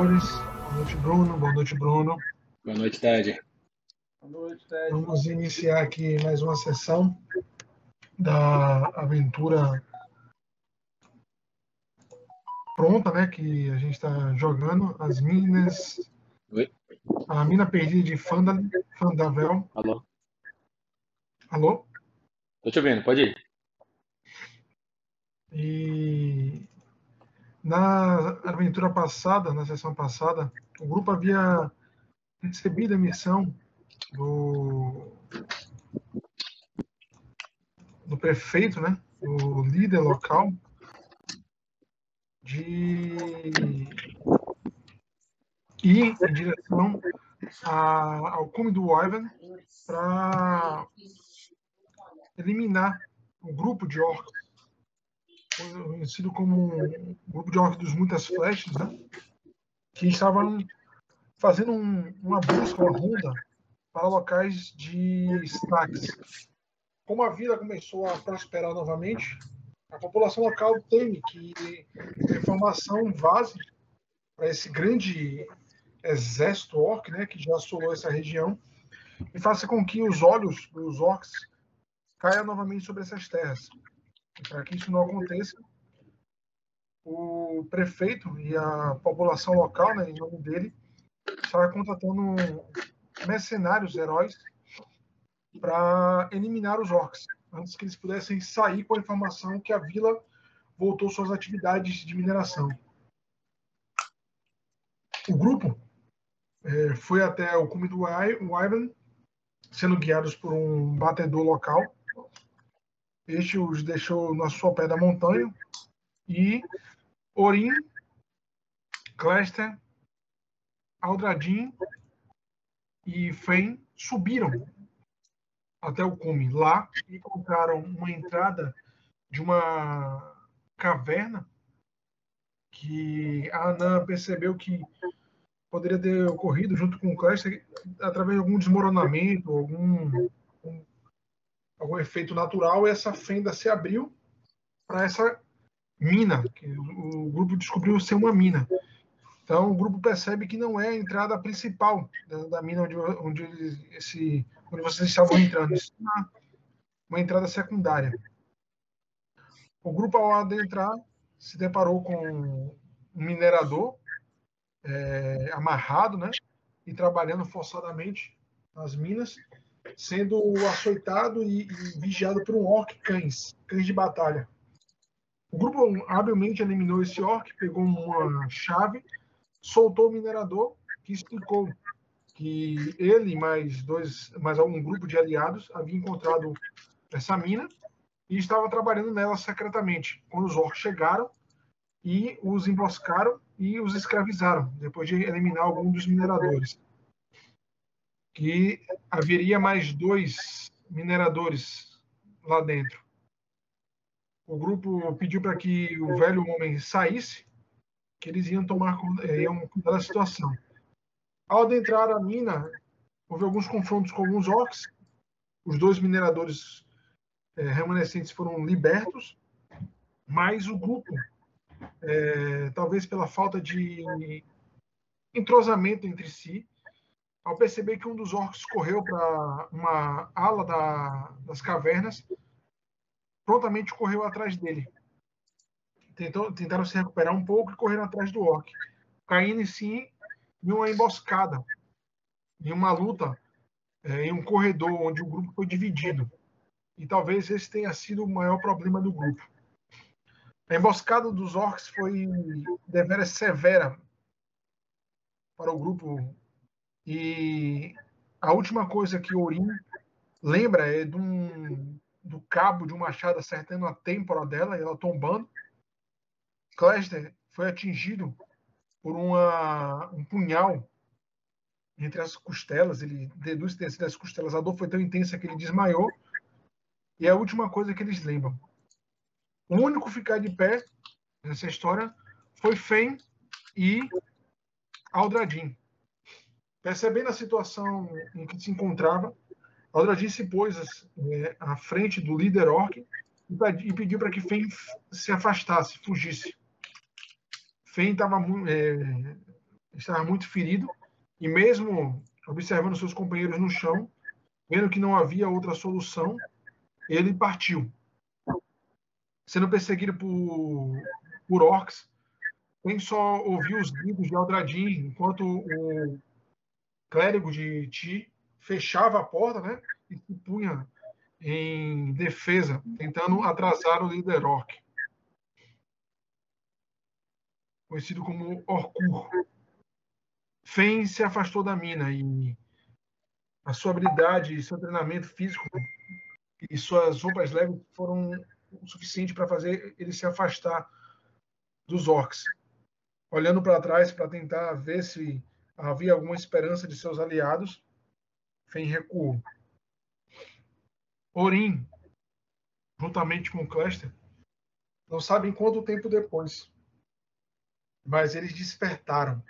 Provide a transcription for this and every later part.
senhores. Boa noite, Bruno. Boa noite, Bruno. Boa noite, Ted. Boa noite, Ted. Vamos iniciar aqui mais uma sessão da aventura pronta, né? Que a gente está jogando. As minas. Oi? A mina perdida de Fanda, Fandavel. Alô? Alô? Tô te ouvindo, pode ir. E na aventura passada, na sessão passada, o grupo havia recebido a missão do, do prefeito, né, do líder local, de ir em direção a, ao cume do Wyvern para eliminar um grupo de orcs conhecido como um grupo de orcs dos muitas flechas, né? que estavam fazendo um, uma busca, uma ronda para locais de stacks. Como a vila começou a prosperar novamente, a população local teme que a informação vaze para esse grande exército orc, né, que já assolou essa região, e faça com que os olhos dos orcs caiam novamente sobre essas terras. Para que isso não aconteça, o prefeito e a população local, né, em nome dele, está contratando mercenários, heróis, para eliminar os orcs, antes que eles pudessem sair com a informação que a vila voltou suas atividades de mineração. O grupo é, foi até o cume do Wyvern, sendo guiados por um batedor local, este os deixou sua pé da montanha e Orim, Clester, Aldradin e Fen subiram até o cume. Lá encontraram uma entrada de uma caverna que a Anã percebeu que poderia ter ocorrido junto com o Clester através de algum desmoronamento, algum algum efeito natural, essa fenda se abriu para essa mina, que o grupo descobriu ser uma mina. Então o grupo percebe que não é a entrada principal da, da mina onde, onde, esse, onde vocês estavam entrando, isso é uma, uma entrada secundária. O grupo, ao adentrar, se deparou com um minerador é, amarrado, né, e trabalhando forçadamente nas minas sendo açoitado e, e vigiado por um orc cães, cães de batalha. O grupo habilmente eliminou esse orc, pegou uma chave, soltou o minerador, que explicou que ele mais dois, mais algum grupo de aliados havia encontrado essa mina e estava trabalhando nela secretamente. Quando os orcs chegaram e os emboscaram e os escravizaram, depois de eliminar algum dos mineradores que haveria mais dois mineradores lá dentro. O grupo pediu para que o velho homem saísse, que eles iam tomar eh, iam cuidar da situação. Ao adentrar a mina, houve alguns confrontos com alguns orcs. Os dois mineradores é, remanescentes foram libertos, mas o grupo, é, talvez pela falta de entrosamento entre si, ao perceber que um dos orcs correu para uma ala da, das cavernas, prontamente correu atrás dele. Tentou, tentaram se recuperar um pouco e correram atrás do orc, caindo em si em uma emboscada, em uma luta, é, em um corredor onde o grupo foi dividido. E talvez esse tenha sido o maior problema do grupo. A emboscada dos orcs foi deveras severa para o grupo e a última coisa que Orin lembra é de um, do cabo de um machado acertando a têmpora dela e ela tombando. Clester foi atingido por uma, um punhal entre as costelas. Ele deduz ter sido as costelas. A dor foi tão intensa que ele desmaiou. E é a última coisa que eles lembram. O único ficar de pé nessa história foi Fen e Aldradin. Percebendo a situação em que se encontrava, Aldradin se pôs é, à frente do líder orc e pediu para que Fen se afastasse, fugisse. Fen é, estava muito ferido e mesmo observando seus companheiros no chão, vendo que não havia outra solução, ele partiu. Sendo perseguido por, por orcs, quem só ouviu os gritos de Aldradin enquanto o clérigo de Ti fechava a porta né, e se punha em defesa, tentando atrasar o líder orc, conhecido como Orkur. Fen se afastou da mina e a sua habilidade, seu treinamento físico e suas roupas leves foram o suficiente para fazer ele se afastar dos orcs. Olhando para trás para tentar ver se havia alguma esperança de seus aliados, Fen recuou. Orin, juntamente com Cluster, não sabem quanto tempo depois, mas eles despertaram.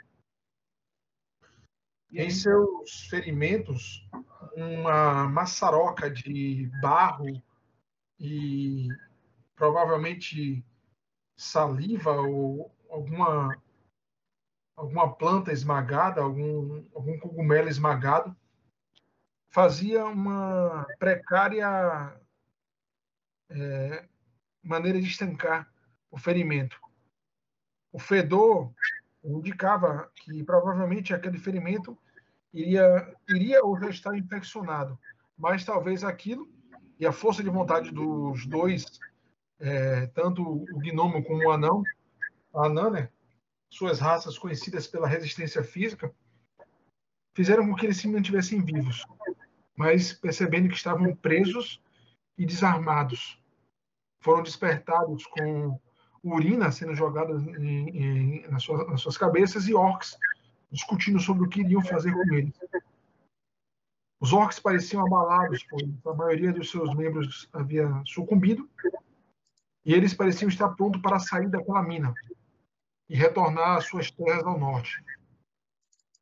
Em seus ferimentos, uma maçaroca de barro e provavelmente saliva ou alguma alguma planta esmagada, algum, algum cogumelo esmagado, fazia uma precária é, maneira de estancar o ferimento. O fedor indicava que provavelmente aquele ferimento iria, iria ou já estar infeccionado, mas talvez aquilo e a força de vontade dos dois, é, tanto o gnomo como o anão, a anã, né, suas raças conhecidas pela resistência física, fizeram com que eles se mantivessem vivos, mas percebendo que estavam presos e desarmados. Foram despertados com urina sendo jogada em, em, nas, suas, nas, suas, cabeças e orcs discutindo sobre o que iriam fazer com eles. Os orcs pareciam abalados, pois a maioria dos seus membros havia sucumbido, e eles pareciam estar prontos para sair daquela mina e retornar às suas terras ao norte.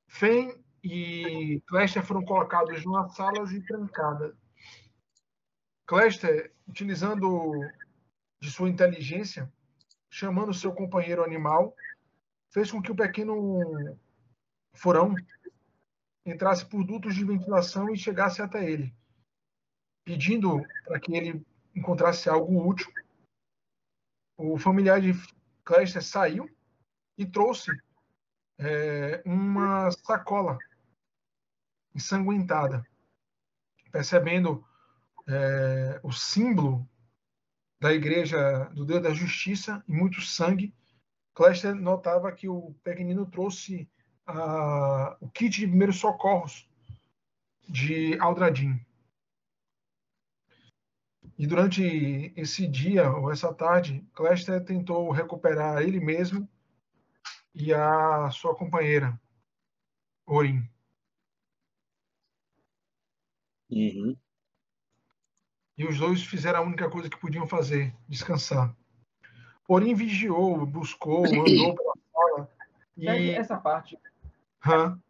Fen e Clester foram colocados em uma salas e trancadas. Clester, utilizando de sua inteligência, chamando seu companheiro animal, fez com que o pequeno furão entrasse por dutos de ventilação e chegasse até ele, pedindo para que ele encontrasse algo útil. O familiar de Clester saiu e trouxe é, uma sacola ensanguentada, percebendo é, o símbolo da igreja do Deus da Justiça e muito sangue, Cléster notava que o pequenino trouxe uh, o kit de primeiros socorros de Aldradin. E durante esse dia, ou essa tarde, Cléster tentou recuperar ele mesmo e a sua companheira, Orin. Uhum. E os dois fizeram a única coisa que podiam fazer, descansar. Porém, vigiou, buscou, andou pela sala. E essa parte. Hã?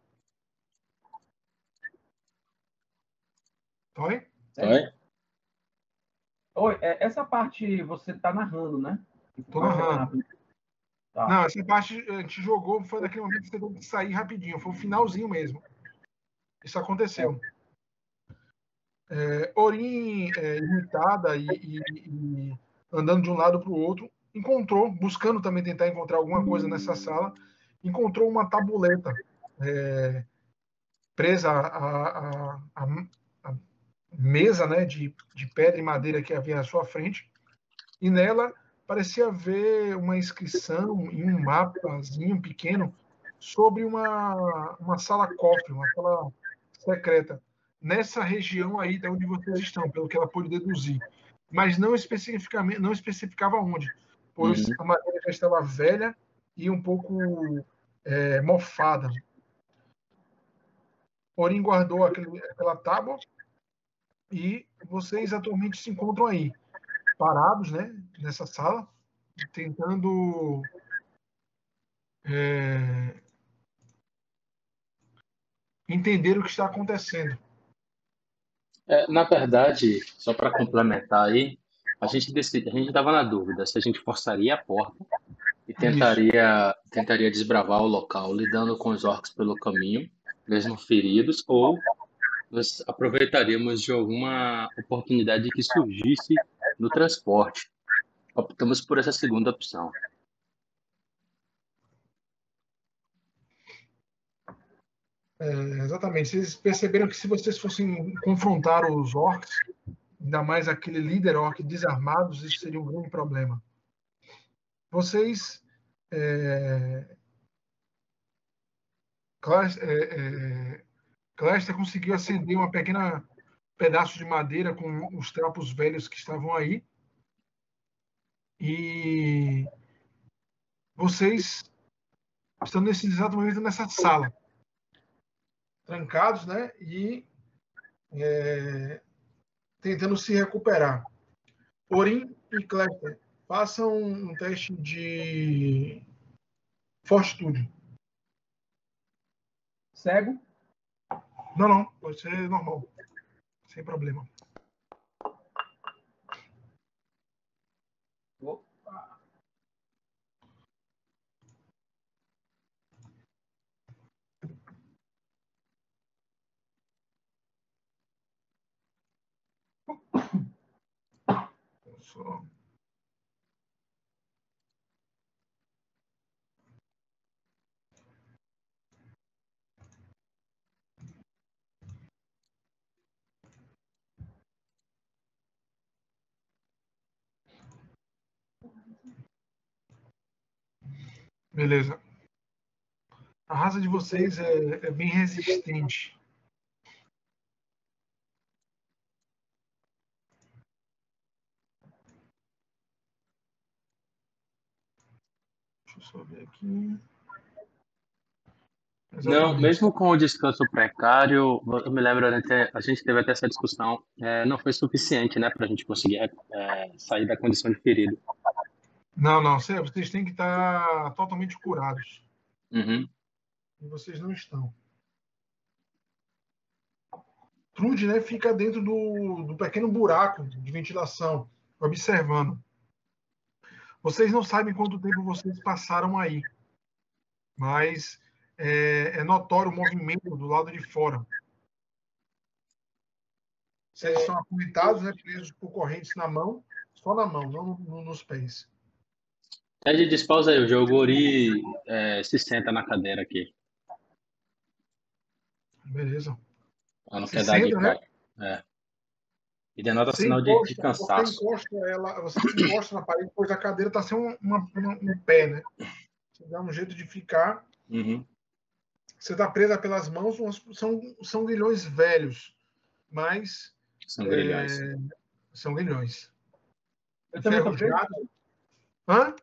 Oi? Oi? Oi, é, essa parte você está narrando, né? Estou narrando. Tá. Não, essa parte a gente jogou, foi daquele momento que você teve que sair rapidinho, foi o finalzinho mesmo. Isso aconteceu. É, Orin, é, irritada e, e, e, andando de um lado para o outro, encontrou, buscando também tentar encontrar alguma coisa nessa sala, encontrou uma tabuleta é, presa à, à, à, à, mesa né, de, de pedra e madeira que havia à sua frente, e nela parecia haver uma inscrição em um mapazinho pequeno sobre uma, uma sala cofre, uma sala secreta nessa região aí de onde vocês estão, pelo que ela pôde deduzir. Mas não especificamente, não especificava onde, pois uhum. a madeira já estava velha e um pouco é, mofada. Porém, guardou aquele, aquela tábua e vocês atualmente se encontram aí, parados, né, nessa sala, tentando é, entender o que está acontecendo. É, na verdade, só para complementar aí, a gente decide, a gente estava na dúvida se a gente forçaria a porta e tentaria, tentaria desbravar o local, lidando com os orcs pelo caminho, mesmo feridos, ou nós aproveitaríamos de alguma oportunidade que surgisse no transporte. Optamos por essa segunda opção. É, exatamente. Vocês perceberam que se vocês fossem confrontar os orcs, ainda mais aquele líder orc desarmados, isso seria um grande problema. Vocês. É, é, é, conseguiu acender uma pequena pedaço de madeira com os trapos velhos que estavam aí. E vocês estão nesse exato momento nessa sala trancados, né? E é, tentando se recuperar. Orim e Cléster, façam um teste de fortitude. Cego? Não, não, pode ser normal. Sem problema. Só. Beleza. A raça de vocês é, é bem resistente. Deixa eu só ver aqui. Não, mesmo com o descanso precário, eu me lembro, a gente teve até essa discussão, é, não foi suficiente, né, para a gente conseguir é, sair da condição de ferido. Não, não, vocês têm que estar totalmente curados. Uhum. E vocês não estão. Trude, né, fica dentro do, do pequeno buraco de ventilação, observando. Vocês não sabem quanto tempo vocês passaram aí, mas é, é notório o movimento do lado de fora. Vocês são acorrentados, né, presos por correntes na mão, só na mão, não no, nos pés. Ted, despausa aí o jogo. Ori é, se senta na cadeira aqui. Beleza. Ela não se quer dar de né? É. E denota você sinal encosta, de, de, cansaço. Você encosta, ela, você encosta na parede, pois a cadeira está sem um, uma, um pé, né? Você dá um jeito de ficar. Uhum. Você está presa pelas mãos, são, são grilhões velhos, mas. São grilhões. É, são grilhões. Eu também preso? Hã?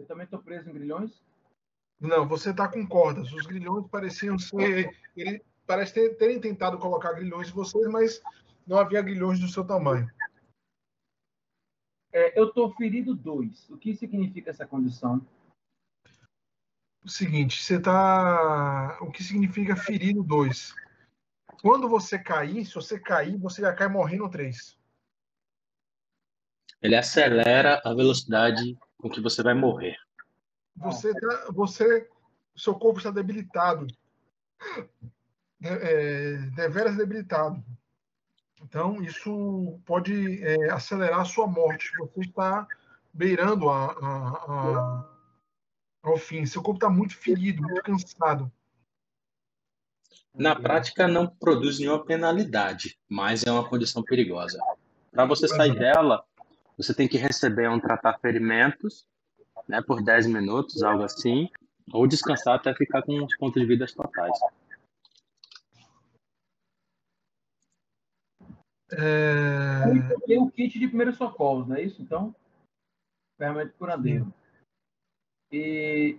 Eu também estou preso em grilhões? Não, você está com cordas. Os grilhões pareciam ser. Ele parece ter, terem tentado colocar grilhões em vocês, mas não havia grilhões do seu tamanho. É, eu estou ferido 2. O que significa essa condição? O seguinte, você está. O que significa ferido 2? Quando você cair, se você cair, você já cai morrendo 3. Ele acelera a velocidade com que você vai morrer. Você, tá, você seu corpo está debilitado, é, deveras debilitado. Então, isso pode é, acelerar a sua morte. Você está beirando a, a, a, ao fim. Seu corpo está muito ferido, muito cansado. Na prática, não produz nenhuma penalidade, mas é uma condição perigosa. Para você sair dela, você tem que receber um tratar ferimentos né, por 10 minutos, algo assim, ou descansar até ficar com os pontos de vida totais. É... Tem um kit de primeiros socorros, não é isso? Então, ferramenta curandeiro. E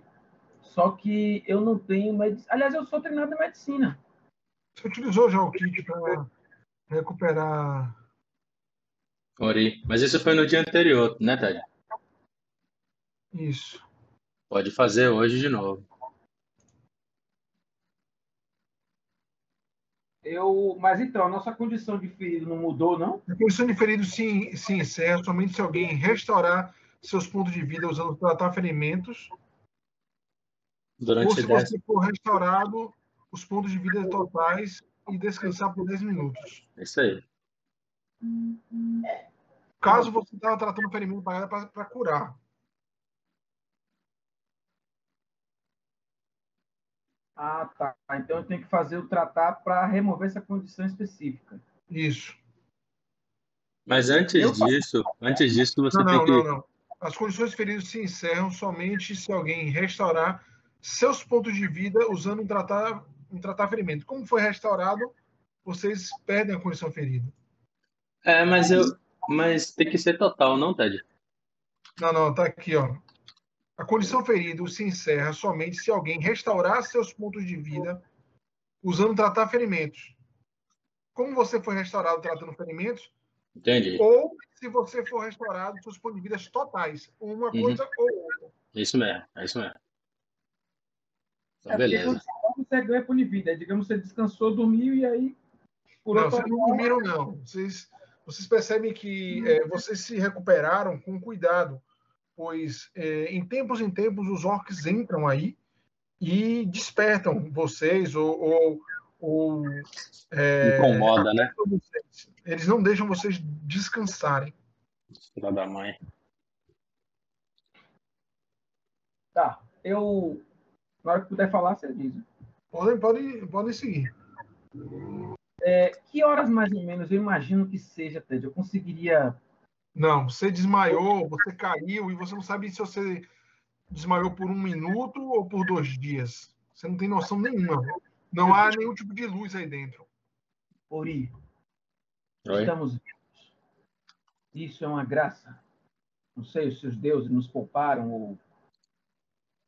só que eu não tenho medicina. Aliás, eu sou treinado em medicina. Você utilizou já o kit para recuperar. Ori. Mas isso foi no dia anterior, né, Ted? Isso. Pode fazer hoje de novo. Eu, mas então, a nossa condição de ferido não mudou, não? A condição de ferido sim, sim encerra somente se alguém restaurar seus pontos de vida usando tratar ferimentos Durante Ou se 10... você for restaurado, os pontos de vida totais e descansar por 10 minutos. Isso aí. Caso você estava tratando o ferimento para curar. Ah, tá. Então eu tenho que fazer o tratar para remover essa condição específica. Isso. Mas antes eu disso, faço. antes disso você não, tem não, que. Não, não. As condições feridas se encerram somente se alguém restaurar seus pontos de vida usando um tratar, um tratar ferimento. Como foi restaurado, vocês perdem a condição ferida. É, mas eu, mas tem que ser total, não, Ted? Não, não, tá aqui, ó. A condição ferida se encerra somente se alguém restaurar seus pontos de vida usando tratar ferimentos. Como você foi restaurado tratando ferimentos? Entendi. Ou se você for restaurado seus pontos de vida totais. Uma uhum. coisa ou outra. Isso mesmo, é isso mesmo. Então, é beleza. Você ganha ponto de vida. Digamos que você descansou, dormiu e aí. Por não, vocês não dormiram, não. Vocês, vocês percebem que é, vocês se recuperaram com cuidado pois é, em tempos em tempos os orcs entram aí e despertam vocês ou, ou, ou é, incomoda, né? Eles não deixam vocês descansarem. Filha da mãe. Tá, eu na hora que puder falar, você diz. Podem, podem, podem seguir. É, que horas mais ou menos eu imagino que seja, Ted? Eu conseguiria não, você desmaiou, você caiu e você não sabe se você desmaiou por um minuto ou por dois dias. Você não tem noção nenhuma. Não há nenhum tipo de luz aí dentro. Ori, Oi? estamos vivos. Isso é uma graça. Não sei se os deuses nos pouparam ou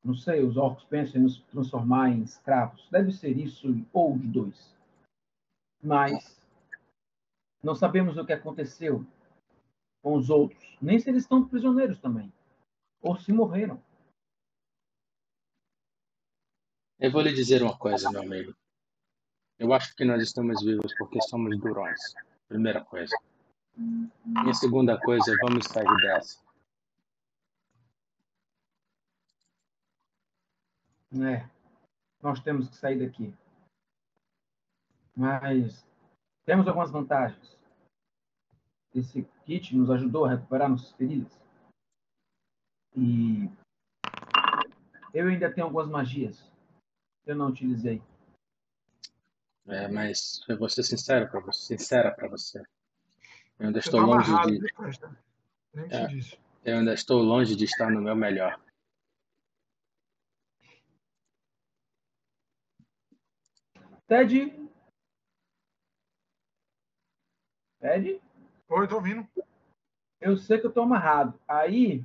não sei, os orcos pensam em nos transformar em escravos. Deve ser isso ou os dois. Mas não sabemos o que aconteceu com os outros, nem se eles estão prisioneiros também, ou se morreram. Eu vou lhe dizer uma coisa, meu amigo. Eu acho que nós estamos vivos porque somos durões. Primeira coisa. E a segunda coisa, vamos sair dessa. É, nós temos que sair daqui. Mas temos algumas vantagens esse kit nos ajudou a recuperar nossas feridas. E eu ainda tenho algumas magias que eu não utilizei. É, mas eu vou ser sincero para você, sincera para você. Eu ainda estou longe de. Né, é, eu ainda estou longe de estar no meu melhor. Ted? Ted? Oi, tô ouvindo. Eu sei que eu tô amarrado. Aí,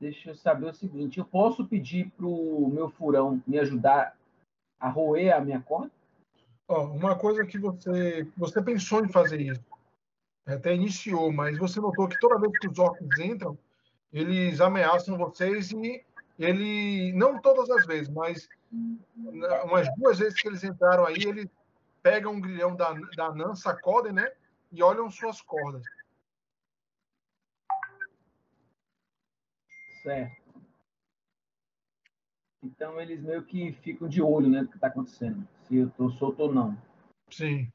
deixa eu saber o seguinte: eu posso pedir pro meu furão me ajudar a roer a minha corda? Ó, uma coisa que você você pensou em fazer isso, até iniciou, mas você notou que toda vez que os orcs entram, eles ameaçam vocês e ele não todas as vezes, mas umas duas vezes que eles entraram aí, eles pegam um grilhão da, da Nan, sacodem, né? e olham suas cordas. Certo. Então eles meio que ficam de olho, né, do que está acontecendo. Se eu estou solto ou não. Sim.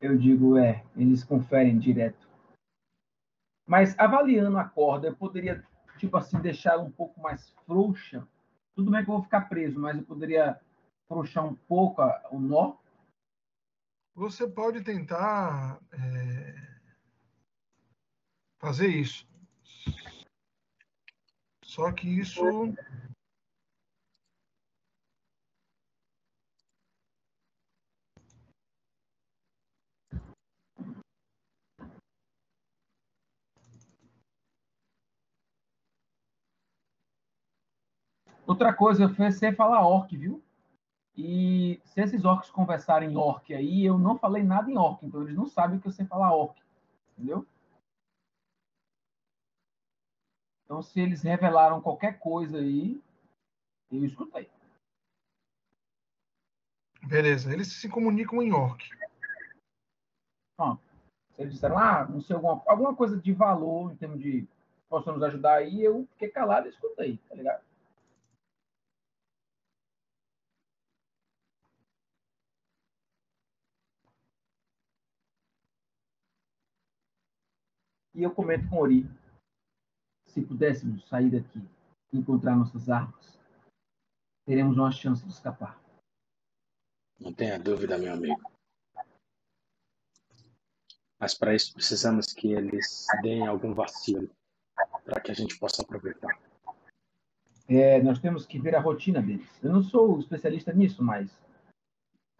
Eu digo, é, eles conferem direto. Mas avaliando a corda, eu poderia, tipo assim, deixá-la um pouco mais frouxa. Tudo bem que eu vou ficar preso, mas eu poderia frouxar um pouco o nó você pode tentar é, fazer isso. Só que isso Outra coisa, você falar orc, viu? E se esses orcs conversarem em orc aí, eu não falei nada em orc, então eles não sabem o que você falar orc. Entendeu? Então, se eles revelaram qualquer coisa aí, eu escutei. Beleza, eles se comunicam em orc. Pronto. Se eles disseram, ah, não sei, alguma, alguma coisa de valor em termos de possa nos ajudar aí, eu fiquei calado e escutei, tá ligado? E eu comento com Ori. Se pudéssemos sair daqui e encontrar nossas armas, teremos uma chance de escapar. Não tenha dúvida, meu amigo. Mas para isso precisamos que eles deem algum vacilo para que a gente possa aproveitar. É, nós temos que ver a rotina deles. Eu não sou especialista nisso, mas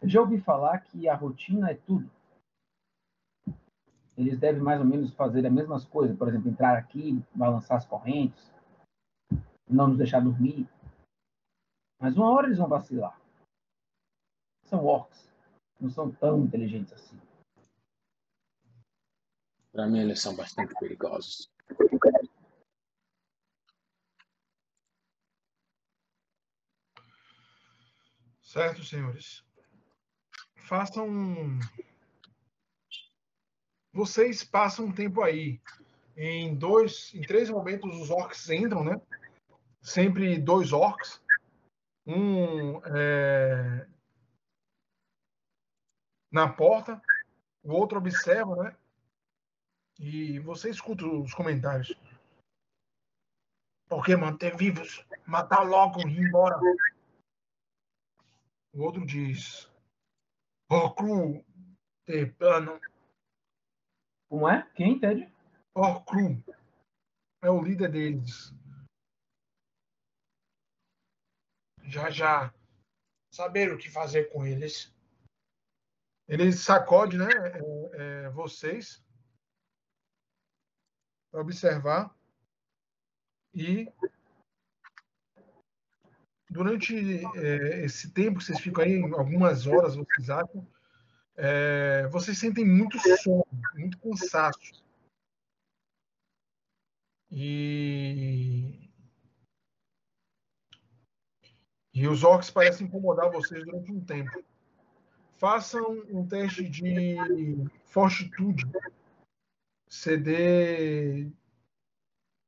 já ouvi falar que a rotina é tudo eles devem mais ou menos fazer as mesmas coisas, por exemplo, entrar aqui, balançar as correntes, não nos deixar dormir. Mas uma hora eles vão vacilar. São orcs, não são tão inteligentes assim. Para mim, eles são bastante perigosos. Certo, senhores. Façam vocês passam um tempo aí. Em dois, em três momentos os orcs entram, né? Sempre dois orcs. Um é, na porta, o outro observa, né? E você escuta os comentários. Por que manter vivos? Matar logo e ir embora. O outro diz: Orcru, ter plano como é? Quem, Ted? Orcrum. É o líder deles. Já já. Saber o que fazer com eles. Ele sacode, né? É, é, vocês. Para observar. E durante é, esse tempo que vocês ficam aí, algumas horas, vocês acham, é, vocês sentem muito sono, muito cansaço. E, e os orcs parecem incomodar vocês durante um tempo. Façam um teste de fortitude. CD.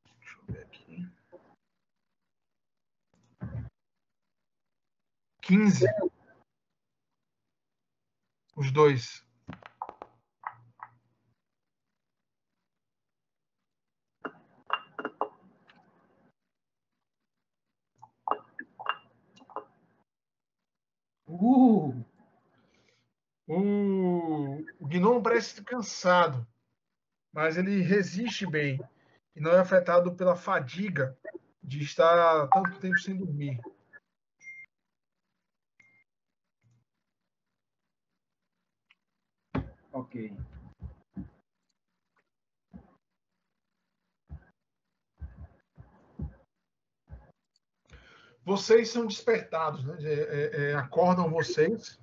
Deixa eu ver aqui. 15. Os dois. Uh! O, o gnomo parece cansado, mas ele resiste bem e não é afetado pela fadiga de estar tanto tempo sem dormir. Ok. Vocês são despertados, né? É, é, é, acordam vocês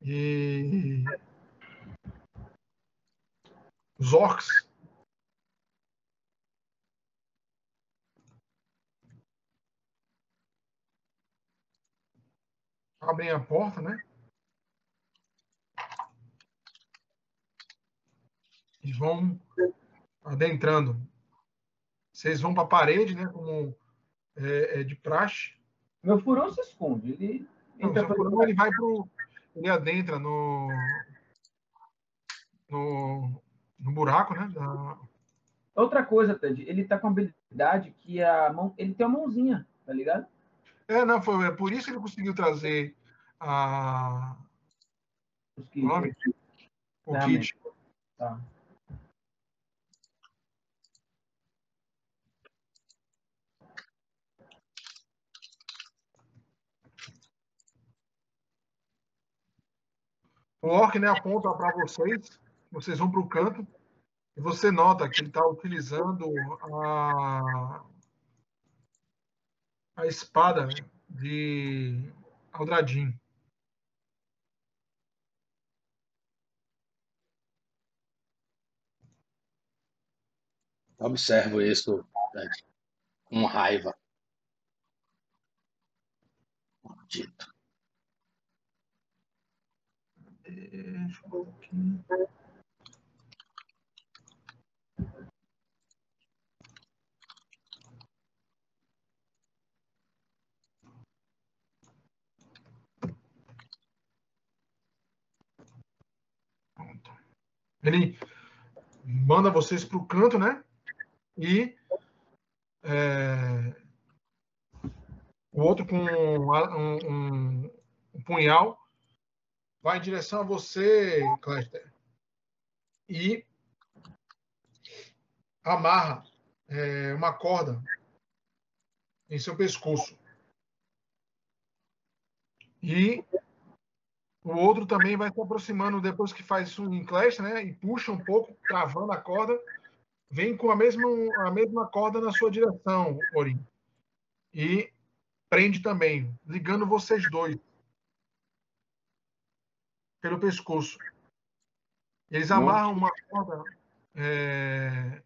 e os orcs abrem a porta, né? E vão adentrando. Vocês vão para a parede, né? Como é, é de praxe. Meu furão se esconde. Ele, Não, seu furão ele vai pro. Ele adentra no. No, no buraco, né? Da... Outra coisa, Ted, ele tá com a habilidade que a mão. Ele tem uma mãozinha, tá ligado? É, não, foi é por isso que ele conseguiu trazer a. Os kits. O nome? O kit. Tá. O orc né, aponta para vocês, vocês vão para o canto, e você nota que ele está utilizando a, a espada de Aldradin. Observo isso com raiva. Maldito. Deixa eu aqui. Pronto. Ele manda vocês para o canto, né? E é, o outro com um, um, um punhal vai em direção a você, Cléster, e amarra é, uma corda em seu pescoço. E o outro também vai se aproximando depois que faz isso em clash, né? E puxa um pouco, travando a corda. Vem com a mesma, a mesma corda na sua direção, Orim. E prende também, ligando vocês dois pelo pescoço. Eles amarram uma corda é,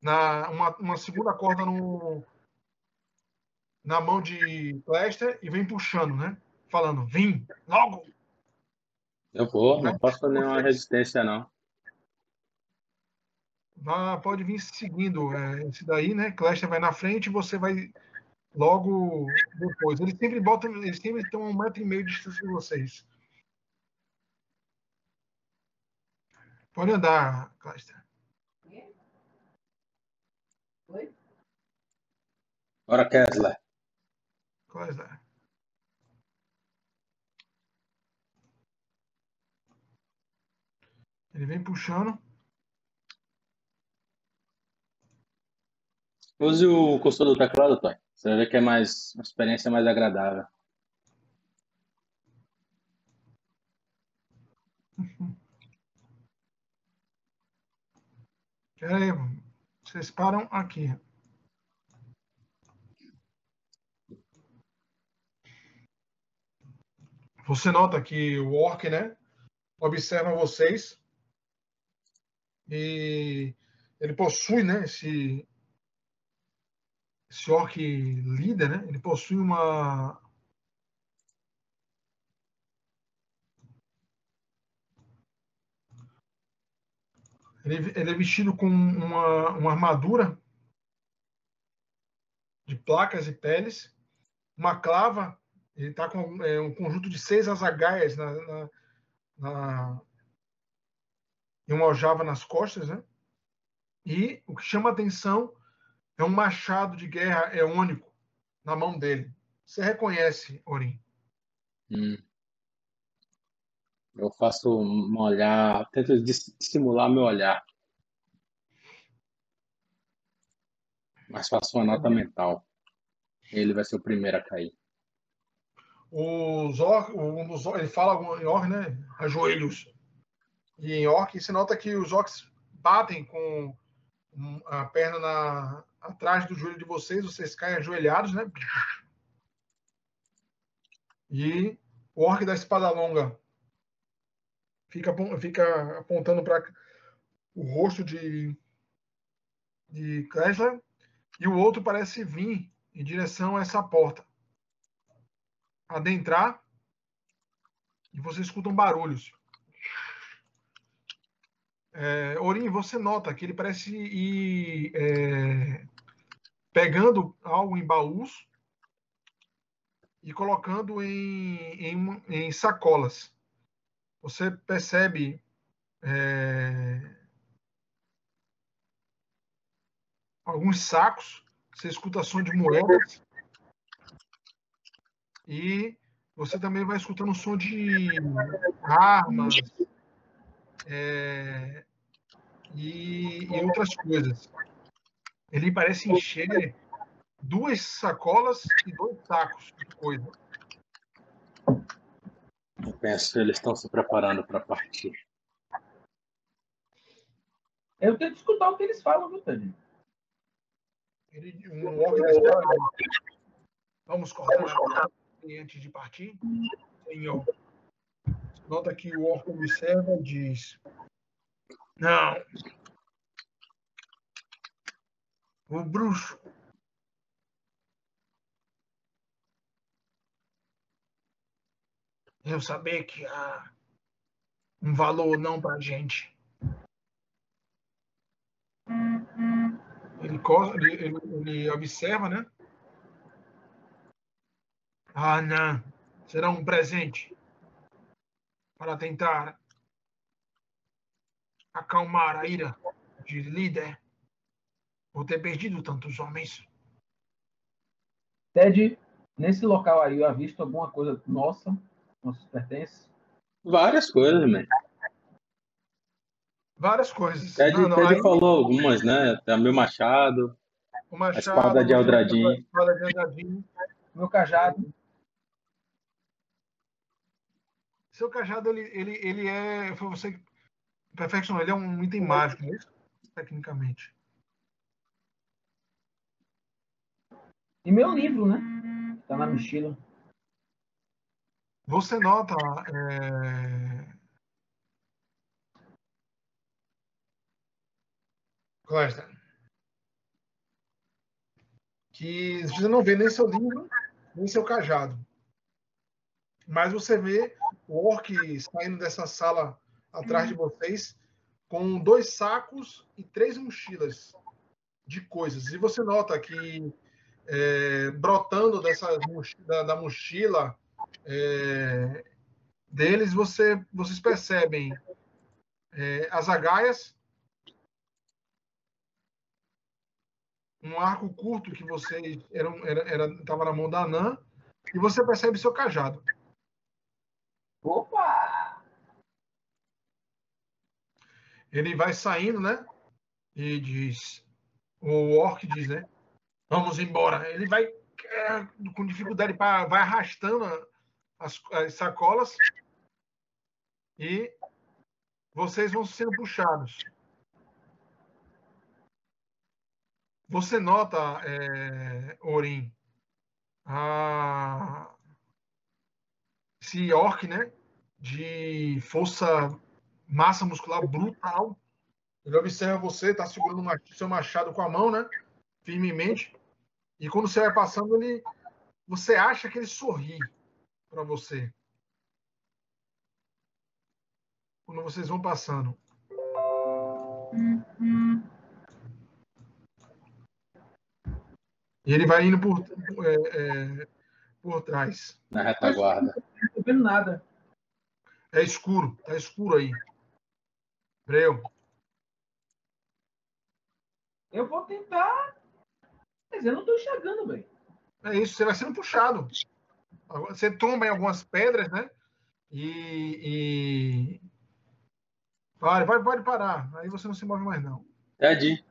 na uma, uma segunda corda no, na mão de Lester e vem puxando, né? falando, vim, logo. Eu vou, não posso fazer nenhuma resistência, não. Ah, pode vir seguindo é, esse daí, né? Cléster vai na frente e você vai logo depois. Eles sempre botam, eles sempre estão a um metro e meio de distância de vocês. Pode andar, Cléster. Oi? Bora, Kessler. Kessler. Ele vem puxando. Use o cursor do teclado, Toy. Você ver que é mais uma experiência mais agradável. Pera aí, vocês param aqui. Você nota que o orc, né, observa vocês e ele possui, né, esse, esse orc líder, né, ele possui uma Ele, ele, é vestido com uma, uma, armadura de placas e peles, uma clava, ele está com é, um conjunto de seis azagaias na, na, na, e uma aljava nas costas, né? E o que chama atenção é um machado de guerra eônico na mão dele. Você reconhece, Orim? Hum. Eu faço um olhar, tento estimular meu olhar. Mas faço uma nota mental. Ele vai ser o primeiro a cair. Os or, ele fala em or, né? Ajoelhos. E em orc, você nota que os orcs batem com a perna na, atrás do joelho de vocês, vocês caem ajoelhados, né? E o orc da espada longa fica, fica apontando para o rosto de, de Klesler, e o outro parece vir em direção a essa porta. Adentrar, e vocês escutam barulhos. É, Orim, você nota que ele parece ir é, pegando algo em baús e colocando em, em, em sacolas. Você percebe é, alguns sacos, você escuta som de moedas e você também vai escutando som de armas, é, e, e, outras coisas. Ele parece encher duas sacolas e dois sacos de coisa. Eu penso que eles estão se preparando para partir. Eu tento escutar o que eles falam, viu, Tânia? Ele, um Vamos cortar antes de partir? Senhor. Nota que o orco observa e diz: Não. O bruxo eu saber que há um valor não para a gente. Ele, ele, ele, observa, né? Ah, não. Será um presente para tentar acalmar a ira de líder por ter perdido tantos homens. Ted, nesse local aí, eu avisto alguma coisa nossa, nossos pertences? Várias coisas, man. Várias coisas. Ted, Não, não, Ted aí- falou algumas, né? Tem meu machado. o machado, espada de Aldradinho. a espada de Aldradinho. Meu cajado. Seu cajado, ele, ele, ele é. Foi você que perfeccionou. Ele é um item mágico, não é isso? Tecnicamente. E meu livro, né? Tá na mochila. Você nota. É... Cléster, que você não vê nem seu livro, nem seu cajado. Mas você vê o orc saindo dessa sala atrás de vocês com dois sacos e três mochilas de coisas. E você nota que é, brotando dessa da, da mochila é, deles, você, vocês percebem é, as agaias, um arco curto que eram era, era estava na mão da Anã, e você percebe seu cajado. Opa! Ele vai saindo, né? E diz, o orc diz, né? Vamos embora. Ele vai é, com dificuldade para vai arrastando as, as sacolas e vocês vão sendo puxados. Você nota, é, a, esse orc, né? De força, massa muscular brutal. Ele observa você, está segurando o seu machado com a mão, né? Firmemente. E quando você vai passando, ele, você acha que ele sorri para você. Quando vocês vão passando. E ele vai indo por, é, é, por trás. Na retaguarda. Não vendo nada. É escuro, tá escuro aí. Breu. Eu vou tentar. Mas eu não tô enxergando, velho. É isso, você vai sendo puxado. Você tomba em algumas pedras, né? E. e... Pare, vai, pode parar. Aí você não se move mais, não. Ted,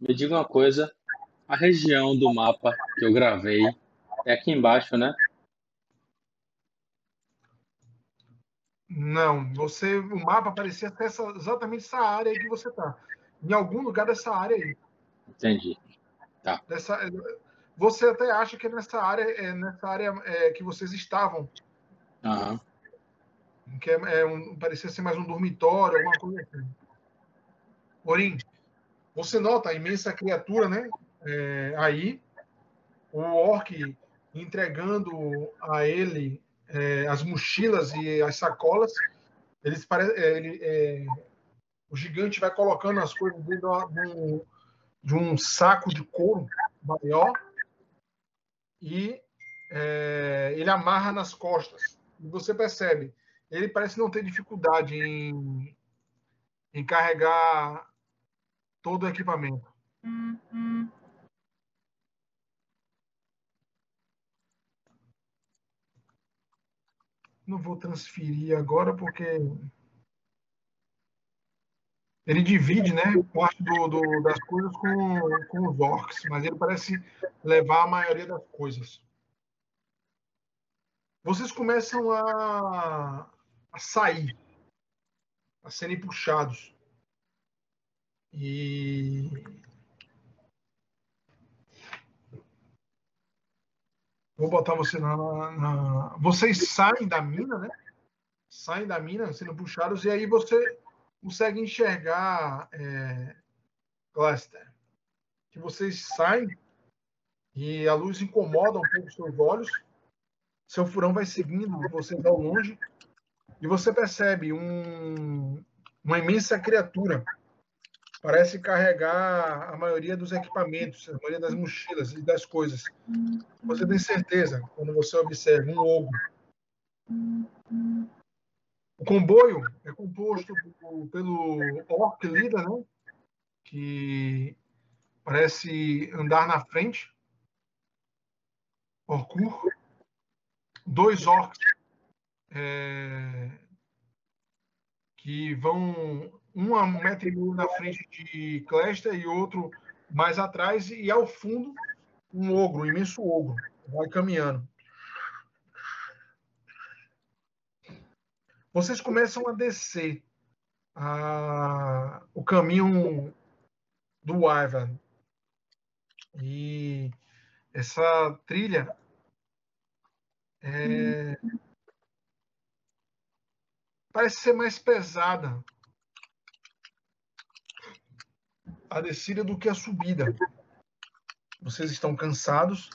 me diga uma coisa. A região do mapa que eu gravei é aqui embaixo, né? Não, você, o mapa parecia ser essa, exatamente essa área aí que você tá. Em algum lugar dessa área aí. Entendi. Dessa, você até acha que é nessa área, é nessa área é, que vocês estavam, Aham. que é, é um, parecia ser mais um dormitório, alguma coisa assim. Orim, você nota a imensa criatura, né? É, aí, o orc entregando a ele é, as mochilas e as sacolas. Eles pare... é, ele, é, o gigante vai colocando as coisas dentro de um, de um saco de couro maior e é, ele amarra nas costas. E você percebe, ele parece não ter dificuldade em, em carregar todo o equipamento. Não vou transferir agora porque ele divide, né, parte do, do, das coisas com, com os orcs, mas ele parece levar a maioria das coisas. Vocês começam a, a sair, a serem puxados. E vou botar você na, na, Vocês saem da mina, né? Saem da mina, sendo puxados, e aí você consegue enxergar, é, Cluster, que vocês saem e a luz incomoda um pouco os seus olhos. Seu furão vai seguindo vocês ao longe e você percebe um, uma imensa criatura. Parece carregar a maioria dos equipamentos, a maioria das mochilas e das coisas. Você tem certeza, quando você observa um ogro O comboio é composto pelo Orc Leader, né? que parece andar na frente. Orcur. Dois orcs é, que vão um a um metro e meio na frente de Clesta e outro mais atrás, e ao fundo um ogro, um imenso ogro, vai caminhando. Vocês começam a descer a, o caminho do Ivan. E essa trilha é, parece ser mais pesada a descida do que a subida. Vocês estão cansados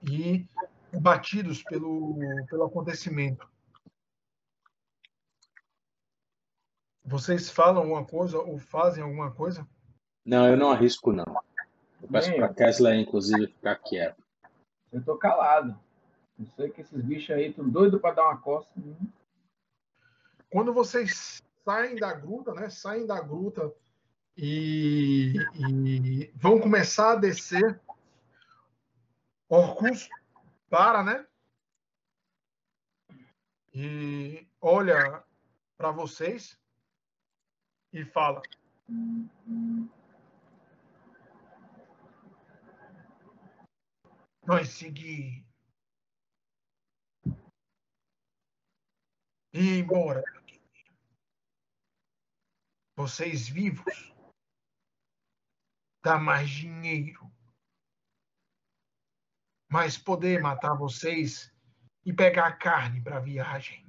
e batidos pelo, pelo acontecimento. Vocês falam alguma coisa ou fazem alguma coisa? Não, eu não arrisco, não. Eu peço para Kessler, inclusive, ficar quieto. Eu tô calado. Eu sei que esses bichos aí estão doidos para dar uma costa. Quando vocês saem da gruta, né? Saem da gruta e, e vão começar a descer. Orcus para, né? E olha para vocês e fala: Nós seguir. E embora Vocês vivos dá mais dinheiro. Mas poder matar vocês e pegar carne para viagem.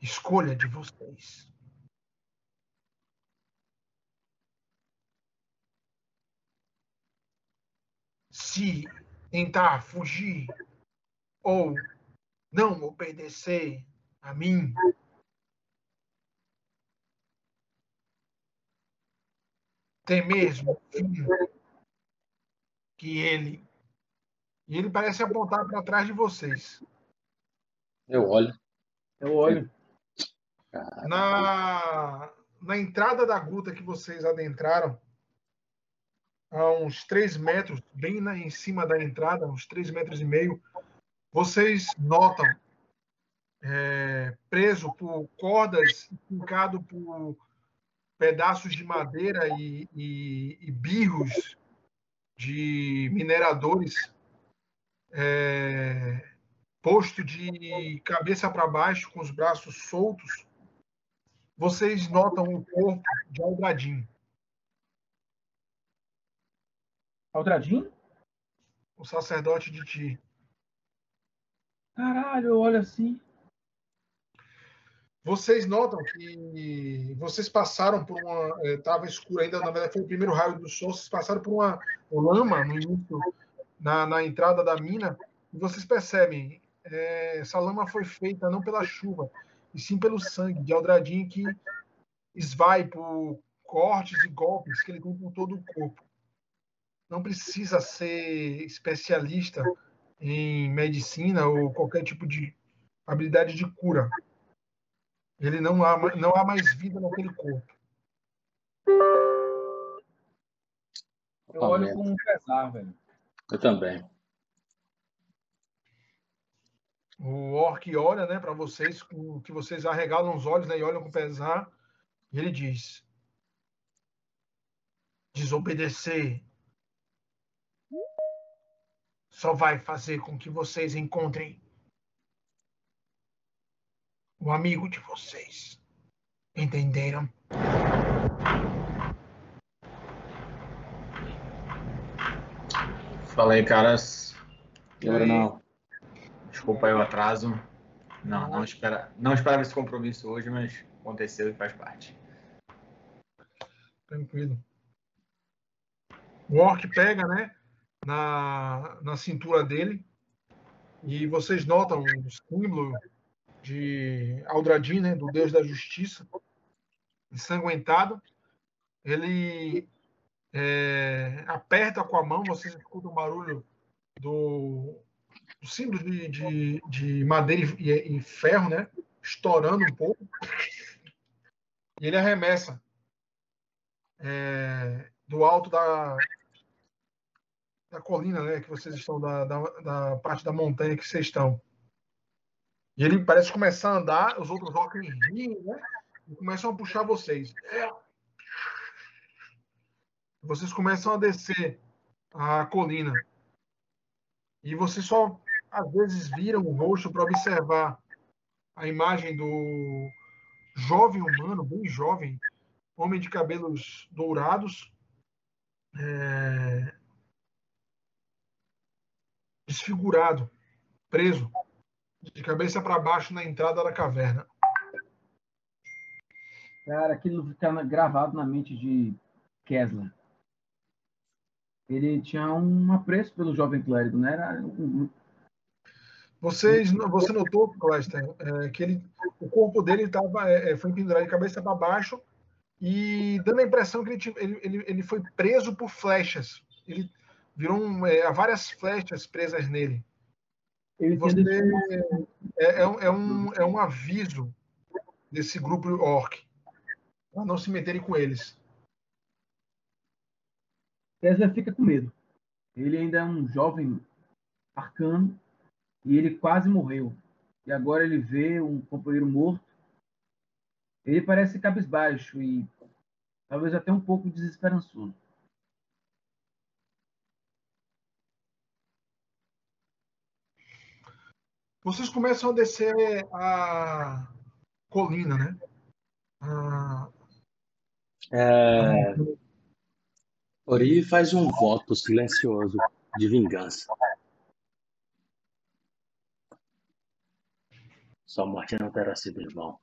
Escolha de vocês. Se tentar fugir ou não obedecer a mim, tem mesmo que ele. E ele parece apontar para trás de vocês. Eu olho. Eu olho. Na, na entrada da gruta que vocês adentraram, a uns 3 metros, bem na, em cima da entrada, uns 3 metros e meio, vocês notam é, preso por cordas, fincado por pedaços de madeira e, e, e birros de mineradores, é, posto de cabeça para baixo, com os braços soltos, vocês notam o corpo de Aldradim. Aldradim? O sacerdote de Ti. Caralho, olha assim. Vocês notam que vocês passaram por uma. Estava eh, escuro ainda, na verdade foi o primeiro raio do sol. Vocês passaram por uma lama no início, na, na entrada da mina, e vocês percebem, é, essa lama foi feita não pela chuva, e sim pelo sangue de Aldradinho que esvai por cortes e golpes que ele tem por todo o corpo. Não precisa ser especialista em medicina ou qualquer tipo de habilidade de cura ele não há, não há mais vida naquele corpo. Eu olho com um pesar, velho. Eu também. O orc olha, né, para vocês, com que vocês arregalam os olhos, né, e olham com pesar, e ele diz: desobedecer só vai fazer com que vocês encontrem o amigo de vocês. Entenderam? Fala aí, caras. Eu não. Desculpa aí o atraso. Não, não, espera, não esperava esse compromisso hoje, mas aconteceu e faz parte. Tranquilo. O orc pega, né, na, na cintura dele e vocês notam o símbolo de Aldradin, né, do Deus da Justiça, ensanguentado. Ele é, aperta com a mão, vocês escutam o barulho do, do símbolo de, de, de madeira e, e, ferro, né? Estourando um pouco. E ele arremessa é, do alto da, da colina, né? Que vocês estão, da, da, da, parte da montanha que vocês estão. E ele parece começar a andar, os outros rockers riem, né? E começam a puxar vocês. Vocês começam a descer a colina. E vocês só às vezes viram o rosto para observar a imagem do jovem humano, bem jovem, homem de cabelos dourados, é... desfigurado, preso, de cabeça para baixo na entrada da caverna. Cara, aquilo fica gravado na mente de Kessler. Ele tinha um apreço pelo jovem clérigo, né? Era vocês, você notou, Clester, é, que ele, o corpo dele tava, é, é foi pendurado de cabeça para baixo e dando a impressão que ele, ele, ele foi preso por flechas. Ele virou um, é, várias flechas presas nele. Você, é, é, um, é, um, é um aviso desse grupo orc para não se meterem com eles. César fica com medo. Ele ainda é um jovem arcano e ele quase morreu. E agora ele vê um companheiro morto. Ele parece cabisbaixo e talvez até um pouco desesperançoso. Vocês começam a descer a colina, né? A... É... Ori faz um voto silencioso de vingança. Sua morte não terá sido em vão.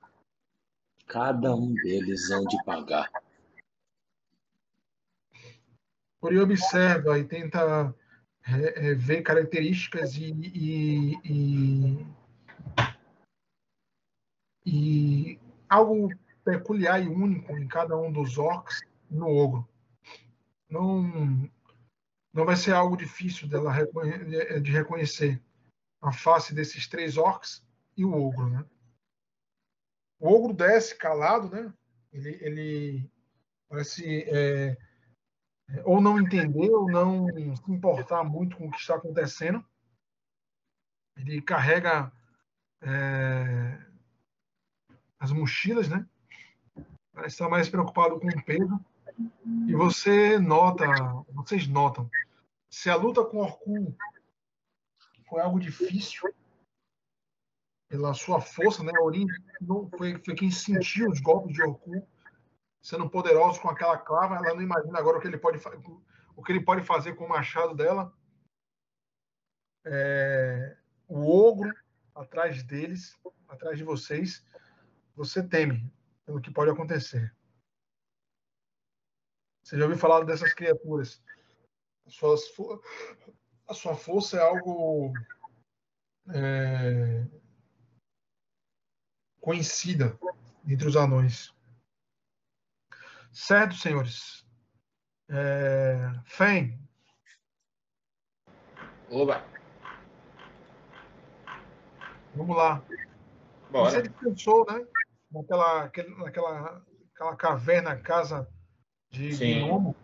Cada um deles hão de pagar. Ori observa e tenta é, é, ver características e, e, e, e, algo peculiar e único em cada um dos orcs no ogro. Não, não vai ser algo difícil dela de reconhecer a face desses três orcs e o ogro, né? O ogro desce calado, né? Ele, ele parece é, ou não entender ou não se importar muito com o que está acontecendo. Ele carrega é, as mochilas, né? Parece estar mais preocupado com o peso. E você nota, vocês notam, se a luta com Orkun foi algo difícil, pela sua força, né? Orin não foi, foi quem sentiu os golpes de Orkun, sendo poderoso com aquela clava. Ela não imagina agora o que ele pode, o que ele pode fazer com o machado dela. É, o ogro atrás deles, atrás de vocês, você teme pelo que pode acontecer. Você já ouviu falar dessas criaturas? A sua, a sua força é algo é, conhecida entre os anões. Certo, senhores? É... Fen. Oba. Vamos lá. Bora. Você descansou, né? Naquela, naquela aquela caverna, casa de gnomo,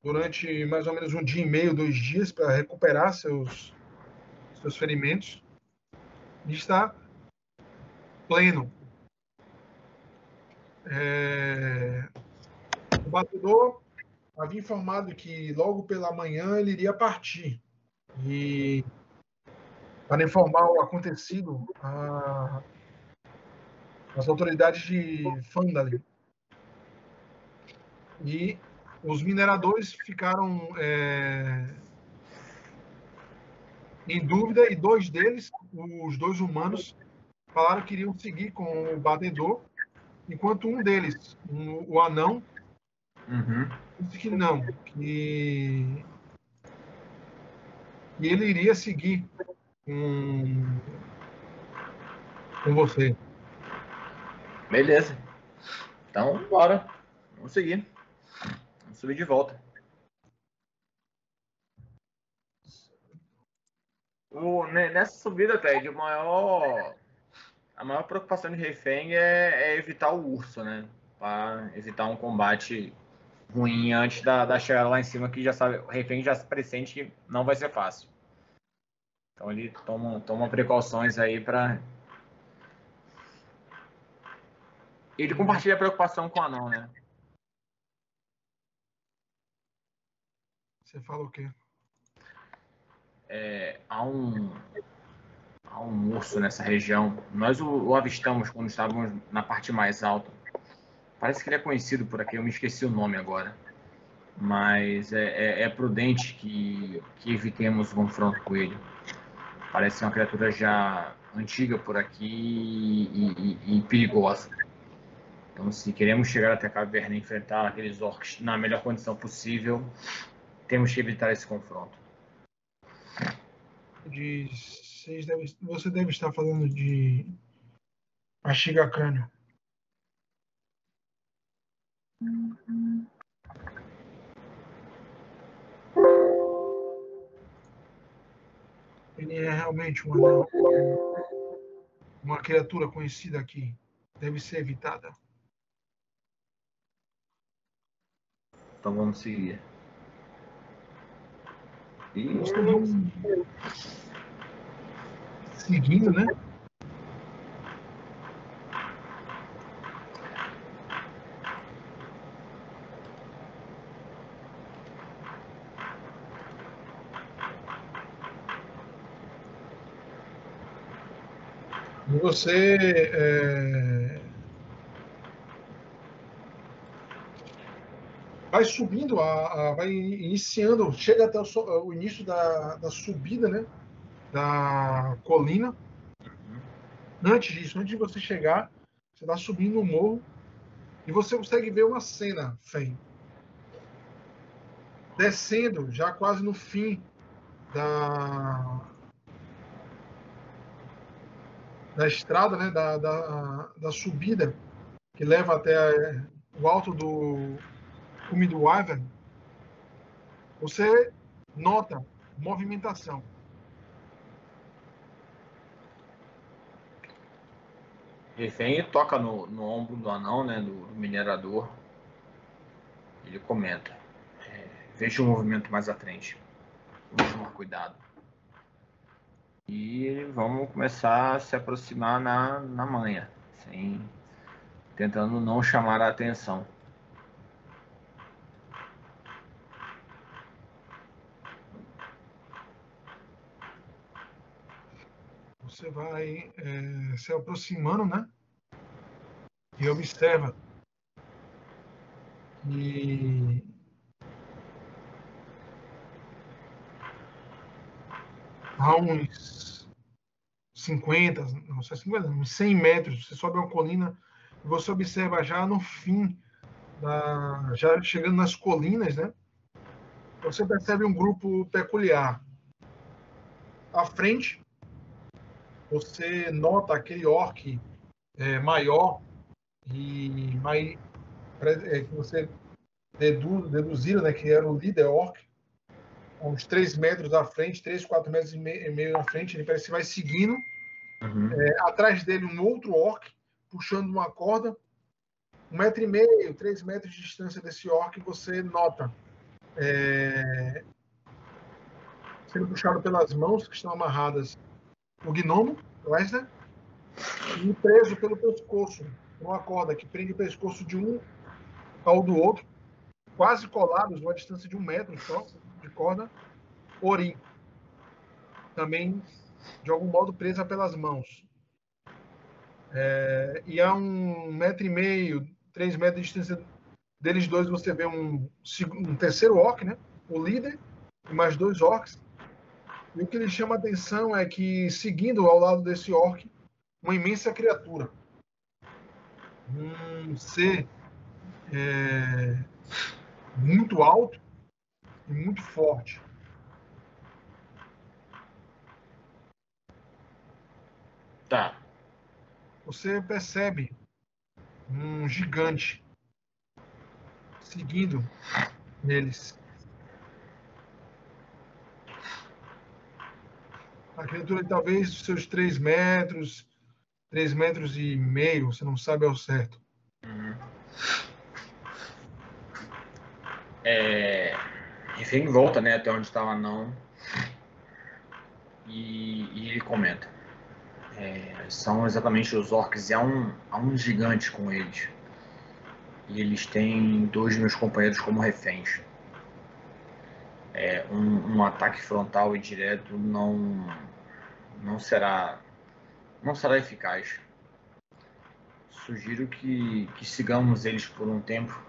durante mais ou menos um dia e meio, dois dias, para recuperar seus, seus ferimentos. E está pleno. É... O batedor havia informado que logo pela manhã ele iria partir. E para informar o acontecido a... as autoridades de Fandalin. E os mineradores ficaram é... em dúvida e dois deles, os dois humanos, falaram que iriam seguir com o batedor enquanto um deles, um, o anão, uhum. disse que não, que, que ele iria seguir com, com você. Beleza. Então, bora. Vamos seguir. Vamos subir de volta. O, nessa subida, Ted, o maior, a maior preocupação de refém é, é evitar o urso, né? Para evitar um combate ruim antes da, da chegada lá em cima, que já sabe, o refém já se pressente que não vai ser fácil. Então ele toma, toma precauções aí para. Ele compartilha a preocupação com o anão, né? Você fala o quê? É, há um um urso nessa região. Nós o, o, avistamos quando estávamos na parte mais alta. Parece que ele é conhecido por aqui, eu me esqueci o nome agora. Mas é, é, é prudente que, que evitemos o confronto com ele. Parece uma criatura já antiga por aqui e, e, e perigosa. Então, se queremos chegar até a caverna e enfrentar aqueles orcs na melhor condição possível, temos que evitar esse confronto. De, deve, você deve estar falando de Mastiga Crânio. Ele é realmente uma, uma criatura conhecida aqui. Deve ser evitada. Então vamos seguir. E seguindo, né? você é, vai subindo, a, a, vai iniciando, chega até o, o início da, da, subida, né, da colina. Antes disso, antes de você chegar, você está subindo o morro e você consegue ver uma cena, Fem. Descendo, já quase no fim da, da estrada, né, da, da, da subida que leva até o alto do cume do Wyvern, você nota movimentação. Refém toca no, no ombro do anão, né, do, do minerador. Ele comenta: é, Veja o movimento mais à frente. Vamos tomar cuidado. E vamos começar a se aproximar na, na manha, sem, tentando não chamar a atenção. Você vai é, se aproximando, né? E observa e a uns 50, não sei 50, uns 100 metros, você sobe uma colina e você observa já no fim, da, já chegando nas colinas, né? Você percebe um grupo peculiar. À frente, você nota aquele orc é, maior e mais, é, que você dedu, deduziram né, que era o líder orc, uns 3 metros à frente, 3, 4 metros e meio à frente, ele parece que vai seguindo. Uhum. É, atrás dele um outro orc, puxando uma corda. Um metro e meio, três metros de distância desse orc, você nota é, sendo puxado pelas mãos que estão amarradas o gnomo, Wesley, e preso pelo pescoço, uma corda que prende o pescoço de um ao do outro, quase colados, uma distância de um metro só, de corda, Ori. Também, de algum modo, presa pelas mãos. É, e a um metro e meio, três metros de distância deles dois, você vê um, um terceiro orc, né? O líder, e mais dois orcs. E o que lhe chama a atenção é que, seguindo ao lado desse orc, uma imensa criatura. Um ser é, muito alto, e muito forte. Tá. Você percebe um gigante seguindo eles. A criatura talvez seus 3 metros, 3 metros e meio, você não sabe ao certo. Uhum. É, enfim, volta né, até onde estava não. E, e, ele comenta. É, são exatamente os orcs e há um, há um gigante com eles. E eles têm dois meus companheiros como reféns. É, um, um ataque frontal e direto não não será não será eficaz. Sugiro que, que sigamos eles por um tempo,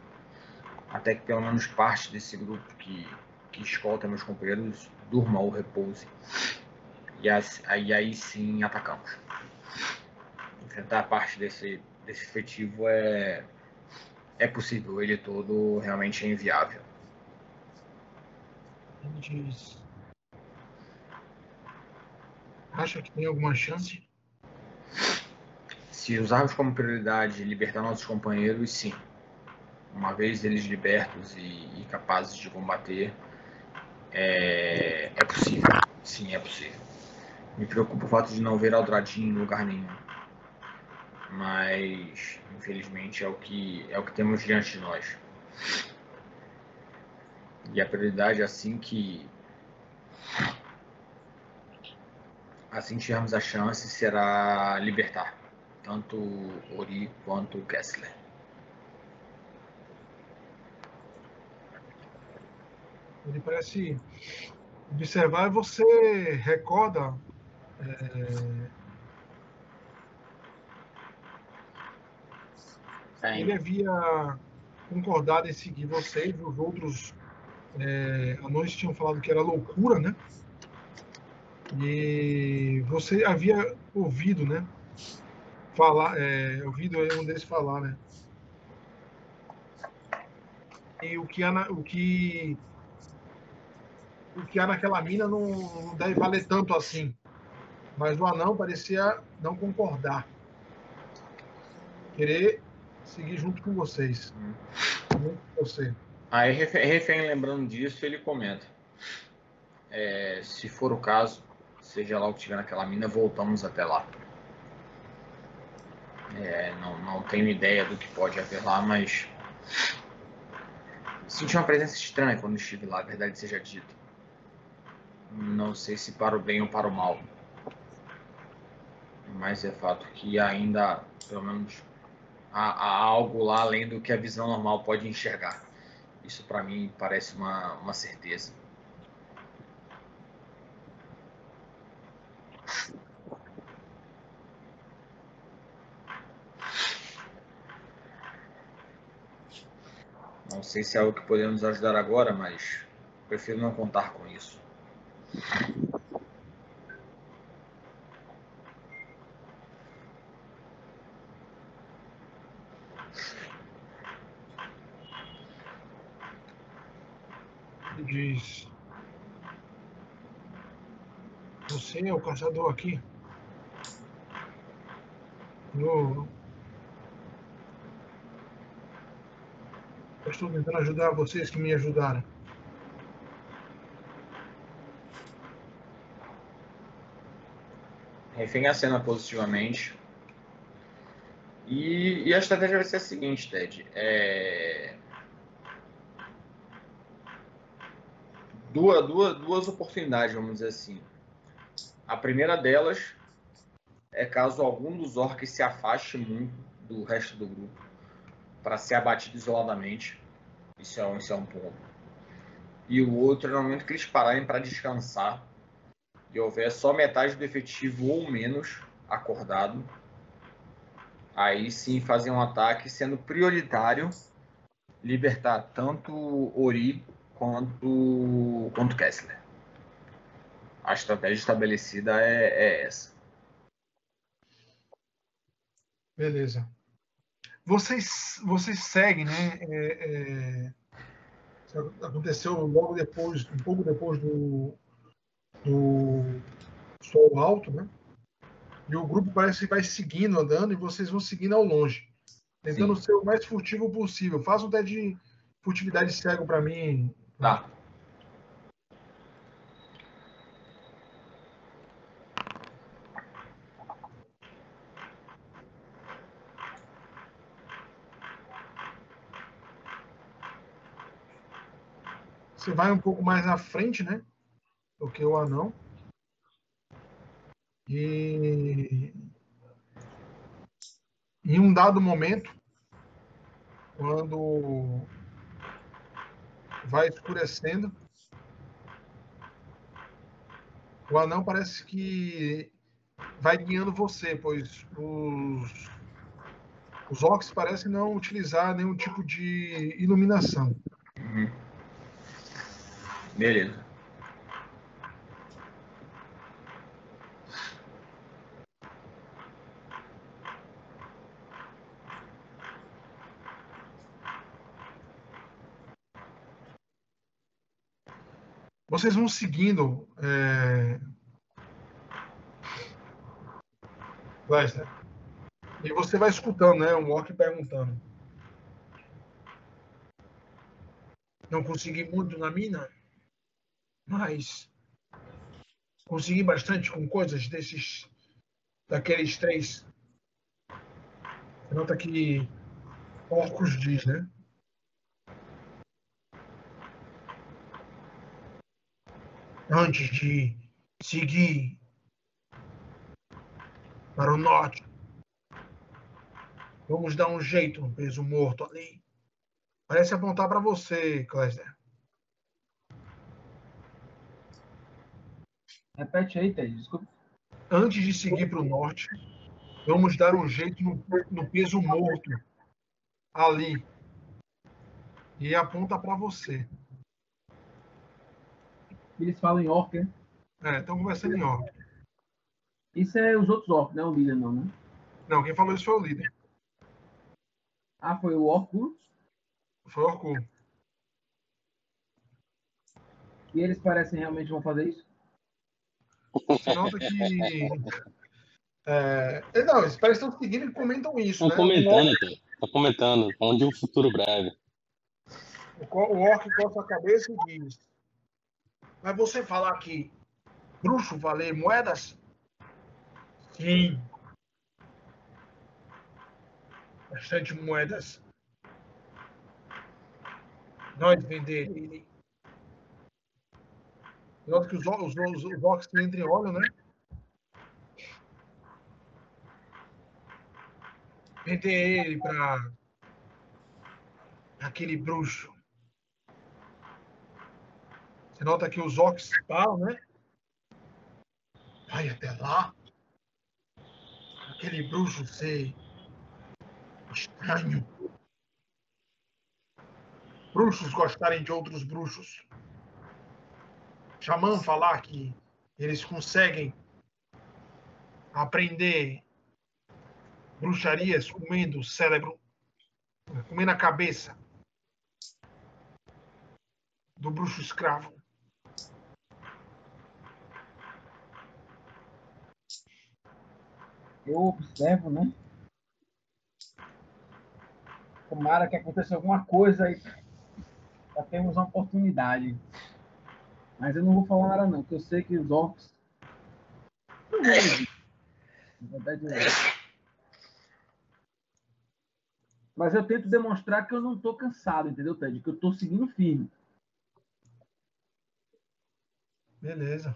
até que pelo menos parte desse grupo que, que escolta meus companheiros durma ou repouse. E aí, aí sim atacamos. Enfrentar parte desse, desse efetivo é, é possível, ele todo realmente é inviável. Diz acha que tem alguma chance? Se usarmos como prioridade libertar nossos companheiros, sim. Uma vez eles libertos e, e capazes de combater, é, é, possível. Sim, é possível. Me preocupa o fato de não ver Aldradin em lugar nenhum. Mas, infelizmente, é o que, é o que temos diante de nós. E a prioridade, assim que assim tivermos a chance, será libertar tanto Ori quanto Kessler. Ele parece observar e você recorda é, ele havia concordado em seguir vocês, os outros é, anões tinham falado que era loucura, né? E você havia ouvido, né? Falar, é, ouvido um deles falar, né? E o que há, na, o que o que há naquela mina não, não deve valer tanto assim. Mas o anão parecia não concordar. Querer seguir junto com vocês. Junto com você. Aí, refém, lembrando disso, ele comenta. É, se for o caso, seja lá o que tiver naquela mina, voltamos até lá. É, não, não tenho ideia do que pode haver lá, mas senti uma presença estranha quando estive lá, a verdade seja dita. Não sei se para o bem ou para o mal. Mas é fato que ainda, pelo menos, há, há algo lá além do que a visão normal pode enxergar. Isso para mim parece uma, uma certeza. Não sei se é algo que podemos ajudar agora, mas prefiro não contar com isso. Diz. Você é o caçador aqui? No, Eu estou tentando ajudar vocês que me ajudaram. Refém a cena positivamente. E, e, a estratégia vai ser a seguinte, Ted. É... Duas, duas, duas oportunidades, vamos dizer assim. A primeira delas é caso algum dos orcs se afaste muito do resto do grupo para ser abatido isoladamente. Isso é, um, isso é um ponto. E o outro é no momento que eles pararem para descansar e houver só metade do efetivo ou menos acordado, aí sim fazer um ataque sendo prioritário libertar tanto Ori quanto, quanto Kessler. A estratégia estabelecida é, é essa. Beleza vocês, vocês seguem, né? É, é, aconteceu logo depois, um pouco depois do, do sol alto, né? E o grupo parece que vai seguindo, andando, e vocês vão seguindo ao longe, tentando Sim. ser o mais furtivo possível. Faça um teste de furtividade cego para mim. Dá. Você vai um pouco mais à frente, né? Do que o anão. E em um dado momento, quando vai escurecendo, o anão parece que vai guiando você, pois os, os orcs parecem não utilizar nenhum tipo de iluminação. Uhum. Beleza. Vocês vão seguindo. É... Lester. E você vai escutando, né? Um orc perguntando. Não consegui muito na mina, mas consegui bastante com coisas desses daqueles três. Nota que orcos diz, né? Antes de seguir para o norte, vamos dar um jeito no peso morto ali. Parece apontar para você, Cléster. Repete aí, Ted, desculpa. Antes de seguir para o norte, vamos dar um jeito no, no peso morto ali. E aponta para você. Eles falam em orc, né? É, estão conversando em orc. Isso é os outros orcs, não é o líder, não, né? Não, quem falou isso foi o líder. Ah, foi o orc? Foi o Orcu. E eles parecem realmente vão fazer isso? Você nota que. É... Não, eles parecem que estão seguindo e comentam isso. Estão né? comentando, Estão Tá comentando. Onde um futuro breve. O, o orc coça a cabeça e diz: Mas você falar que bruxo valer moedas? Sim. Bastante moedas. Nós vender ele. Nota que os, os, os, os orcs entram e olham, né? Vender ele para aquele bruxo. Você nota que os orcs param, né? Vai até lá. Aquele bruxo ser estranho. Bruxos gostarem de outros bruxos. Xamã falar que eles conseguem aprender bruxarias comendo o cérebro, comendo a cabeça do bruxo escravo. Eu observo, né? Tomara que aconteça alguma coisa aí para termos uma oportunidade. Mas eu não vou falar nada não, porque eu sei que os orcs. Mas eu tento demonstrar que eu não estou cansado, entendeu, Ted? Que eu estou seguindo firme. Beleza.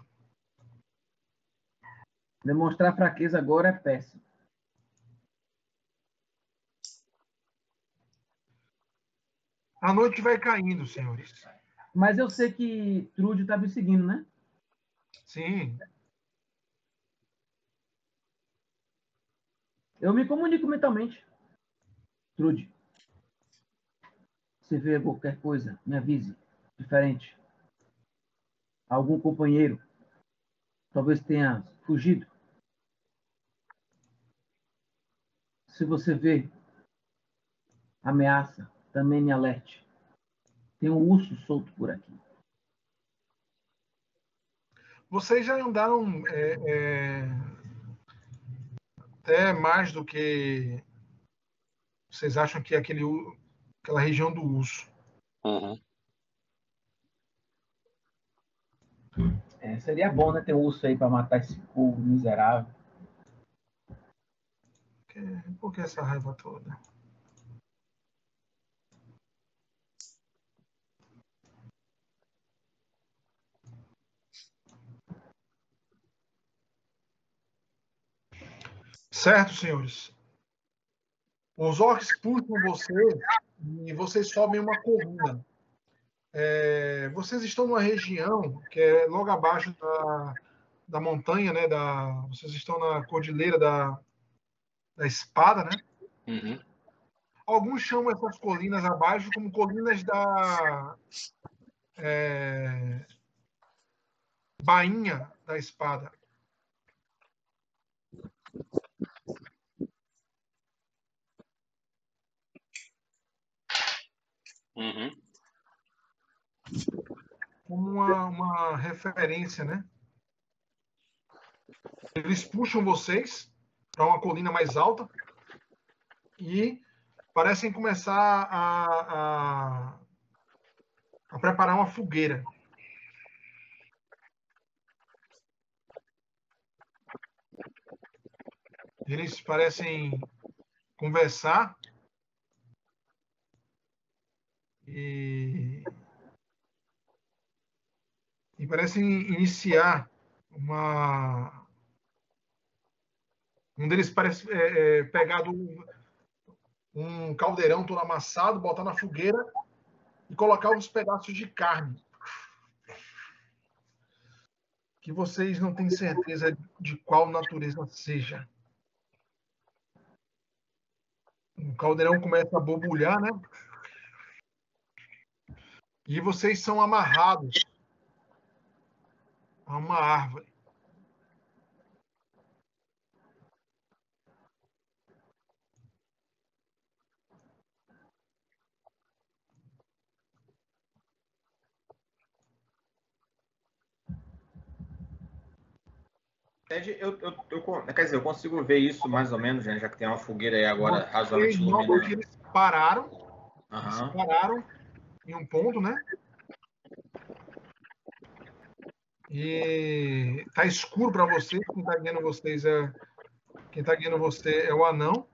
Demonstrar fraqueza agora é péssimo. A noite vai caindo, senhores. Mas eu sei que Trude está me seguindo, né? Sim. Eu me comunico mentalmente. Trude. Se vê qualquer coisa, me avise. Diferente. Algum companheiro. Talvez tenha fugido. Se você vê ameaça, também me alerte. Tem um urso solto por aqui. Vocês já andaram é, é, até mais do que vocês acham que é aquele, aquela região do urso. Uhum. É, seria bom, né? Ter um urso aí para matar esse povo miserável por que essa raiva toda? Certo, senhores? Os orcs puxam vocês e vocês sobem uma coluna. É, vocês estão numa região que é logo abaixo da, da montanha, né? Da, vocês estão na cordilheira da, da espada, né? Uhum. Alguns chamam essas colinas abaixo como colinas da é, bainha da espada. Uhum. Como uma, uma referência, né? Eles puxam vocês para uma colina mais alta e parecem começar a, a, a preparar uma fogueira. Eles parecem conversar e, e parecem iniciar uma. Um deles parece é, é, pegar do, um caldeirão todo amassado, botar na fogueira e colocar uns pedaços de carne. Que vocês não têm certeza de qual natureza seja. O caldeirão começa a borbulhar, né? E vocês são amarrados a uma árvore. Ted, eu, eu, eu, quer dizer, eu consigo ver isso mais ou menos, né, já que tem uma fogueira aí agora razoavelmente iluminada. Eles pararam, Aham. eles pararam em um ponto, né? E tá escuro para vocês, quem tá guiando vocês é quem tá guiando você é o anão.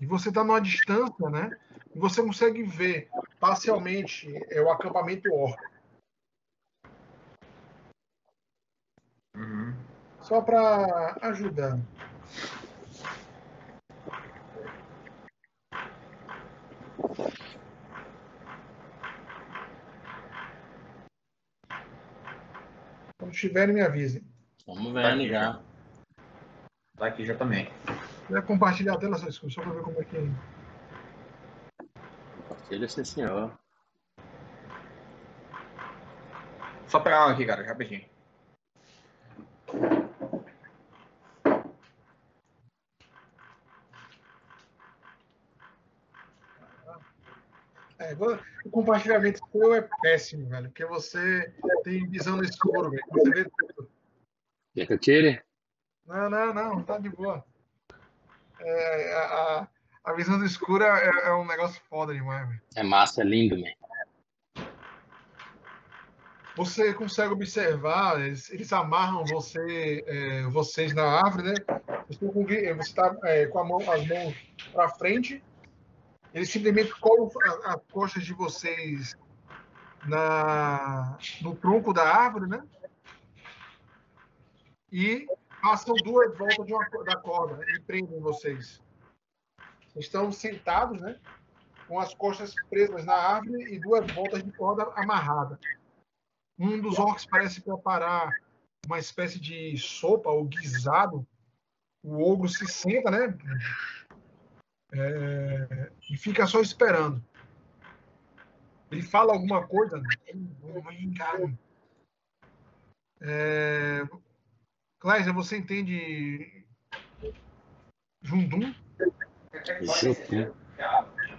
E você tá numa distância, né? E você consegue ver parcialmente é o acampamento orc. Só para ajudar. Quando tiverem, me avisem. Vamos Tá ver, aqui já. Tá aqui já também. Vai compartilhar a tela, só só para ver como é que é. Compartilha, sim, senhor. Só pegar uma aqui, cara, rapidinho. É, o compartilhamento seu é péssimo, velho, porque você tem visão no escuro, velho. Você vê tudo. Quer que eu tire? Não, não, não, tá de boa. É, a, a- visão no escuro é, é um negócio foda demais, velho. É massa, é lindo, man. Você consegue observar, eles, eles amarram você, é, vocês na árvore, né? Você está com a mão, as mãos para frente. Eles simplesmente colam as costas de vocês na, no tronco da árvore, né? E passam duas voltas uma da corda e prendem vocês. Estão sentados, né? Com as costas presas na árvore e duas voltas de corda amarrada. Um dos orcs parece preparar uma espécie de sopa ou guisado. O ogro se senta, né? É, e fica só esperando. Ele fala alguma coisa. É, Cláudia, você entende Jundum?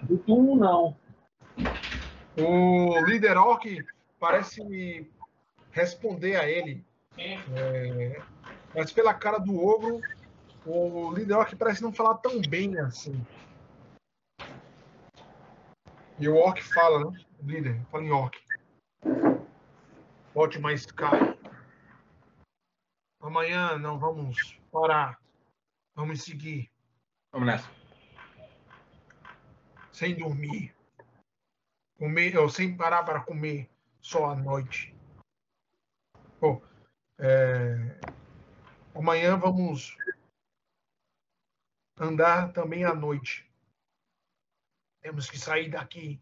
Do Tum, não. O líder orc parece responder a ele. É, mas pela cara do ogro, o líder orc parece não falar tão bem assim. E o orc fala, né? O líder, fala em orc. Mais Sky. Amanhã não vamos parar. Vamos seguir. Vamos nessa. sem dormir, comer, ou sem parar para comer só à noite. Bom, é, amanhã vamos andar também à noite. Temos que sair daqui.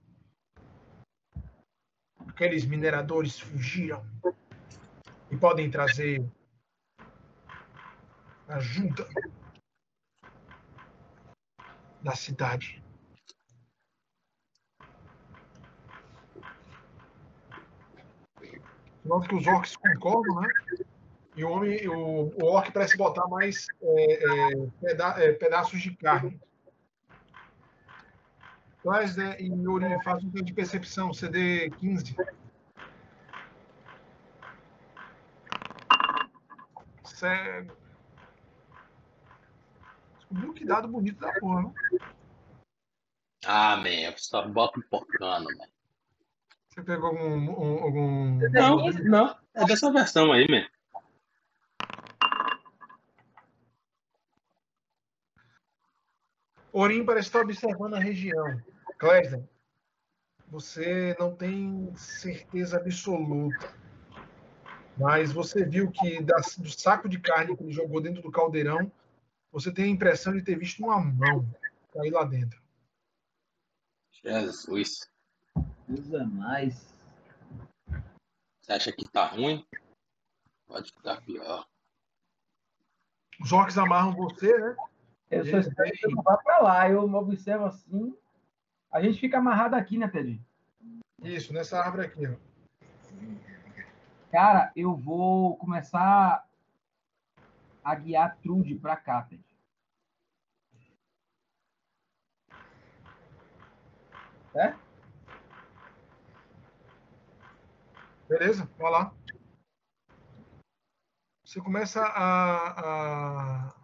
Aqueles mineradores fugiram e podem trazer ajuda da cidade. Nota que os orcs concordam, né? E o homem, o, o orc parece botar mais é, é, peda é, pedaços de carne. Traz né, e Yuri faz um teste de percepção, CD 15. Cego. Descobriu que dado bonito da porra, né? Ah, man, eu só boto pipocando, man. Você pegou algum. algum... Não, não. É dessa versão aí, man. Orim parece estar observando a região. Clésden, você não tem certeza absoluta. Mas você viu que da, do saco de carne que ele jogou dentro do caldeirão, você tem a impressão de ter visto uma mão cair lá dentro. Jesus. Usa mais. Você acha que tá ruim? Pode ficar pior. Os orcs amarram você, né? Eu só espero que não vá pra lá. Eu me observo assim. A gente fica amarrado aqui, né, Ted? Isso, nessa árvore aqui, ó. Cara, eu vou começar a guiar Trude para cá, Ted. É? Beleza, vai lá. Você começa a. a...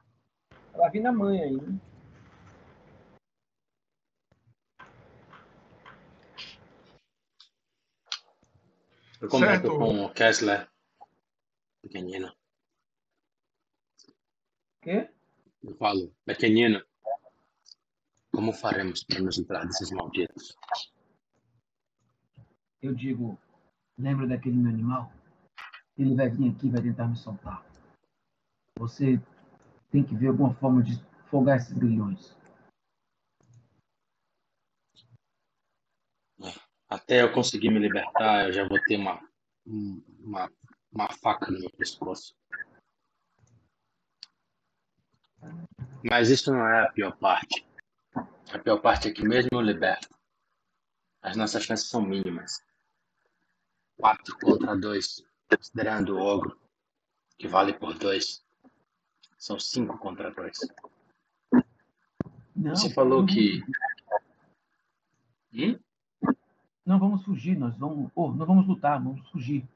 Ela vem na manhã aí, né? Eu comento Certo. com o Kessler. Pequenino. Quê? Eu falo, pequenino. Como faremos para nos livrar desses malditos? Eu digo, lembra daquele meu animal? Ele vai vir aqui e vai tentar me soltar. Você tem que ver alguma forma de folgar esses grilhões. Até eu conseguir me libertar, eu já vou ter uma, uma, uma faca no meu pescoço. Mas isso não é a pior parte. A pior parte é que mesmo eu liberto, as nossas chances são mínimas. Quatro contra dois, considerando o ogro, que vale por dois. São cinco contra dois. Você falou que. Hum? Não vamos fugir, nós vamos. Oh, não vamos lutar, vamos fugir.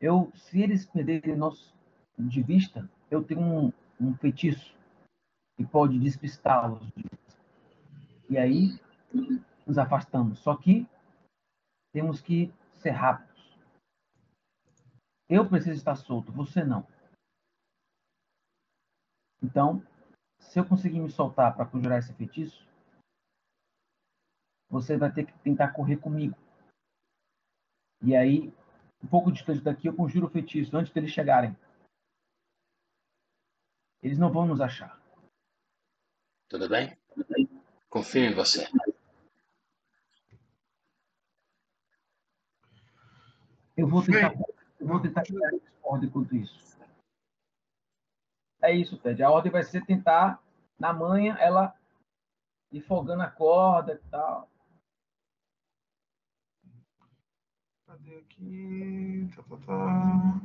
Eu, se eles perderem nós de vista, eu tenho um, um feitiço que pode despistá-los. E aí nos afastamos. Só que temos que ser rápidos. Eu preciso estar solto, você não. Então, se eu conseguir me soltar para conjurar esse feitiço, você vai ter que tentar correr comigo. E aí, um pouco distante daqui, eu conjuro o feitiço antes deles chegarem. Eles não vão nos achar. Tudo bem? Confio em você. Eu vou tentar, eu vou tentar criar ordem enquanto isso. É isso, Ted. A ordem vai ser tentar, na manhã, ela ir folgando a corda e tal. Cadê aqui? Tá, tá, tá.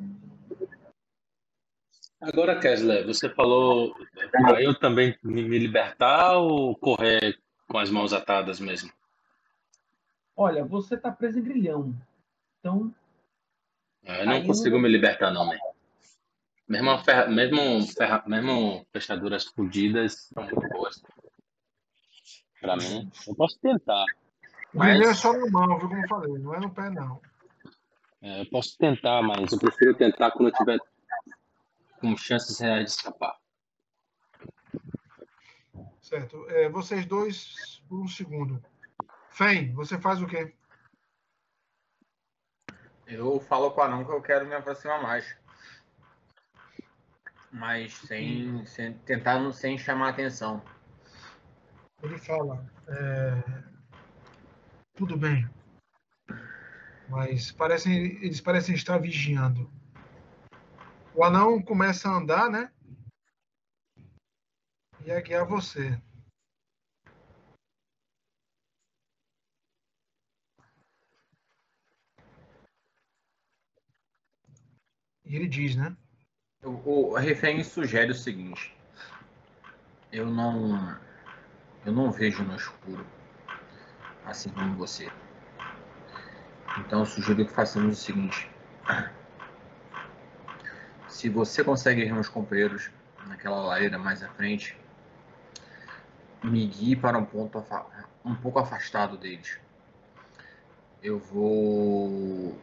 Agora, Kessler, você falou para eu também me libertar ou correr com as mãos atadas mesmo? Olha, você tá preso em grilhão. Então, Eu não consigo eu- me libertar, não, né? Mesmo, ferra- mesmo, ferra- mesmo fechaduras fodidas são muito boas. Pra mim, eu posso tentar. O grilhão é Mas só na mão, viu como eu falei? Não é no pé, não. É, eu posso tentar, mas eu prefiro tentar quando eu tiver com chances reais de escapar. Certo. É, vocês dois, por um segundo. Fen, você faz o quê? Eu falo com o anão que eu quero me aproximar mais. Mas sem, sem tentar não- sem chamar atenção. Ele fala: é, Tudo bem, mas parecem, eles parecem estar vigiando. O anão começa a andar, né? E a guiar você. E ele diz, né? O, o refém sugere o seguinte: eu não, eu não vejo no escuro, assim como você. Então eu sugiro que façamos o seguinte: se você consegue ver meus companheiros naquela lareira mais à frente, me guie para um ponto um pouco afastado deles. Eu vou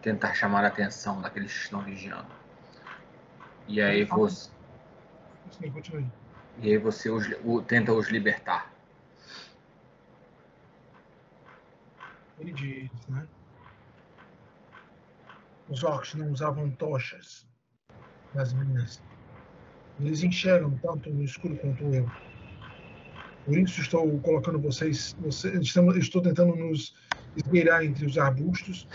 tentar chamar a atenção daqueles que estão vigiando. E aí você. E aí você os, o, tenta os libertar. Ele diz, né? Os orcs não usavam tochas nas minas. Eles enxergam tanto no escuro quanto eu. Por isso estou colocando vocês, vocês estamos, estou tentando nos esgueirar entre os arbustos.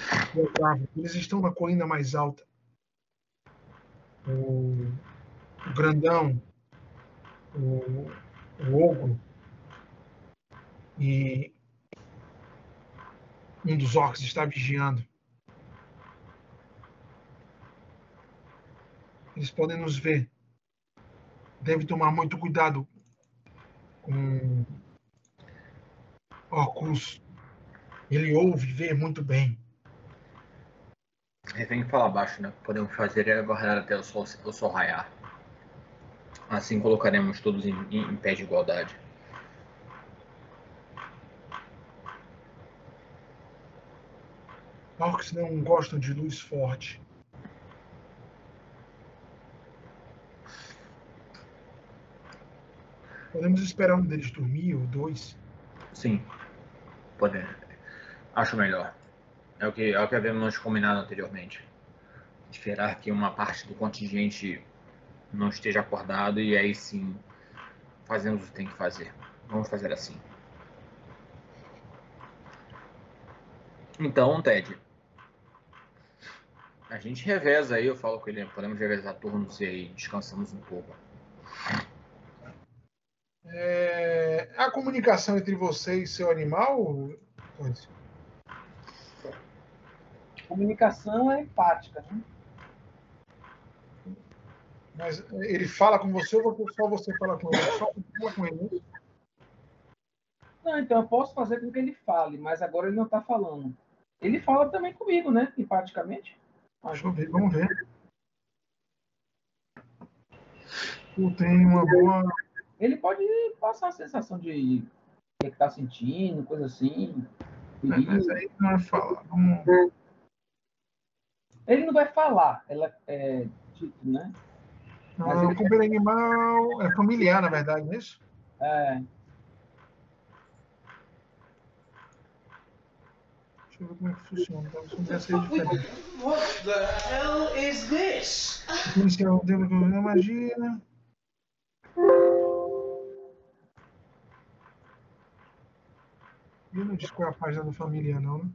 Eles estão na colina mais alta. O, o grandão, o, o ogro e um dos orcs está vigiando. Eles podem nos ver. Deve tomar muito cuidado com óculos ele ouve e vê muito bem. Ele que falar baixo, né? Podemos fazer é aguardar até o sol, o sol raiar. Assim colocaremos todos em, em pé de igualdade. Orcs não gostam de luz forte. Podemos esperar um deles dormir ou dois? Sim. Podemos. Acho melhor. É o que, é o que havíamos combinado anteriormente. Esperar que uma parte do contingente não esteja acordado e aí sim fazemos o que tem que fazer. Vamos fazer assim. Então, Ted, a gente reveza aí, eu falo com ele, podemos revezar turnos e aí descansamos um pouco. É, a comunicação entre você e seu animal, Comunicação é empática, né? Mas ele fala com você ou só você fala com ele? Só fala com ele? Não, então eu posso fazer com que ele fale, mas agora ele não está falando. Ele fala também comigo, né? Empaticamente. Deixa eu ver, vamos ver. Tu tem uma boa. Ele pode passar a sensação de o que está sentindo, coisa assim. É, mas aí não é falar. Vamos... Ele não vai falar, ela é dito, né? Mas não, ele... companheiro animal é familiar, na verdade, não é isso? É. Deixa eu ver como é que funciona. Deve ser diferente. What the hell is this? Iniciar o tempo com a magia. E não diz qual é a página do familiar, não, né?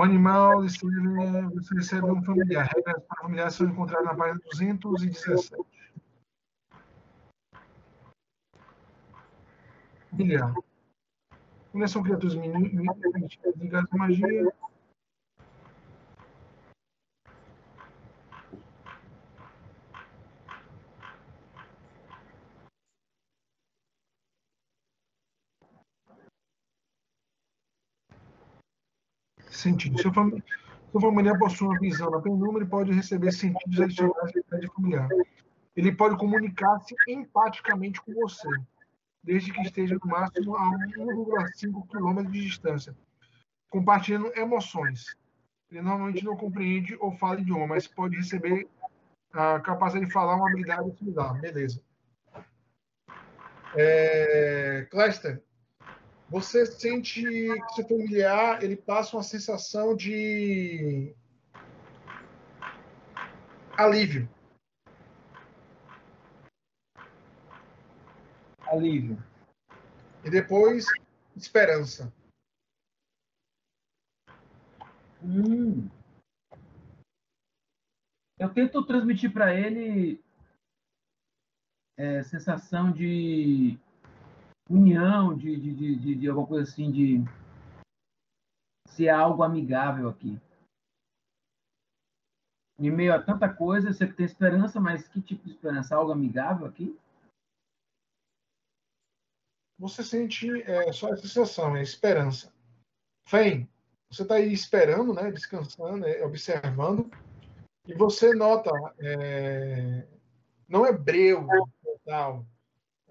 O animal, você recebe um familiar. Regras para familiares são encontradas na página 217. Familiar. Quando são criaturas ligadas à magia. Sentido. Se o, familiar possui uma visão na penumbra, ele pode receber sentidos adicionais da idade familiar. Ele pode comunicar-se empaticamente com você, desde que esteja no máximo a 1,5 km de distância, compartilhando emoções. Ele normalmente não compreende ou fala idioma, mas pode receber a capacidade de falar uma habilidade similar. Beleza. É... Cluster, Você sente que seu familiar ele passa uma sensação de alívio. Alívio. E depois, esperança. Hum. Eu tento transmitir para ele é, sensação de união, de, de, de, de, alguma coisa assim, de ser algo amigável aqui. Em meio a tanta coisa, você tem esperança, mas que tipo de esperança? Algo amigável aqui? Você sente é, só essa sensação, é esperança. Fem, você está aí esperando, né, descansando, é, observando, e você nota, é, não é breu, tal,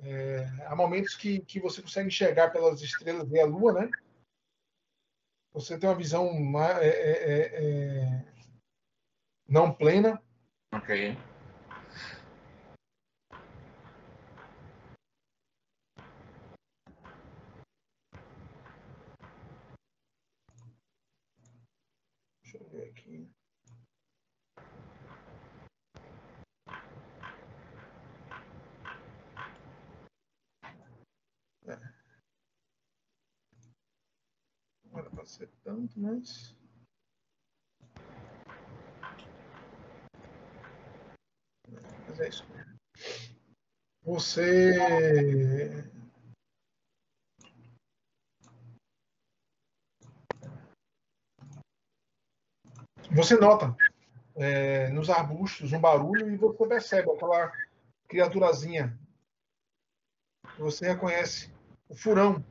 é, há momentos que, que você consegue enxergar pelas estrelas e a lua, né? Você tem uma visão é, é, é, não plena. Ok. Deixa eu ver aqui. Não era para ser tanto, mas. Mas é isso mesmo. Você. Você nota é, nos arbustos um barulho e você percebe aquela criaturazinha. Você reconhece o furão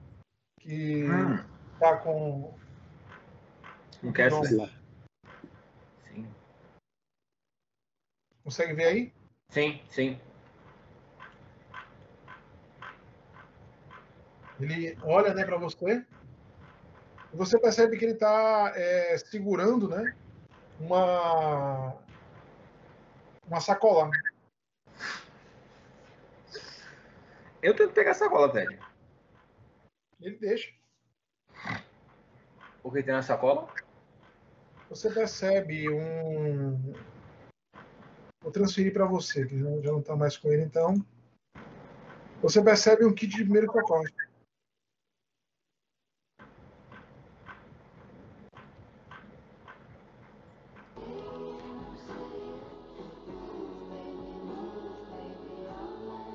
que está hum. com. Não quer lá. Sim. Consegue ver aí? Sim, sim. Ele olha né, para você e você percebe que ele está é, segurando né, uma, uma sacola. Eu tento pegar a sacola, velho. Ele deixa. O que tem na sacola? Você percebe um. Vou transferir para você, que já não está mais com ele, então. Você percebe um kit de primeiro socorro.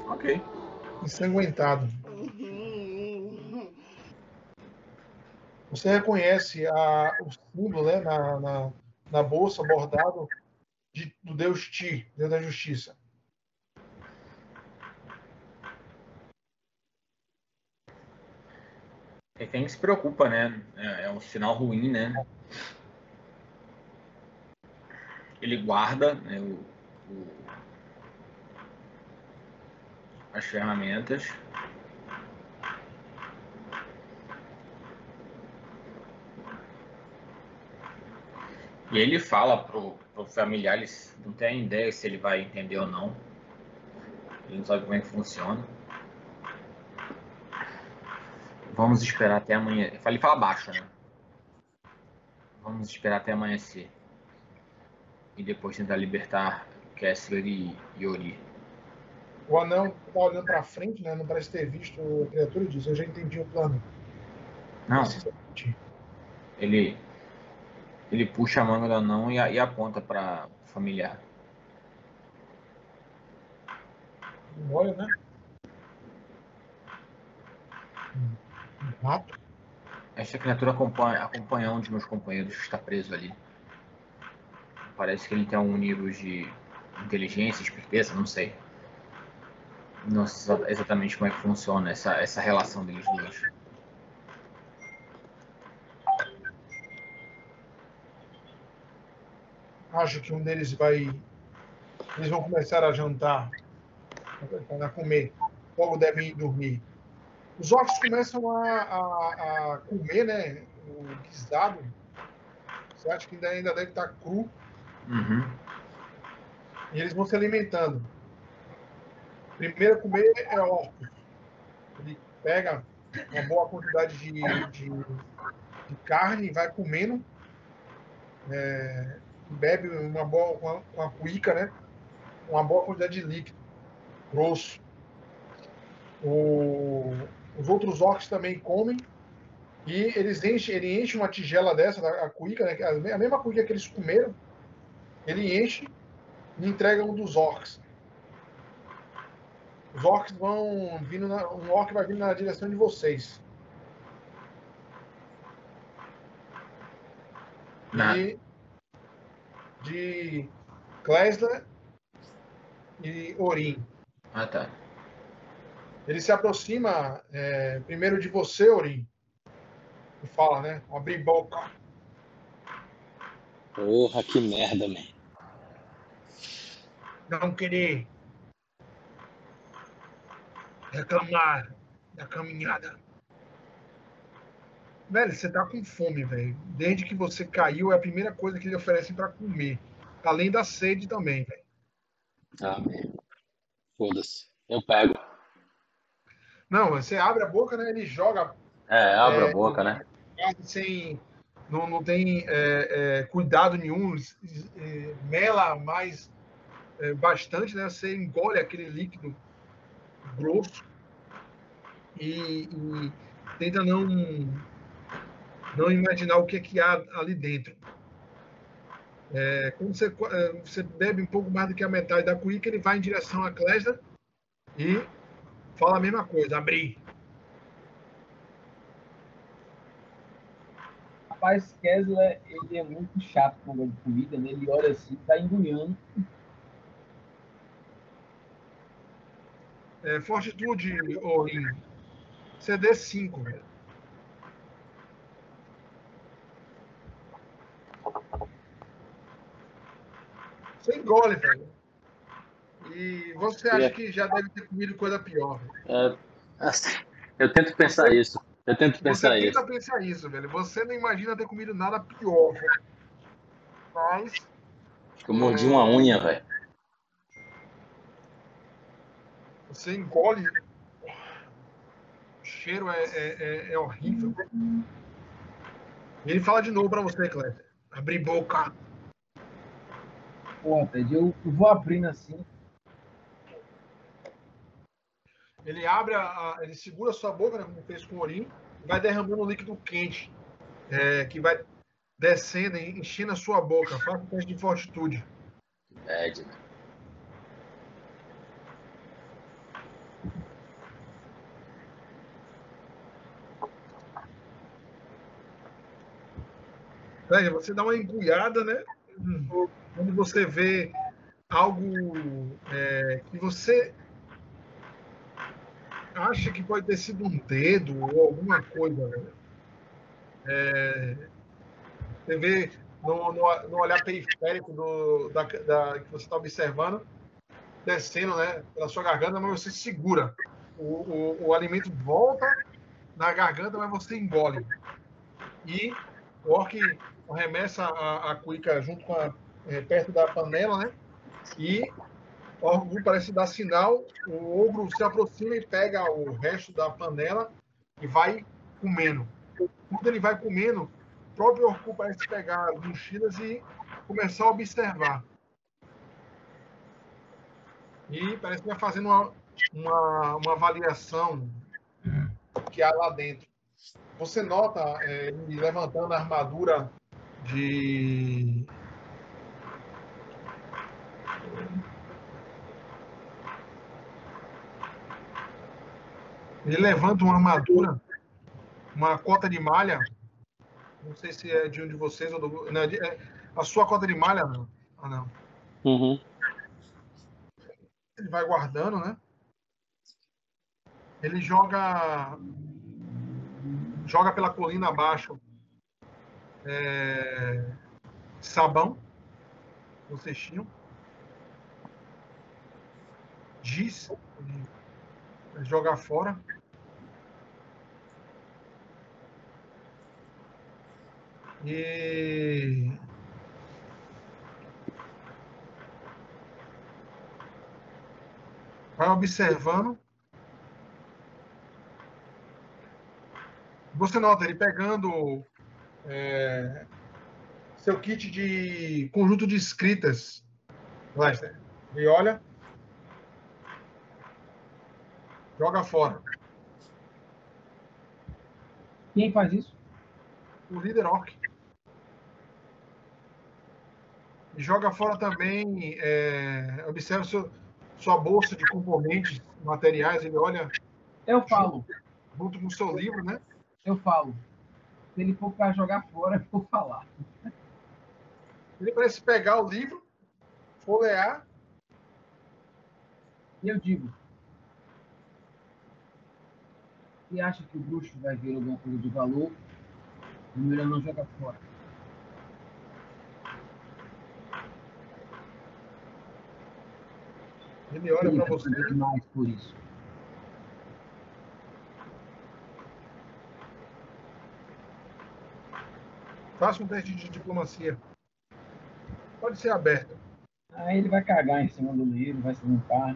Ok. Ensanguentado. Você reconhece a, o símbolo né, na, na, na bolsa bordado de, do Deus Ti, Deus da Justiça. É quem se preocupa, né? É, é um sinal ruim, né? Ele guarda né, o, o, as ferramentas ele fala pro, pro familiar, eles não tem ideia se ele vai entender ou não. Ele não sabe como é que funciona. Vamos esperar até amanhã. Ele fala baixo, né? Vamos esperar até amanhecer. E depois tentar libertar Kessler e Yori. O anão tá olhando pra frente, né? Não parece ter visto a criatura e diz: Eu já entendi o plano. Não. Ele ele puxa a manga do anão e, e aponta para o familiar. Olha, né? Um rato. Esta criatura acompanha, acompanha um dos meus companheiros que está preso ali. Parece que ele tem algum nível de inteligência, esperteza, não sei. Não sei exatamente como é que funciona essa, essa relação deles dois. Acho que um deles vai. Eles vão começar a jantar, a comer. Logo devem ir dormir. Os orcs começam a, a, a comer, né? O guisado. Você acha que ainda, ainda deve estar cru. Uhum. E eles vão se alimentando. Primeiro a comer é orco. Ele pega uma boa quantidade de, de, de carne, vai comendo, é, bebe uma boa uma, uma cuíca, né? Uma boa quantidade de líquido grosso. O, os outros orcs também comem e eles enchem, ele enche uma tigela dessa, a cuíca, né? A mesma cuíca que eles comeram, ele enche e entrega um dos orcs. Os orcs vão vindo, na, um orc vai vindo na direção de vocês. E de Klesla e Orim. Ah, tá. Ele se aproxima é, primeiro de você, Orim. E fala, né? Abrir boca. Porra, que merda, man. Não querer reclamar da caminhada. Velho, você tá com fome, velho. Desde que você caiu, é a primeira coisa que ele oferece para comer. Além da sede também, velho. Ah, merda. Foda-se. Eu pego. Não, você abre a boca, né? Ele joga. É, abre é, a boca, né? Sem. Não, não tem é, é, cuidado nenhum, é, mela mais é, bastante, né? Você engole aquele líquido grosso e, e tenta não não imaginar o que, é que há ali dentro. É, quando você, é, você, bebe um pouco mais do que a metade da cuíca, ele vai em direção à Clésida e fala a mesma coisa, abrir. Rapaz, Kessler, ele é muito chato com o de comida, né? Ele olha assim, tá engolindo. É, fortitude, Orin. CD 5, velho. Você engole, velho. E você acha que já deve ter comido coisa pior. É, eu tento pensar você, isso. Eu tento pensar você isso. Você tenta pensar isso, velho. Você não imagina ter comido nada pior, velho. Mas. Eu mordi é... uma unha, velho. Você engole. O cheiro é, é, é, é horrível. E ele fala de novo pra você, Cléber. Abrir boca. Pô, Ted, eu, vou abrindo assim. Ele abre, a, ele segura a sua boca, né, como fez com o Orim, e vai derramando um líquido quente, é, que vai descendo, enchendo a sua boca. Faça um teste de fortitude. Né? você dá uma engulhada, né? Hum quando você vê algo é, que você acha que pode ter sido um dedo ou alguma coisa. Né? É, você vê no, no, no, olhar periférico do, da, da, que você está observando, descendo né, pela sua garganta, mas você segura. O, o, o alimento volta na garganta, mas você engole. E o orc arremessa a, a cuica junto com a, é, perto da panela, né? E o Orgulho parece dar sinal, o ogro se aproxima e pega o resto da panela e vai comendo. Quando ele vai comendo, o próprio Orcu parece pegar as mochilas e começar a observar. E parece que vai fazendo uma, uma, uma avaliação que há lá dentro. Você nota é, ele levantando a armadura de Ele levanta uma armadura, uma cota de malha. Não sei se é de um de vocês ou do. Não, é, a sua cota de malha, não. Ah, não. Uhum. Ele vai guardando, né? Ele joga. Joga pela colina abaixo. É, sabão. No cestinho. Giz. Jogar fora. E vai observando Você nota ele pegando é, seu kit de conjunto de escritas, Lester. E olha, joga fora. Quem faz isso? O líder Orc. E joga fora também, é, observa seu, sua bolsa de componentes, materiais, ele olha. Eu falo. Junto com o seu livro, né? Eu falo. Se ele for para jogar fora, eu vou falar. Ele parece pegar o livro, folhear. E eu digo: Se acha que o bruxo vai ver alguma coisa de valor, é melhor não jogar fora. Ele olha para você. demais por isso. Faça um teste de diplomacia. Pode ser aberto. Aí ele vai cagar em cima do livro, vai se limpar.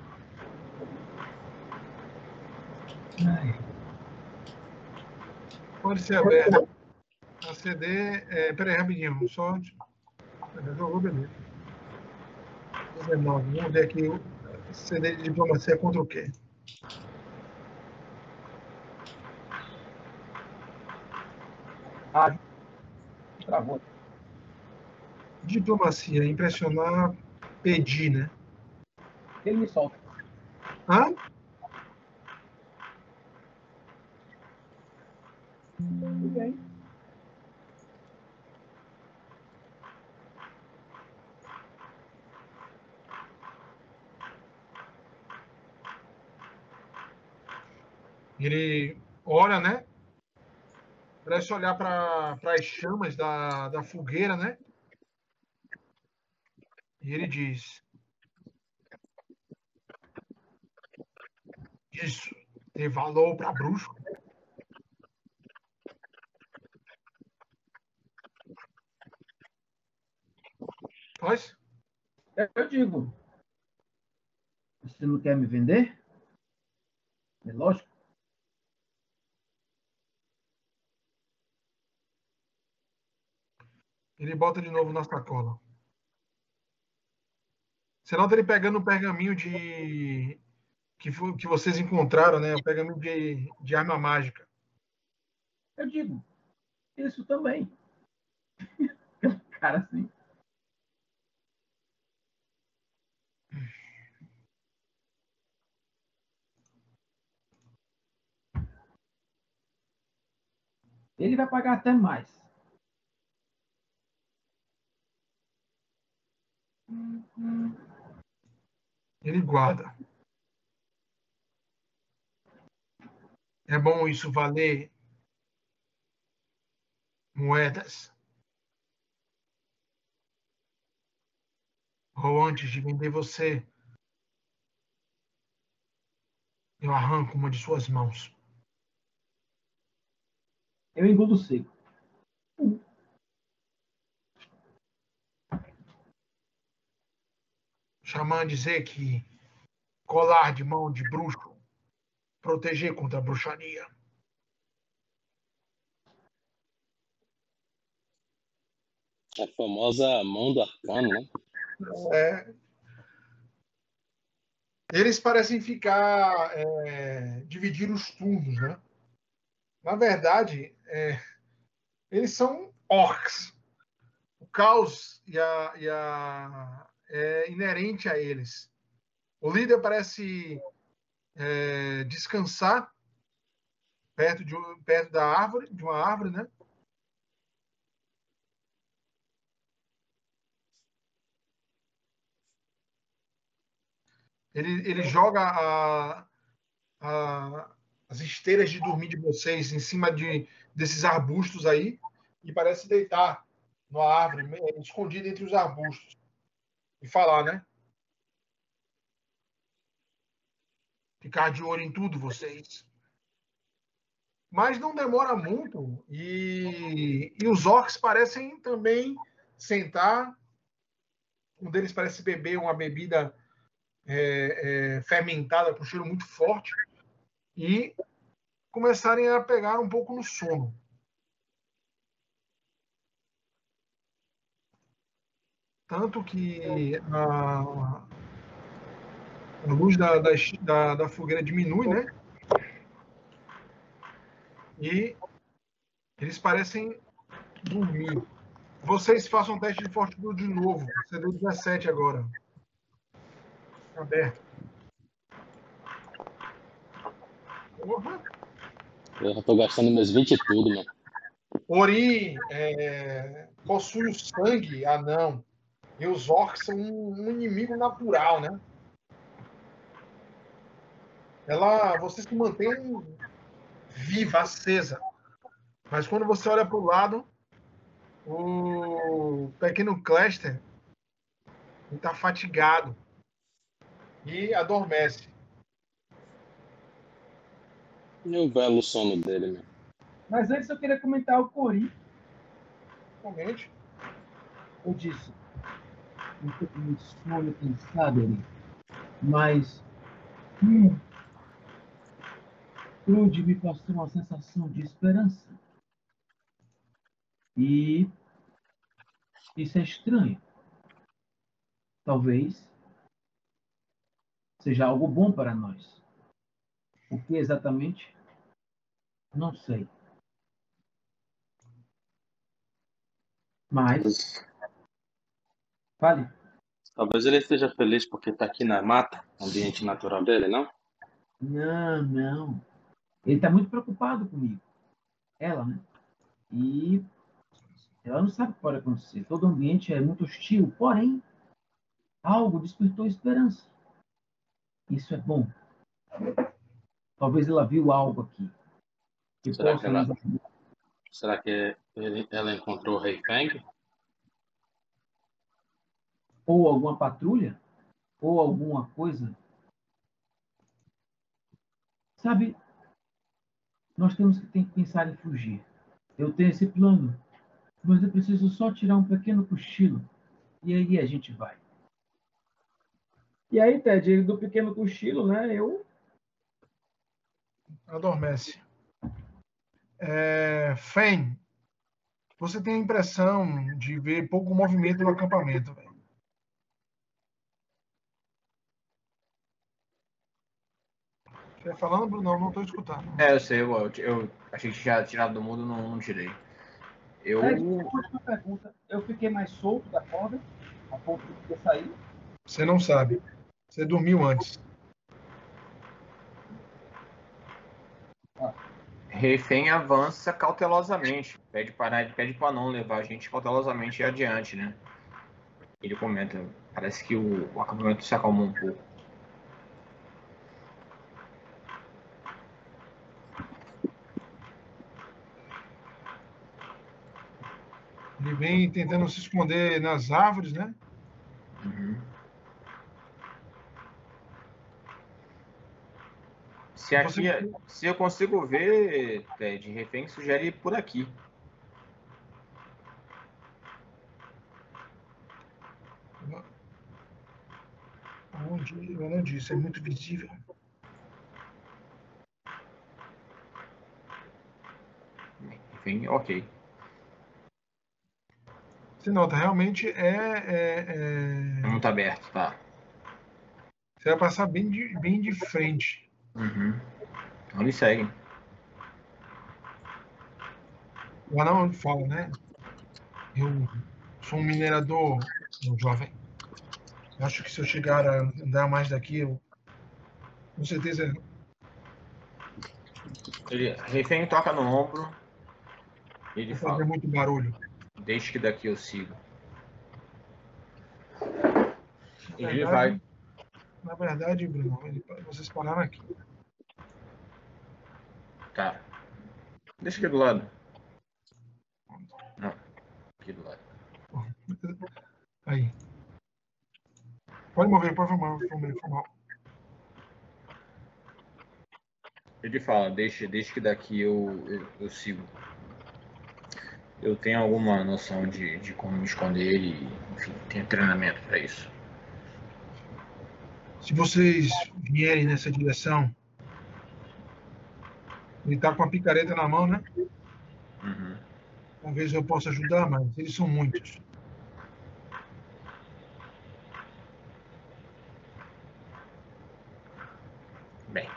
Ai. Pode ser aberto. A CD. É, peraí, rapidinho. Só. Jogou, beleza. 19. Vamos ver aqui. CD de diplomacia contra o quê? Ah, travou. Diplomacia. Impressionar. Pedir, né? Ele me solta. Hã? Tudo bem. Ele olha, né? Parece olhar para as chamas da, da fogueira, né? E ele diz: Isso tem valor para bruxo. Faz? Eu digo. Você não quer me vender? É lógico. Ele bota de novo na sacola. Você nota ele pegando o pergaminho de. Que, que vocês encontraram, né? O pergaminho de, de arma mágica. Eu digo. Isso também. Cara, assim. Ele vai pagar até mais. Ele guarda. É bom isso valer moedas. Ou antes de vender você, eu arranco uma de suas mãos. Eu engulo seco. Xamã dizer que colar de mão de bruxo, proteger contra a bruxaria. A famosa mão do arcano, né? É. Eles parecem ficar. É, dividir os turnos, né? Na verdade, é, eles são orcs. O caos e a, e a, é inerente a eles. O líder parece é, descansar perto, de, perto da árvore, de uma árvore, né? Ele, ele joga a, a- as esteiras de dormir de vocês em cima de, desses arbustos aí e parece deitar numa árvore, meio escondido entre os arbustos. E falar, né? Ficar de olho em tudo, vocês. Mas não demora muito e, e os orcs parecem também sentar. Um deles parece beber uma bebida é, é, fermentada com cheiro muito forte e começarem a pegar um pouco no sono. Tanto que a, a luz da, da, da, fogueira diminui, né? E eles parecem dormir. Vocês façam um teste de fortitude de novo. Você deu 17 agora. Aberto. Porra. Eu tô gastando meus 20 e tudo, mano. Ori é, possui o sangue anão. E os orcs são um, um inimigo natural, né? Ela, você se mantém viva, acesa. Mas quando você olha para o lado, o pequeno Cluster está fatigado e adormece. E o belo sono dele, né? Mas antes eu queria comentar o Cori. Comente. Eu disse, um pouco de sono, ali. Mas. Hum, Trude me passou uma sensação de esperança. E isso é estranho. Talvez seja algo bom para nós. O que exatamente? Não sei. Mas. Fale. Talvez ele esteja feliz porque está aqui na mata, ambiente natural dele, não? Não, não. Ele está muito preocupado comigo. Ela, né? E ela não sabe o que pode acontecer. Todo o ambiente é muito hostil, porém, algo despertou esperança. Isso é bom. Talvez ela viu algo aqui. Que Será, que ela... Será que ele, ela encontrou o Rei Feng? Ou alguma patrulha? Ou alguma coisa? Sabe, nós temos que, que pensar em fugir. Eu tenho esse plano, mas eu preciso só tirar um pequeno cochilo. E aí a gente vai. E aí, Ted, do pequeno cochilo, né? Eu. Adormece. É, Fen, você tem a impressão de ver pouco movimento no acampamento, velho. Você falando, Bruno? Não estou escutando. É, eu sei, eu, eu achei que tinha tirado do mundo, não, não tirei. Eu. É, uma pergunta. Eu fiquei mais solto da corda, a ponto de sair? Você não sabe. Você dormiu antes. Refém avança cautelosamente. Pede para pede para não levar a gente cautelosamente adiante, né? Ele comenta. Parece que o, o acampamento se acalmou um pouco. Vem tentando se esconder nas árvores, né? Uhum. Se aqui, Você... É, se eu consigo ver, Ted, refém sugere por aqui. Onde? Não disse, é muito visível. Enfim, ok. Você nota, realmente é. é, é... Muito aberto, tá. Você vai passar bem de, bem de frente. Uhum. Então me seguem. O anão fala, né? Eu sou um minerador, um jovem. Acho que se eu chegar a andar mais daqui, eu com certeza. Ele refém toca no ombro. Ele fala. Muito barulho. Deixe que daqui eu sigo. Ele vai. Na verdade, Bruno, ele, vocês pararam aqui. Tá. Deixa aqui do lado. Não. Aqui do lado. Aí. Pode mover, pode mover, pode mover, Ele fala, deixa, deixa que daqui eu, eu, eu sigo eu tenho alguma noção de, de como me esconder e, enfim, tenho treinamento para isso. Se vocês vierem nessa direção, Ele tá com a picareta na mão, né? Uhum. Talvez eu possa ajudar, mas eles são muitos. Bem.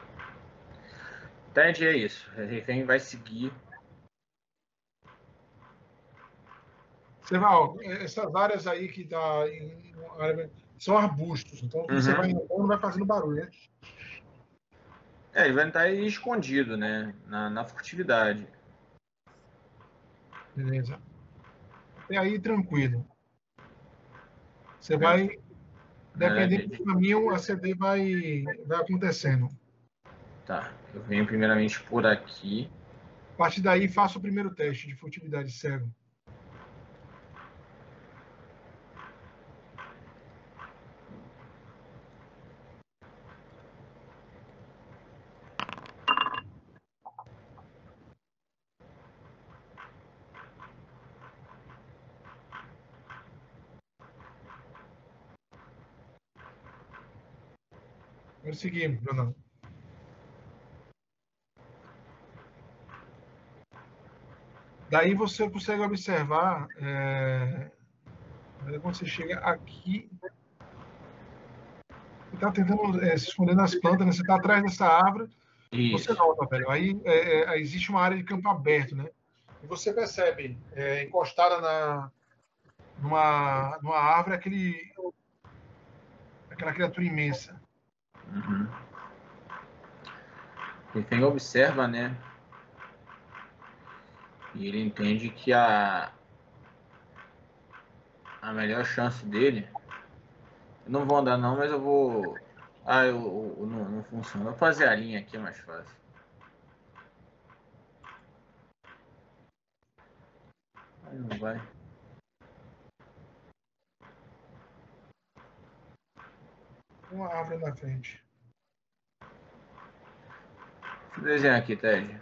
Ted é isso. O refém vai seguir. Ó, essas áreas aí que tá em, são arbustos, então Uhum. você vai andando, vai fazendo barulho, né? É, ele vai estar aí escondido, né? Na, na furtividade. Beleza. Até aí, tranquilo. Você vai, dependendo gente. do caminho, a CD vai, vai acontecendo. Tá. Eu venho primeiramente por aqui. A partir daí, faça o primeiro teste de furtividade cego. Seguir, Bruno. Daí você consegue observar é, quando você chega aqui. Você está tentando é, se esconder nas plantas, né? você está atrás dessa árvore. Você Isso. nota, velho. Aí é, é, existe uma área de campo aberto, né? E você percebe, é, encostada na, numa, numa árvore, aquele, aquela criatura imensa. Uhum. O refém observa, né? E ele entende que a a melhor chance dele. Eu não vou andar não, mas eu vou. Ah, eu, eu- não, não funciona. Vou fazer a linha aqui é mais fácil. Não vai. Uma árvore na frente. Deixa eu desenhar aqui, Ted.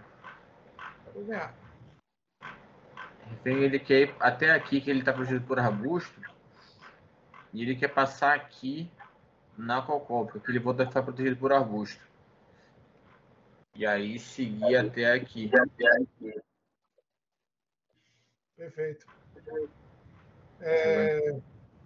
Vou ganhar. Refém, ele quer ir até aqui, que ele está protegido por arbusto. E ele quer passar aqui na cocó, porque aquele volta ficar protegido por arbusto. E aí seguir até aqui. Perfeito. É,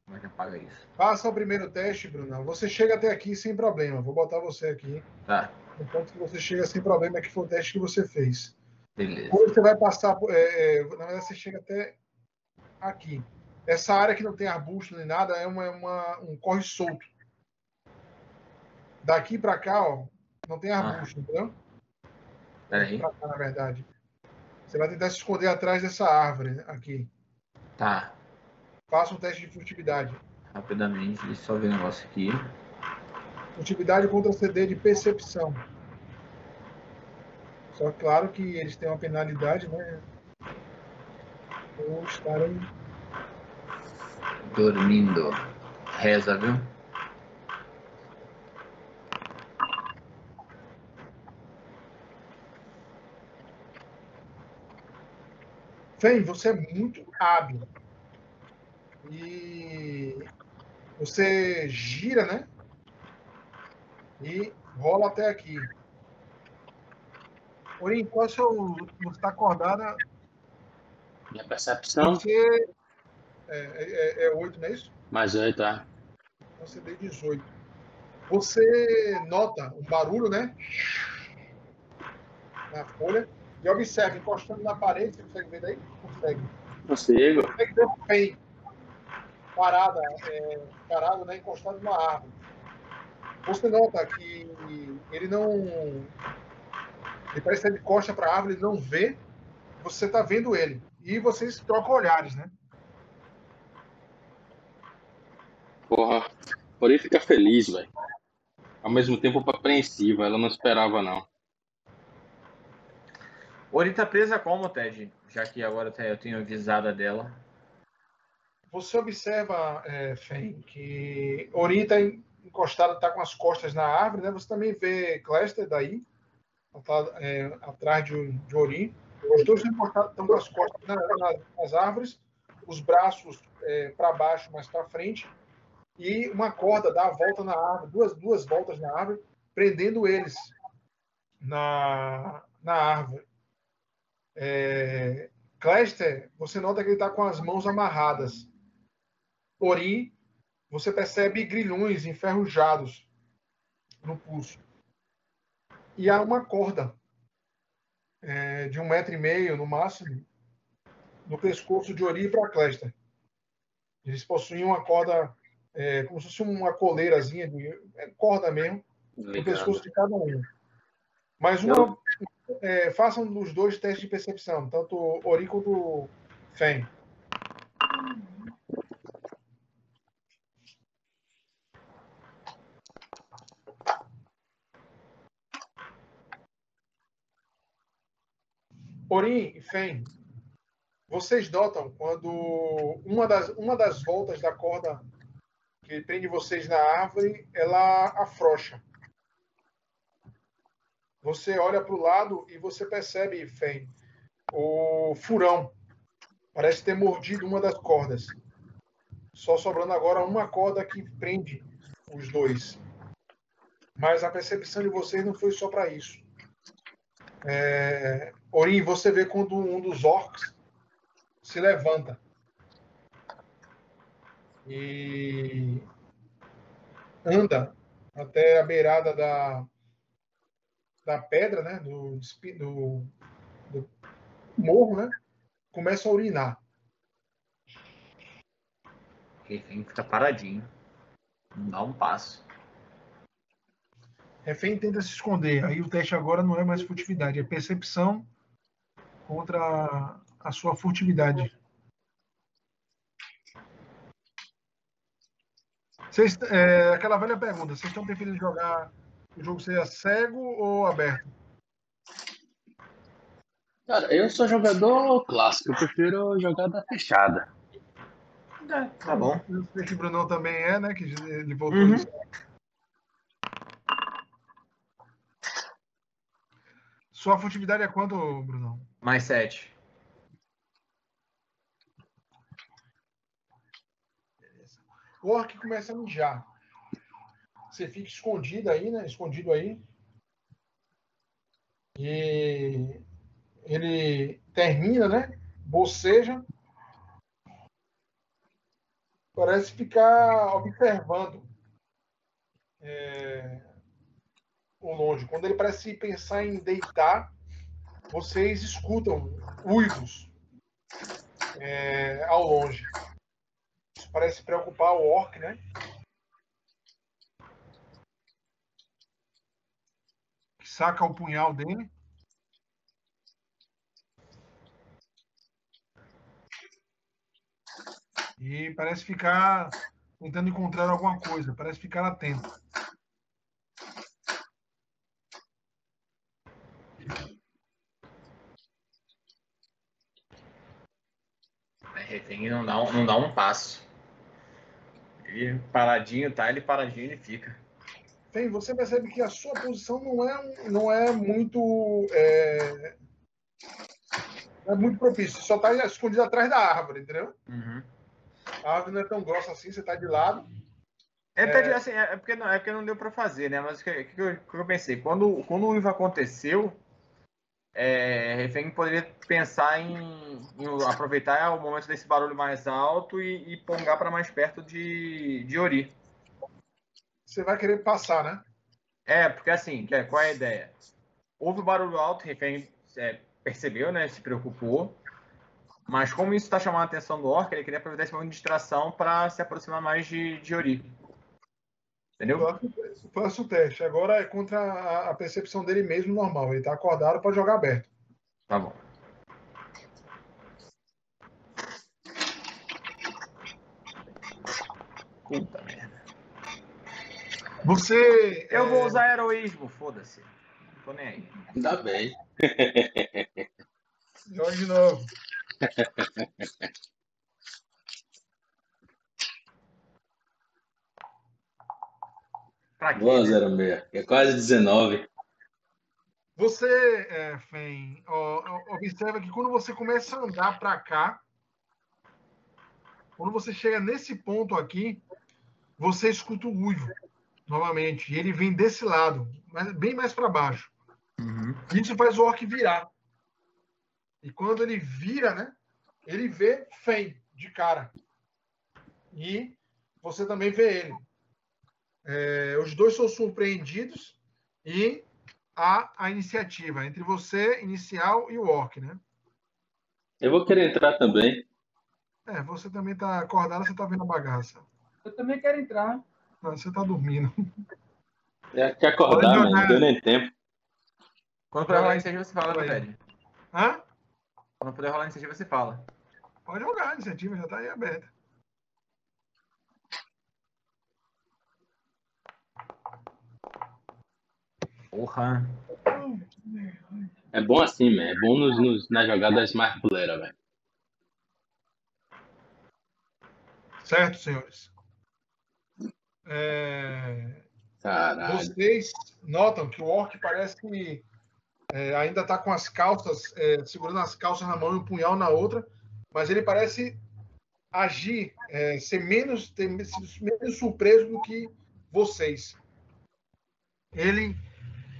Como é que apaga isso? Faça o primeiro teste, Bruno. Você chega até aqui sem problema. Vou botar você aqui. Tá, No ponto que você chega sem problema, é que foi o teste que você fez. beleza. Quando você vai passar, é, é, na verdade, você chega até aqui. Essa área que não tem arbusto nem nada é uma, uma- um corre solto. Daqui para cá, ó, não tem arbusto, entendeu? Peraí. Pra cá, na verdade. Você vai tentar se esconder atrás dessa árvore aqui. Tá, Faça um teste de furtividade. rapidamente, deixa eu só ver o negócio aqui. Furtividade contra CD de percepção. Só claro que eles têm uma penalidade, né? Por estarem. Dormindo. Reza, viu? Fen, você é muito hábil. E você gira, né? E rola até aqui. Porém, qual é o seu. Você está acordada. Minha percepção, Você. É, é, é 8, não é isso? mais oito, tá? Você deu 18. Você nota um barulho, né? Na folha. E observa, encostando na parede, você consegue ver daí? Consegue. Consigo. Consegue ver o Pen parada, é, parado, né? Encostado numa árvore. Você nota que ele não. Ele parece que ele encosta para a árvore, ele não vê. Você está vendo ele. E vocês trocam olhares, né? Porra. Porém fica feliz, velho. Ao mesmo tempo apreensiva, ela não esperava não. Ori tá presa como, Ted? Já que agora eu tenho avisada dela. Você observa, é, Fen, que Ori está encostado, está com as costas na árvore, né? Você também vê Clester daí, tá, é, atrás de, de Ori. Os dois estão com as costas na- na- nas árvores, os braços para baixo, mais para frente, e uma corda dá a volta na árvore, duas, duas voltas na árvore, prendendo eles na, na árvore. É, Clester, você nota que ele está com as mãos amarradas. Ori, você percebe grilhões enferrujados no pulso. E há uma corda é, de um metro e meio, no máximo, no pescoço de Ori para Clester. Eles possuem uma corda, é, como se fosse uma coleirazinha, de, é, corda mesmo, Ligado. no pescoço de cada um. Mas uma, é, façam os dois testes de percepção, tanto Ori quanto Fen. E Fen, vocês notam quando uma das, uma das voltas da corda que prende vocês na árvore, ela afrouxa. Você olha para o lado e você percebe, Fen, o furão. Parece ter mordido uma das cordas. Só sobrando agora uma corda que prende os dois. Mas a percepção de vocês não foi só para isso. É... Orin, você vê quando um dos orcs se levanta. E anda até a beirada da, da pedra, né? Do, do, do morro, né? Começa a urinar. Refém fica paradinho. Não dá um passo. Refém tenta se esconder. Aí o teste agora não é mais furtividade, é percepção contra a sua furtividade. Vocês, é, aquela velha pergunta: vocês estão preferindo jogar o jogo ser cego ou aberto? Cara, eu sou jogador clássico, eu prefiro jogada fechada. É, tá bom. Eu sei que o Brunão também é, né? Que ele voltou. Uhum. Sua furtividade é quanto, Brunão? Mais sete. O orc começa a mijar. Você fica escondido aí, né? Escondido aí. E ele termina, né? Boceja. Parece ficar observando é, o longe. Quando ele parece pensar em deitar, vocês escutam uivos é, ao longe parece preocupar o Orc, né? Saca o punhal dele. E parece ficar tentando encontrar alguma coisa, parece ficar atento. É, não dá um, não dá um passo. Ele paradinho, tá? Ele paradinho, ele fica. Tem, você percebe que a sua posição não é, não é muito. É, é muito propício. Você só está escondido atrás da árvore, entendeu? Uhum. A árvore não é tão grossa assim, você está de lado. É, é... Assim, é, porque não, é porque não deu para fazer, né? Mas o que, que, eu, que eu pensei? Quando, quando o Ivo aconteceu, é, Refém poderia pensar em, em, aproveitar o momento desse barulho mais alto e, e pongar para mais perto de, de Ori. Você vai querer passar, né? É, porque assim, qual é a ideia? Houve o barulho alto, Refém é, percebeu, né? Se preocupou. Mas como isso está chamando a atenção do Orc, ele queria aproveitar esse momento de distração para se aproximar mais de, de Ori. Entendeu? Faça o teste. Agora é contra a percepção dele mesmo normal. Ele está acordado, pode jogar aberto. Tá bom. Puta merda. Você. Eu é... vou usar heroísmo, foda-se. Não tô nem aí. Ainda bem. Joga de novo. Pra quê? 06. É quase 19. Você, é, Fen, observa que quando você começa a andar para cá, quando você chega nesse ponto aqui, você escuta o uivo novamente. E ele vem desse lado, bem mais para baixo. Uhum. Isso faz o orc virar. E quando ele vira, né? Ele vê Fen de cara. E você também vê ele. É, os dois são surpreendidos e há a iniciativa entre você, inicial, e o orc, né? Eu vou querer entrar também. É, você também tá acordado, você tá vendo a bagaça. Eu também quero entrar. Não, você tá dormindo. É que acordar, mano. jogar. Não deu nem tempo. Quando puder rolar iniciativa, você fala, Ted. Hã? Quando puder rolar iniciativa, você fala. Pode jogar, a iniciativa já tá aí aberta. Porra. É bom assim, man. É bom nos, nos, nas jogadas mais fuleiras, velho. Certo, senhores? É, Caralho. Vocês notam que o orc parece que é, ainda está com as calças, é, segurando as calças na mão e o punhal na outra, mas ele parece agir, é, ser menos, ter menos surpreso do que vocês. Ele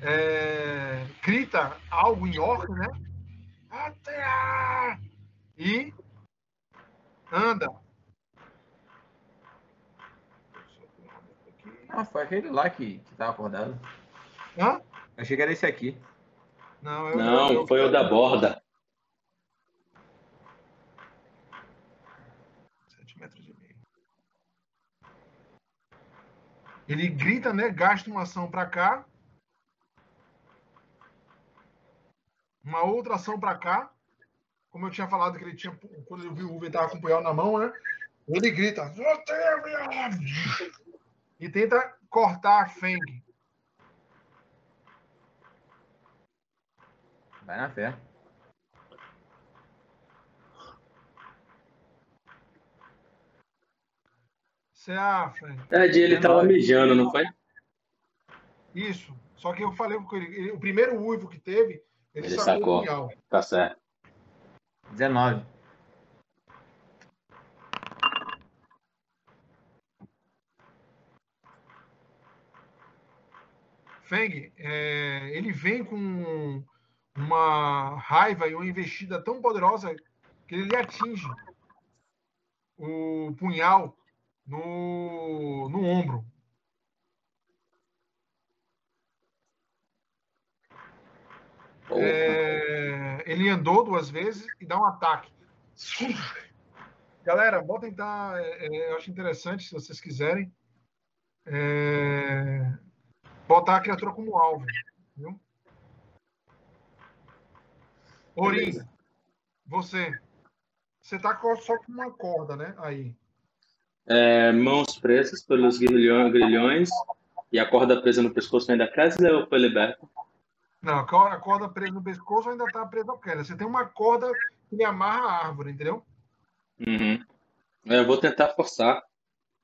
é, grita algo em orc, né? Até! E anda. Ah, foi aquele lá que, que tava acordado. Hã? Achei que era esse aqui. Não, eu, Não, eu- foi o da borda. Sete metros e meio. Ele grita, né? Gasta uma ação para cá. Uma outra ação para cá. Como eu tinha falado que ele tinha. Quando eu vi o Uven tava com o punhal na mão, né? Ele grita. E tenta cortar a Feng. Vai na fé. Você, Feng. É, de ele tava mijando, não foi? Isso. Só que eu falei com ele. ele- o primeiro uivo que teve, ele, Ele sacou, sacou. Tá certo. 19. Feng, é, ele vem com uma raiva e uma investida tão poderosa que ele lhe atinge o punhal no, no ombro. É, ele andou duas vezes e dá um ataque. Galera, vou tentar. é, é, eu acho interessante, se vocês quiserem, é, botar a criatura como alvo. Viu? Orim, você. Você tá só com uma corda, né? Aí. É, mãos presas pelos grilhões, e a corda presa no pescoço ainda Kessler ou foi liberta? Não, a corda- presa no pescoço ainda tá presa ao queda. Você tem uma corda que lhe amarra a árvore, entendeu? Uhum. É, eu vou tentar forçar.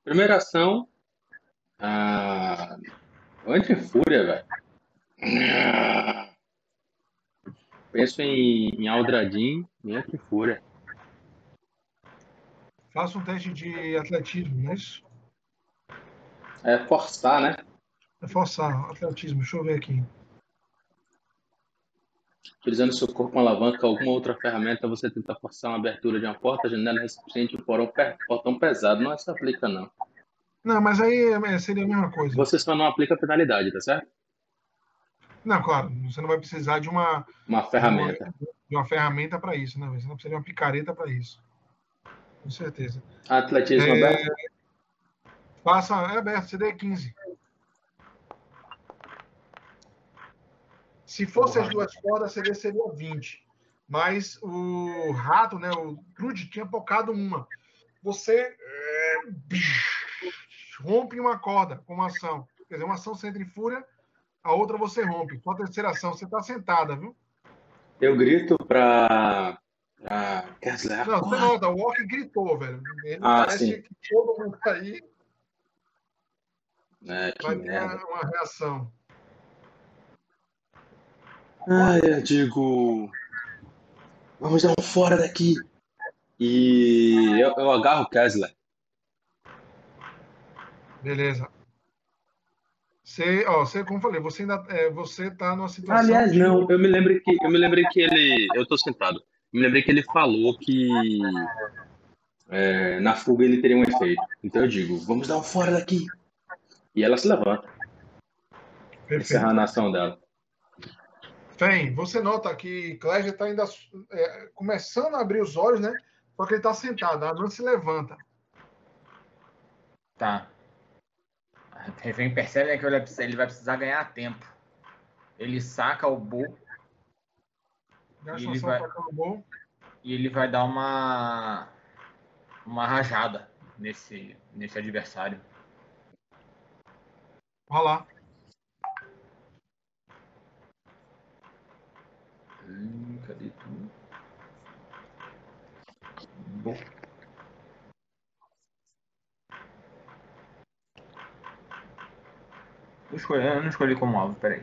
Primeira ação. Ah, eu entro em fúria, velho. Penso em, em Aldradin e entro em fúria. Faça um teste de atletismo, não é isso? É forçar, né? É forçar, atletismo. Deixa eu ver aqui. Utilizando seu corpo com alavanca ou alguma outra ferramenta, você tenta forçar uma abertura de uma porta, janela, recipiente ou porão, portão pesado. Não se aplica, não. Não, mas aí é- seria a mesma coisa. Você só não aplica a penalidade, tá certo? Não, claro, você não vai precisar de uma, Uma ferramenta. de uma ferramenta para isso, né? Você não precisa de uma picareta para isso. Com certeza. Atletismo É, aberto? Faça, é aberto, CD 15. Se fosse as duas cordas, CD seria 20. Mas o rato, né, o Trude tinha pocado uma. Você é, rompe uma corda com uma ação. Quer dizer, uma ação você entra em fúria, a outra você rompe. Com a terceira ação, você está sentada, viu? Eu grito pra. pra Kessler. Não, você nota, o Orc gritou, velho. Ele Ah, parece sim. que todo mundo aí É, vai ter merda. uma, uma reação. Ai, eu digo. Vamos dar um fora daqui. E eu, eu agarro o Kessler. Beleza. Você, ó, você, como eu falei, você ainda é, você tá numa situação. Aliás, de- não, eu me lembrei que eu me lembrei que ele. Eu tô sentado. Eu me lembrei que ele falou que é, na fuga ele teria um efeito. Então eu digo, vamos dar um fora daqui. E ela se levanta, Perfeito. encerrando a ação dela. Tem, você nota que Clégia está ainda é, começando a abrir os olhos, né? Só que ele está sentado, a Nan se levanta. Tá. A refém percebe né, que ele vai precisar- ganhar tempo. Ele saca o Gasta E ele vai- e ele vai dar uma uma rajada nesse nesse adversário. Vai lá. Hum, cadê tu? Bo. Eu escolhi, eu não escolhi como alvo, peraí.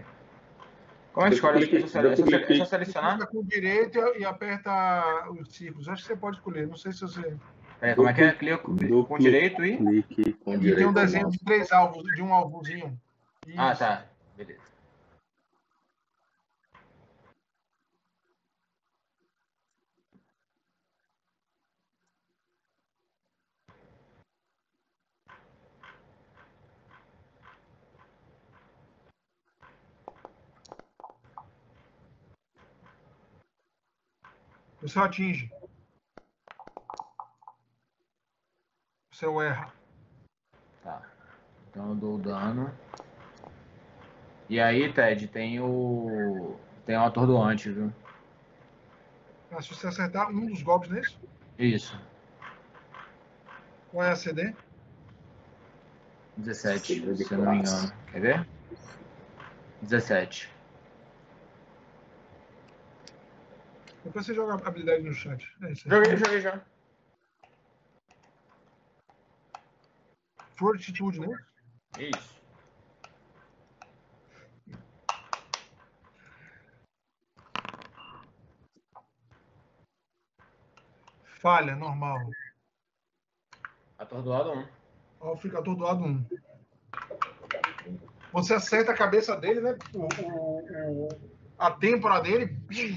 Como é que escolhe? É só, é é selecionar? Clica com o direito e e aperta os círculos. Acho que você pode escolher. Não sei se você. Peraí, como é que é? Clico com direito e. Clique com E direito. tem um desenho de três alvos, de um alvozinho. Ah, Isso. tá. Beleza. Você atinge. Você o erra. Tá. Então eu dou o dano. E aí, Ted, tem o. Tem o atordoante, viu? Mas se você acertar um dos golpes nesse, Isso. qual é a CD? 17, Segura de se eu não me engano. Quer ver? 17. Depois você joga a habilidade no chat. É isso aí. Joguei, joguei já. Fortitude, né? Isso. Falha, normal. Atordoado 1. Ó, fica atordoado um. Você acerta a cabeça dele, né? O, o- o- a têmpora dele. bim!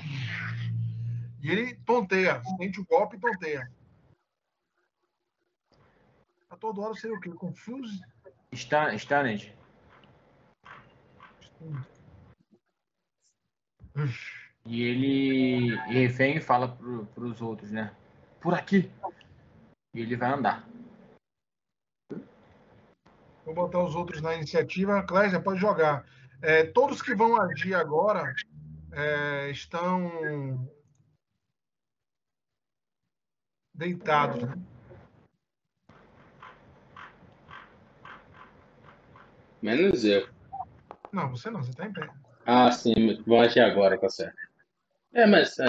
E ele tonteia. Sente o golpe e tonteia. Atordoado seria o quê? Confuse? Stun, stunned. E ele. E refém fala pro, pros outros, né? Por aqui. E ele vai andar. Vou botar os outros na iniciativa. Clésia, pode jogar. É, todos que vão agir agora é, estão deitados. né? Menos eu. Não, você não, você está em pé. Ah, sim, vão agir agora, tá certo. É, mas. É.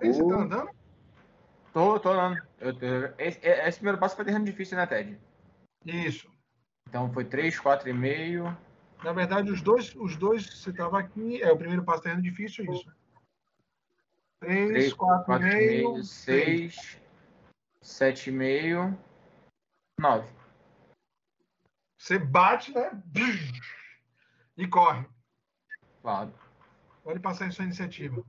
Ei, Você uh, andando? Tô, tô andando. Eu, eu- esse, esse primeiro passo foi terreno difícil, né, Ted? Isso. Então foi 3, 4,5. Na verdade, os dois, os dois você estava aqui. É o primeiro passo terreno difícil, isso. 3, 3, 4, 4,5, 4,5, 6, 7,5, 9. Você bate, né? E corre. Claro. Pode passar em sua iniciativa.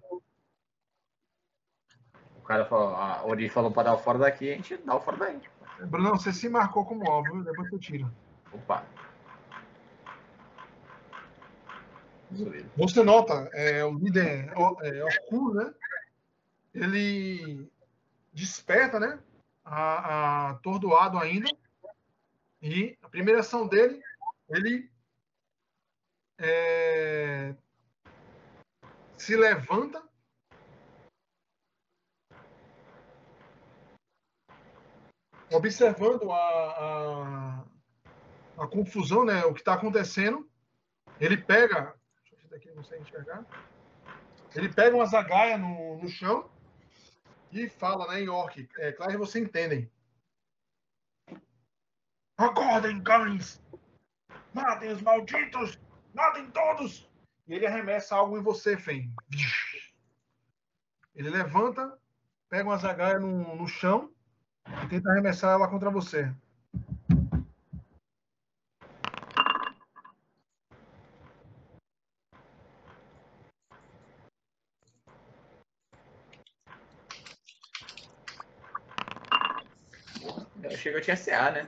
O cara falou, a Ori falou pra dar o fora daqui, a gente dá o fora daí. Brunão, você se marcou como alvo, depois você tira. Opa. Beleza. Você nota, é, o líder é, Orkun, né? Ele desperta, né? A, a- atordoado ainda. E a primeira ação dele, ele é, se levanta. Observando a, a, a confusão, né? O que está acontecendo. Ele pega. Daqui não consegue enxergar. Ele pega uma zagaia no, no chão e fala, né, em orc. É claro que vocês entendem. Acordem, cães! Matem os malditos! Matem todos! E ele arremessa algo em você, Fen. Ele levanta pega uma zagaia no, no chão e tenta arremessar ela contra você. Que eu tinha CA, né?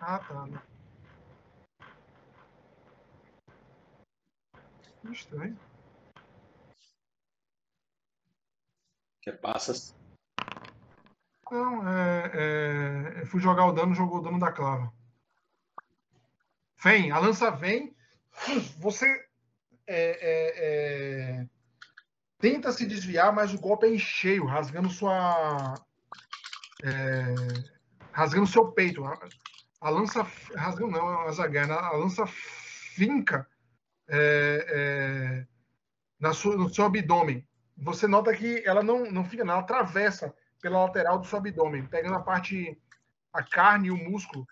Ah, tá. né? Estranho. Que passas. Não, é, é, eu fui jogar o dano, jogou o dano da clava. Vem, a lança vem. Você é, é, é, tenta se desviar, mas o golpe é em cheio, rasgando sua. é, rasgando seu peito. A, a lança. Rasgando não, a zagana. A lança finca é, é, na sua, no seu abdômen. Você nota que ela não, não fica, ela atravessa pela lateral do seu abdômen, pegando a parte, a carne e o músculo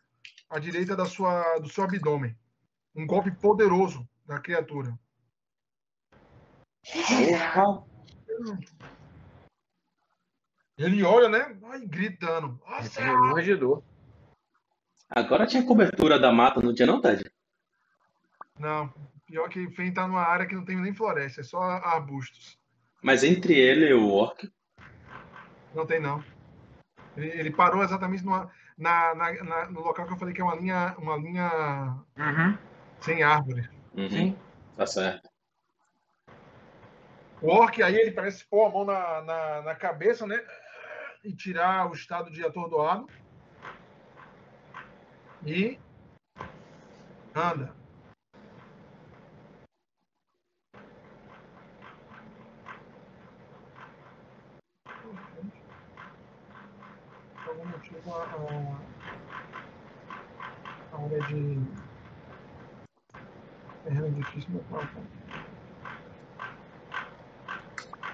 à direita da sua, do seu abdômen. Um golpe poderoso da criatura. Ele olha, né? Vai gritando. Nossa! Agora tinha cobertura da mata, não tinha não, Ted? Não, pior que Fen tá numa área que não tem nem floresta, é só arbustos. Mas entre ele e o orc, Não tem, não. Ele, ele parou exatamente numa- na, na- na- no local que eu falei que é uma linha, uma linha Uhum. sem árvore. uhum, Sim. tá certo. O orc aí, ele parece pôr a mão na, na, na cabeça, né? E tirar o estado de atordoado. E anda. Algum motivo a, a, área de terreno difícil não conta.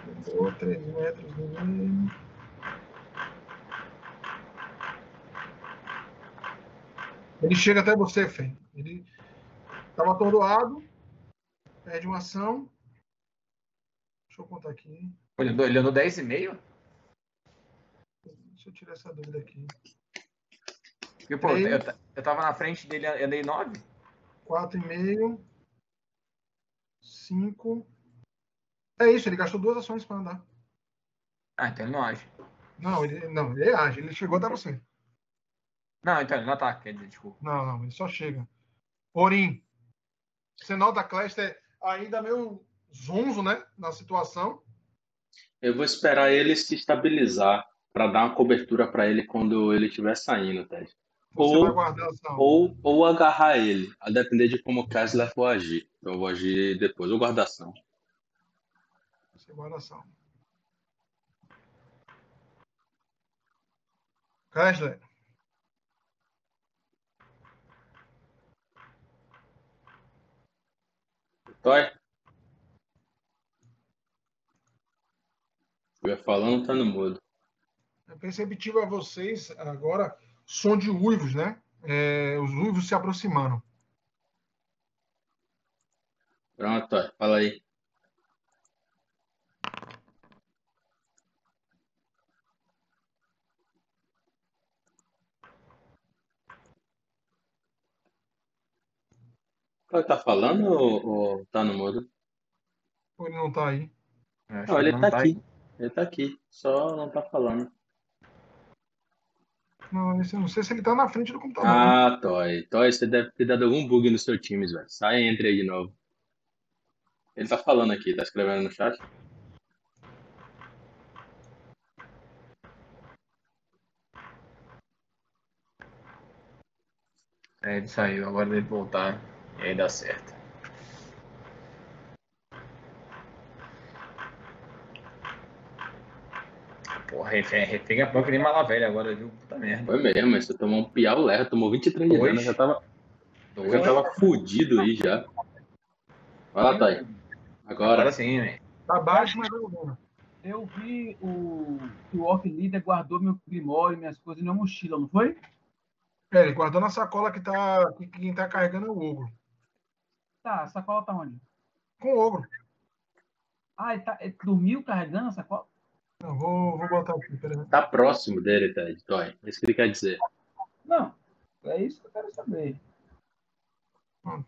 Andou 3 metros no meio. Ele chega até você, Fen. Ele estava atordoado, perde uma ação. Deixa eu contar aqui. Ele andou 10,5? Deixa eu tirar essa dúvida aqui. Porque, pô, eu, eu tava na frente dele, eu andei 9? 4,5. 5. É isso, ele gastou duas ações para andar. Ah, então ele não age. Não, ele, não, ele ágil, ele chegou até você. Não, então ele não ataca, quer dizer, desculpa. Não, não, ele só chega. Orim. Você nota a ainda meio zonzo, né? Na situação. Eu vou esperar ele se estabilizar pra dar uma cobertura pra ele quando ele estiver saindo, Ted. Ou-. Ou, ou agarrar ele, a depender de como o Kessler for agir. Eu vou agir depois, ou guardação. Você guarda a ação. Kessler. Toy? Eu ia falando, tá no mudo. É perceptível a vocês agora som de uivos, né? É, os uivos se aproximando. Pronto, fala aí. Toy tá falando ou, ou tá no mudo? Ou ele não tá aí? Não, que ele não tá aqui. Ele tá aqui, só não tá falando. Não, esse eu não sei se ele tá na frente do computador. né? Ah, Toy. Toy, você deve ter dado algum bug no seu time, velho. Sai e entra aí de novo. Ele tá falando aqui, tá escrevendo no chat. É, ele saiu, agora ele voltar. E aí dá certo. Refém a pão que nem mala velha agora, viu? Puta merda. Foi mesmo, mas você tomou um piau leve, tomou 23 de Dois. dano, já tava, Dois. já tava fudido aí já. Vai lá, Thay. Agora, Agora sim, velho. Tá baixo, mas não. Eu vi o, que o Orc Leader guardou meu grimório e minhas coisas na mochila, não foi? É, ele guardou na sacola que tá. Que quem tá carregando é o ogro. Tá, a sacola tá onde? Com o ogro. Ah, ele, tá, ele dormiu carregando a sacola? Não, vou, vou botar aqui, peraí. tá próximo dele, Ted, Toy. É isso que ele quer dizer. Não, é isso que eu quero saber.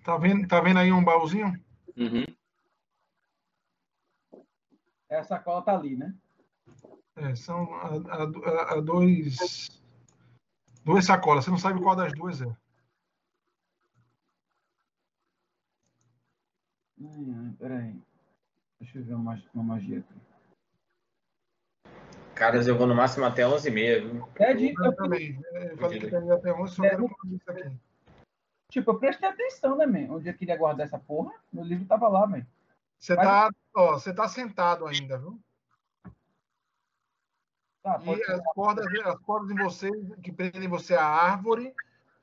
Tá vendo, tá vendo aí um baúzinho? Uhum. É, A sacola tá ali, né? É, são a, a- a- dois. Duas sacolas. Você não sabe qual das duas é. Peraí. Deixa eu ver uma, uma magia aqui. Caras, eu vou no máximo até 11h30, viu? É de, Eu também. É, Eu falei que ia até 11, só É, quero fazer isso aqui. tipo, eu prestei atenção, né, man? Onde eu queria guardar essa porra, meu livro tava lá, man. Você Mas- tá, ó, você tá sentado ainda, viu? Tá, E as cordas, as cordas em você, que prendem você à árvore,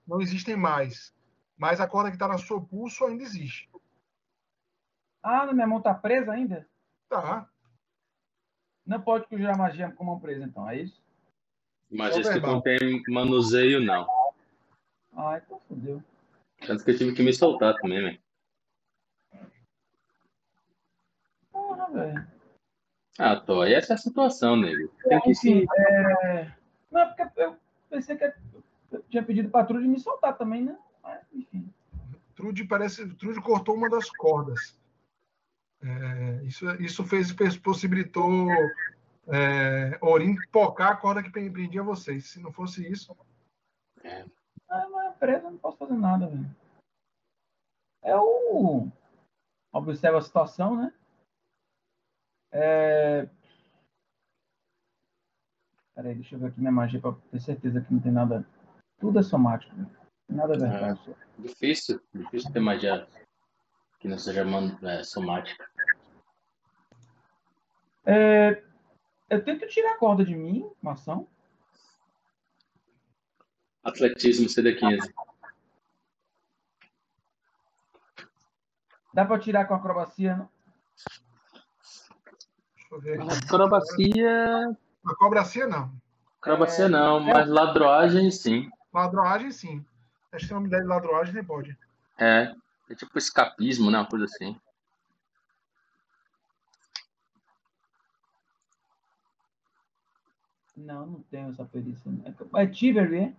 não existem mais. Mas a corda que está no seu pulso ainda existe. Ah, minha mão tá presa ainda? Tá. Não pode conjurar magia com mão presa, então, é isso? Isso que tem manuseio, não. Ah, então fodeu. Tanto que eu tive que me soltar também, velho. Porra, velho. Ah, Toy, essa é a situação, nego. Tem que Enfim, é... Não, é porque eu pensei que eu tinha pedido pra Trude me soltar também, né? Mas, enfim. Trude parece. Trude cortou uma das cordas. É, isso, isso fez, possibilitou é, Orim tocar a corda que prendia vocês. Se não fosse isso, Ah, mas é presa, eu não posso fazer nada, velho. É o. Observa a situação, né? É... Peraí, deixa eu ver aqui minha magia pra ter certeza que não tem nada. Tudo é somático, velho. Nada é verdade. só. Difícil, difícil ter magia que não seja man- é, somática. É, Eu tento tirar a corda de mim, uma ação. Atletismo CD15. Dá pra tirar com acrobacia, não? deixa eu ver aqui. Acrobacia. Acrobacia não. Acrobacia não, mas ladroagem sim. Ladroagem sim. Acho que tem uma ideia de ladroagem, nem pode. É. É tipo escapismo, né? Uma coisa assim. Não, não tenho essa perícia. não. É Tivery, é?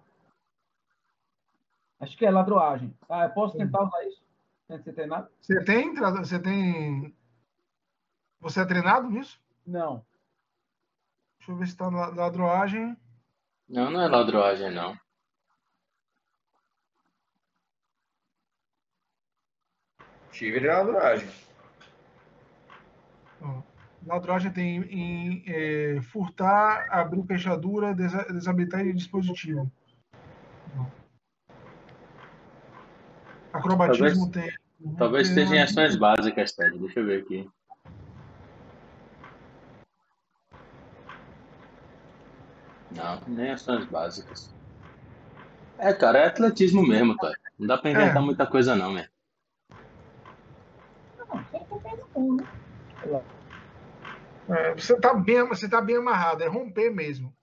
Acho que é ladroagem. Ah, eu posso tentar usar isso? Sem ser treinado? Você tem, você tem. Você é treinado nisso? Não. Deixa eu ver se tá na ladroagem. Não, não é ladroagem, não. Tive de ladroagem. Ladroagem tem em eh, furtar, abrir fechadura, desa- desabilitar dispositivo. Acrobatismo tem. Talvez tem esteja em ações básicas, Ted. Deixa eu ver aqui. Não, nem ações básicas. É, cara, é atletismo mesmo, Toy. Não dá pra inventar É. muita coisa, não, né? Não, só tô pensando, né? É, você tá bem, você tá bem amarrado, é romper mesmo.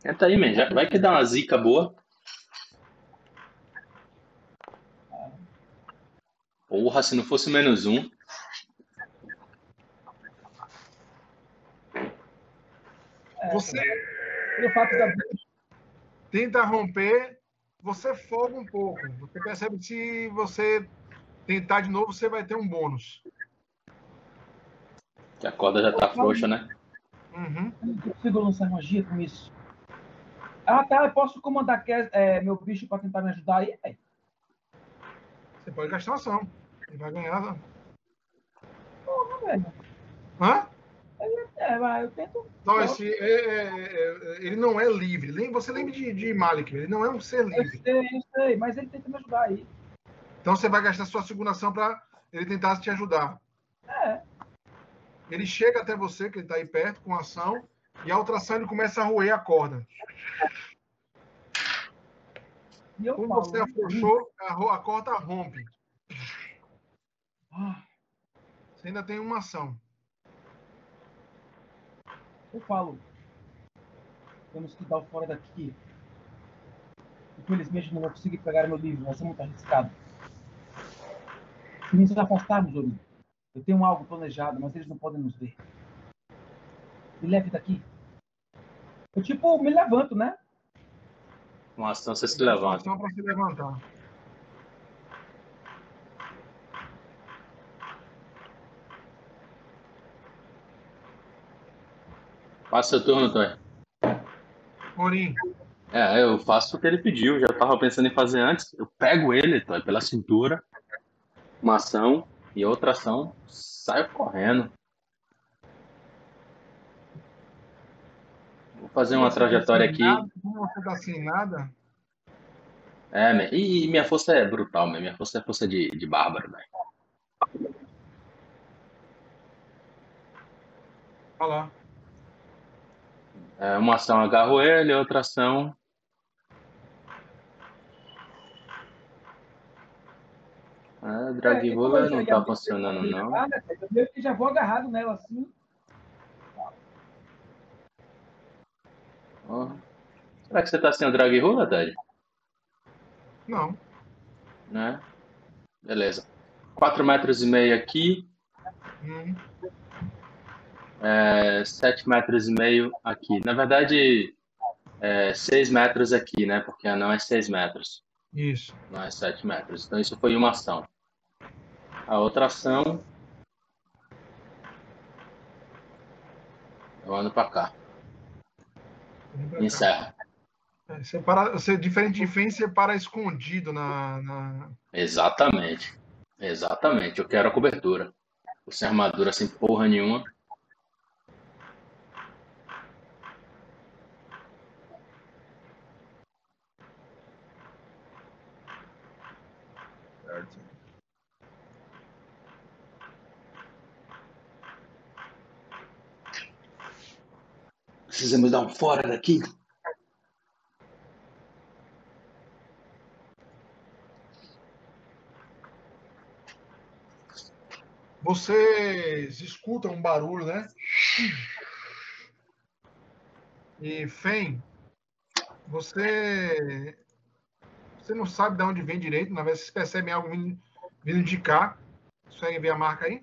Tenta aí, man. Já vai que dá uma zica boa. Porra, se não fosse menos um. Você Pelo fato da tenta romper, você folga um pouco. Você percebe que se você tentar de novo, você vai ter um bônus. Que a corda já tá frouxa, né? Uhum. eu não consigo lançar magia com isso. Ah, tá. Eu posso comandar Kes- é, meu bicho pra tentar me ajudar aí, velho? Você pode gastar uma ação. Ele vai ganhar. Porra, velho. Hã? É, vai, eu tento. Não, esse, é- é- é- ele não é livre. Você lembra de, de Malik, ele não é um ser Eu livre. sei, eu sei, mas ele tenta me ajudar aí. Então você vai gastar sua segunda ação para ele tentar te ajudar. É. Ele chega até você, que ele está aí perto, com ação, e a outra ação ele começa a roer a corda. E Como falo, você afrouxou, a, a corda rompe. "Ah", Você ainda tem uma ação. eu falo, temos que dar o fora daqui. Infelizmente não vou conseguir pegar meu livro, vai ser muito arriscado. Se nos afastarmos, Ori, eu tenho algo planejado, mas eles não podem nos ver. Me leve daqui. Eu tipo me levanto, né? Uma ação você se Uma levanta. ação para se levantar. Passa seu turno, Toy. Morim, É, eu faço o que ele pediu. Já tava pensando em fazer antes. Eu pego ele, Toy, pela cintura. Uma ação e outra ação. Saio correndo. Vou fazer uma trajetória aqui. sem nada, É, e minha força é brutal, minha minha força é força de, de bárbaro, velho. olha lá. É, uma ação agarro ele, outra ação. Ah, Drag É, eu já não tá funcionando, não. Né, Eu meio que já vou agarrado nela assim. Ó. Será que você tá sem o Drag Roller, Ted? Não. Né? Beleza. 4 metros e meio aqui, Hum, é, 7 metros e meio aqui. Na verdade, é 6 metros aqui, né? Porque não é 6 metros. isso. Não é 7 metros. Então isso foi uma ação. A outra ação. Eu ando pra cá. Encerra. É, Você, para, você, diferente de Fen, você para escondido na, na- Exatamente. Exatamente. Eu quero a cobertura. Sem armadura, sem porra nenhuma. Precisamos dar um fora daqui. Vocês escutam um barulho, né? E Fen, você você não sabe de onde vem direito, na verdade vocês percebem algo vindo, vindo de cá. Consegue ver a marca aí?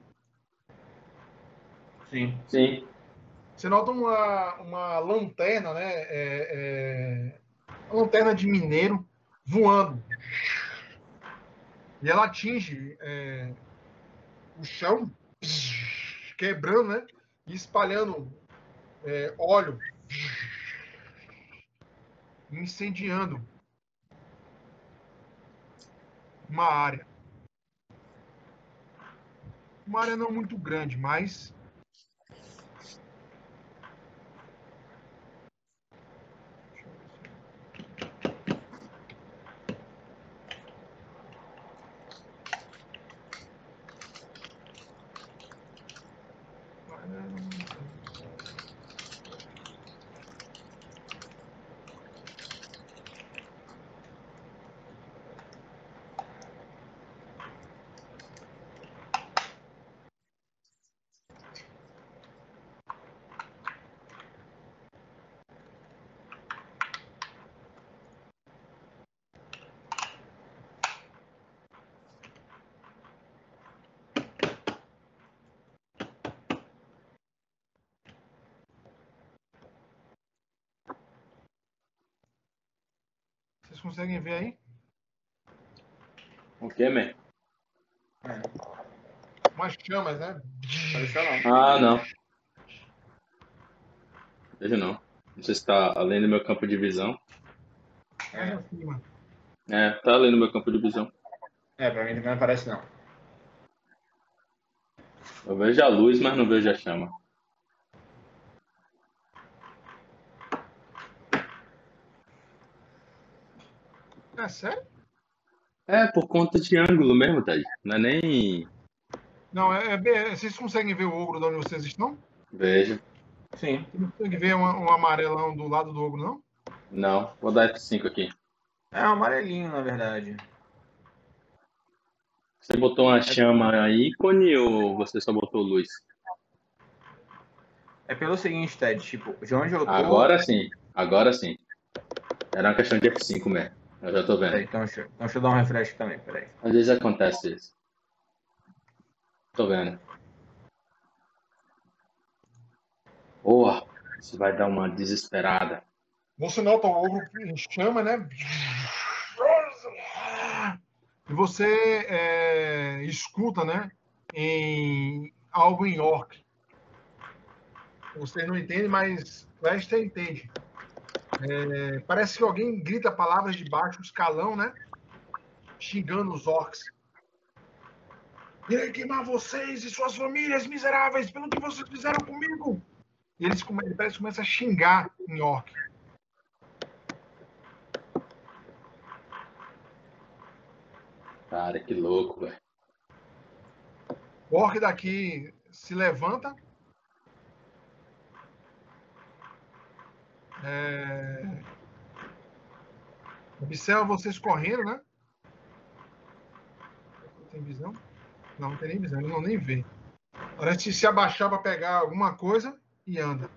Sim. Sim. Você nota uma, uma lanterna, né? É, é, uma lanterna de mineiro voando. E ela atinge é, o chão, quebrando, né? E espalhando é, óleo, incendiando uma área. Uma área não muito grande, mas Vocês conseguem ver aí? O que, man? Umas chamas, né? Não. Ah, não. Vejo não. Não sei se tá além do meu campo de visão. Mais acima. É, tá além do meu campo de visão. É, pra mim também não aparece não. Eu vejo a luz, mas não vejo a chama. É sério? É, por conta de ângulo mesmo, Ted. Não é nem. Não, é, é bem- vocês conseguem ver o ogro de onde vocês estão? Vejo. Sim. Não consegue ver um, um amarelão do lado do ogro, não? Não. Vou dar F5 aqui. É um amarelinho, na verdade. Você botou uma chama ícone ou você só botou luz? É pelo seguinte, Ted, tipo, de onde eu tô. Agora sim. Agora sim. Era uma questão de F5 mesmo. Eu já tô Peraí, vendo. então, deixa, então deixa eu dar um refresh também, peraí. Às vezes acontece isso. Tô vendo. Boa. Isso vai dar uma desesperada. Você nota o ogro em chama, né? E você é, escuta, né? Em algo em orc. Vocês não entendem, mas Lester entende. É, parece que alguém grita palavras de baixo escalão, né? Xingando os orcs. Irei queimar vocês e suas famílias miseráveis pelo que vocês fizeram comigo. E eles ele parece começa a xingar em orc. Cara, que louco, velho. O orc daqui se levanta. É... Observa vocês correndo, né? Tem visão? Não, não tem nem visão, ele não nem vê. Parece se abaixar para pegar alguma coisa e anda.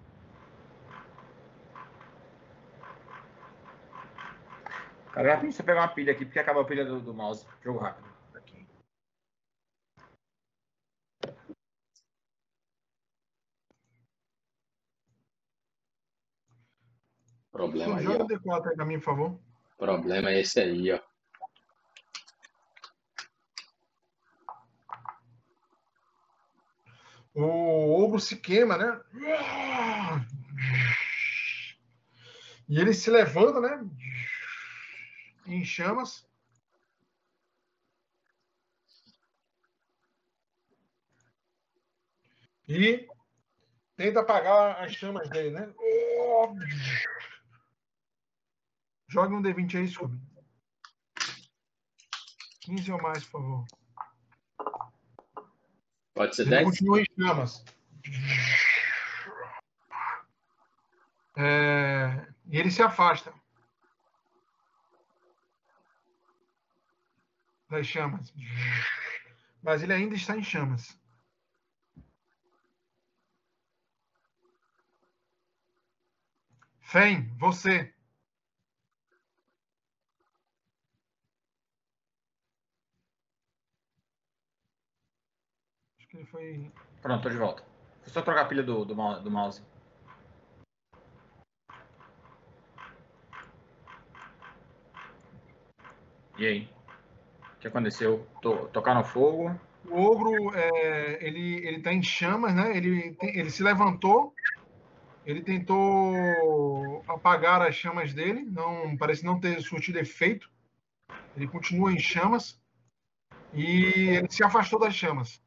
Cara, já você pegar uma pilha aqui, porque acaba a pilha do, do mouse. Jogo rápido. Aqui. Problema aí, Joga o D4 aí pra mim, por favor. Problema é esse aí, ó. O ogro se queima, né? E ele se levanta, né? Em chamas. E tenta apagar as chamas dele, né? Jogue um D20 aí, Scooby. 15 ou mais, por favor. Pode ser Ele 10? continua em chamas. É, e ele se afasta das chamas. Mas ele ainda está em chamas. Fen, você. Ele foi. Pronto, tô de volta. Vou só trocar a pilha do, do, do mouse. E aí? O que aconteceu? Tocar no fogo? O ogro, é, ele, ele tá em chamas, né? Ele, tem- ele se levantou, ele tentou apagar as chamas dele, não parece não ter surtido efeito. Ele continua em chamas e ele se afastou das chamas.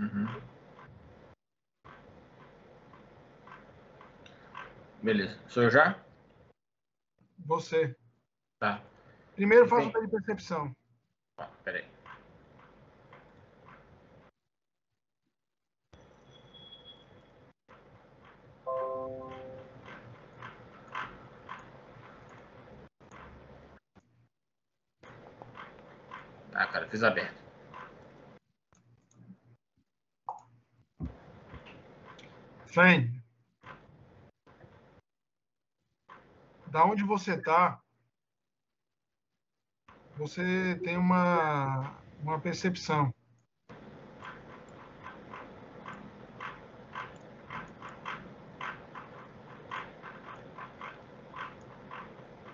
Uhum. Beleza. Sou eu já? Você. Tá. Primeiro faça Sim. o de percepção. Tá, peraí. Ah, cara, fiz aberto. Fen. Da onde você tá, você tem uma, uma percepção.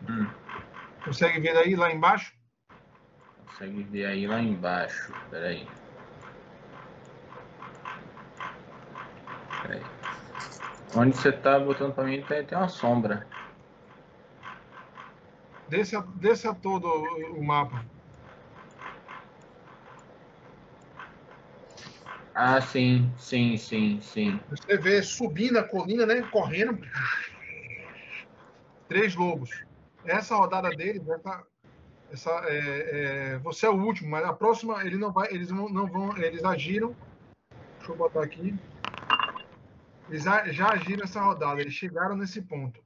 Hum, Consegue ver aí lá embaixo? consegue ver aí lá embaixo. Peraí. Peraí. Onde você tá botando pra mim tem, tem uma sombra. Desça, desça todo o mapa. Ah, sim, sim, sim, sim. Você vê subindo a colina, né? Correndo. Três lobos. Essa rodada deles, essa, essa, é, é, você é o último, mas a próxima ele não vai, eles não, não vão, eles agiram Deixa eu botar aqui. Eles já, agiram essa rodada, eles chegaram nesse ponto.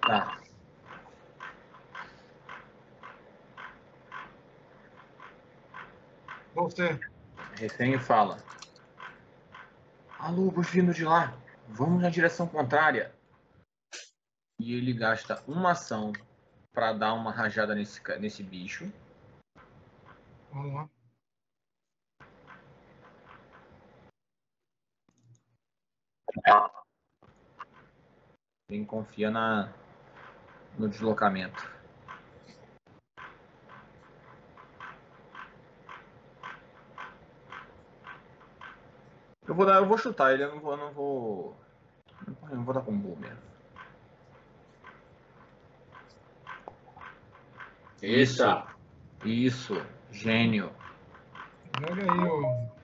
Tá. Você. Refém fala. Alô, vindo de lá. Vamos na direção contrária. E ele gasta uma ação para dar uma rajada nesse, nesse bicho. Vamos lá. Quem confia na, no deslocamento. Eu vou dar, eu vou chutar ele, eu não vou, eu não vou. Eu não vou dar combo mesmo. Isso. Isso, gênio. Joga aí, ô.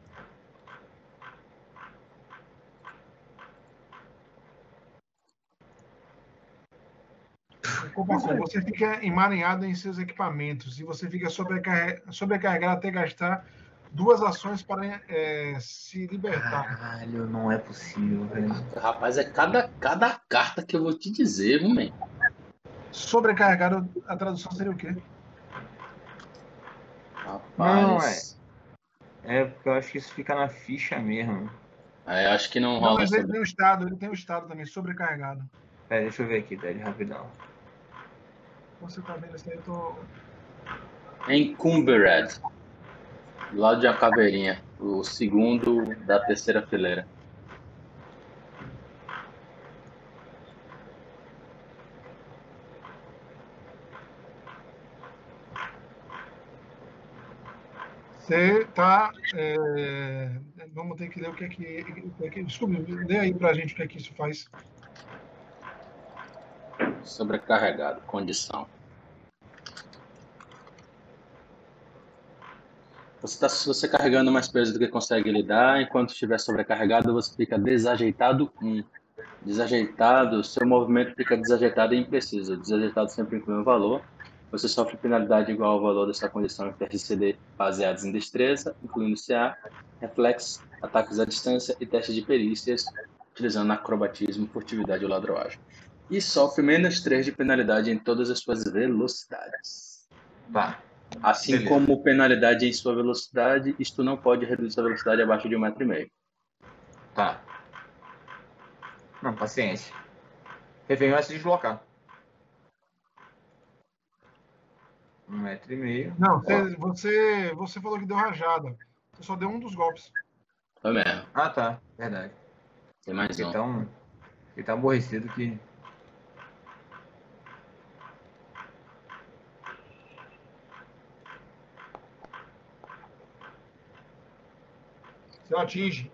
Você fica emaranhado em seus equipamentos e você fica sobrecarre- sobrecarregado até gastar duas ações para é, se libertar. Caralho, não é possível, velho. Rapaz, é cada, cada carta que eu vou te dizer, viu, man? Sobrecarregado, a tradução seria o quê? Rapaz. É porque eu acho que isso fica na ficha mesmo. É, acho que não Não, rola mas ele sobre. tem o estado, ele tem o estado também, sobrecarregado. Pera, deixa eu ver aqui, Délio, rapidão. Tá vendo isso aí? Eu tô... Encumbered. Do lado de uma caveirinha. O segundo da terceira fileira. Você tá. é, Vamos ter que ler o que é que. o que, é que... Desculpe, lê aí pra gente o que é que isso faz. Sobrecarregado. Condição. Você está você carregando mais peso do que consegue lidar. Enquanto estiver sobrecarregado, você fica desajeitado 1. Desajeitado, seu movimento fica desajeitado e impreciso. Desajeitado sempre inclui um valor. Você sofre penalidade igual ao valor dessa condição em TRCD baseados em destreza, incluindo CA, reflexo, ataques à distância e teste de perícias, utilizando acrobatismo, furtividade ou ladroagem. E sofre menos 3 de penalidade em todas as suas velocidades. Tá. Assim Beleza. como penalidade em sua velocidade, isto não pode reduzir sua velocidade abaixo de um metro e meio. Tá. Não, paciência. Refém vai se deslocar. Um metro e meio. Não, você, você, você falou que deu rajada. Você só deu um dos golpes. Foi mesmo. Ah, tá. Verdade. Tem mais Fiquei um. fiquei tão aborrecido que. Você atinge.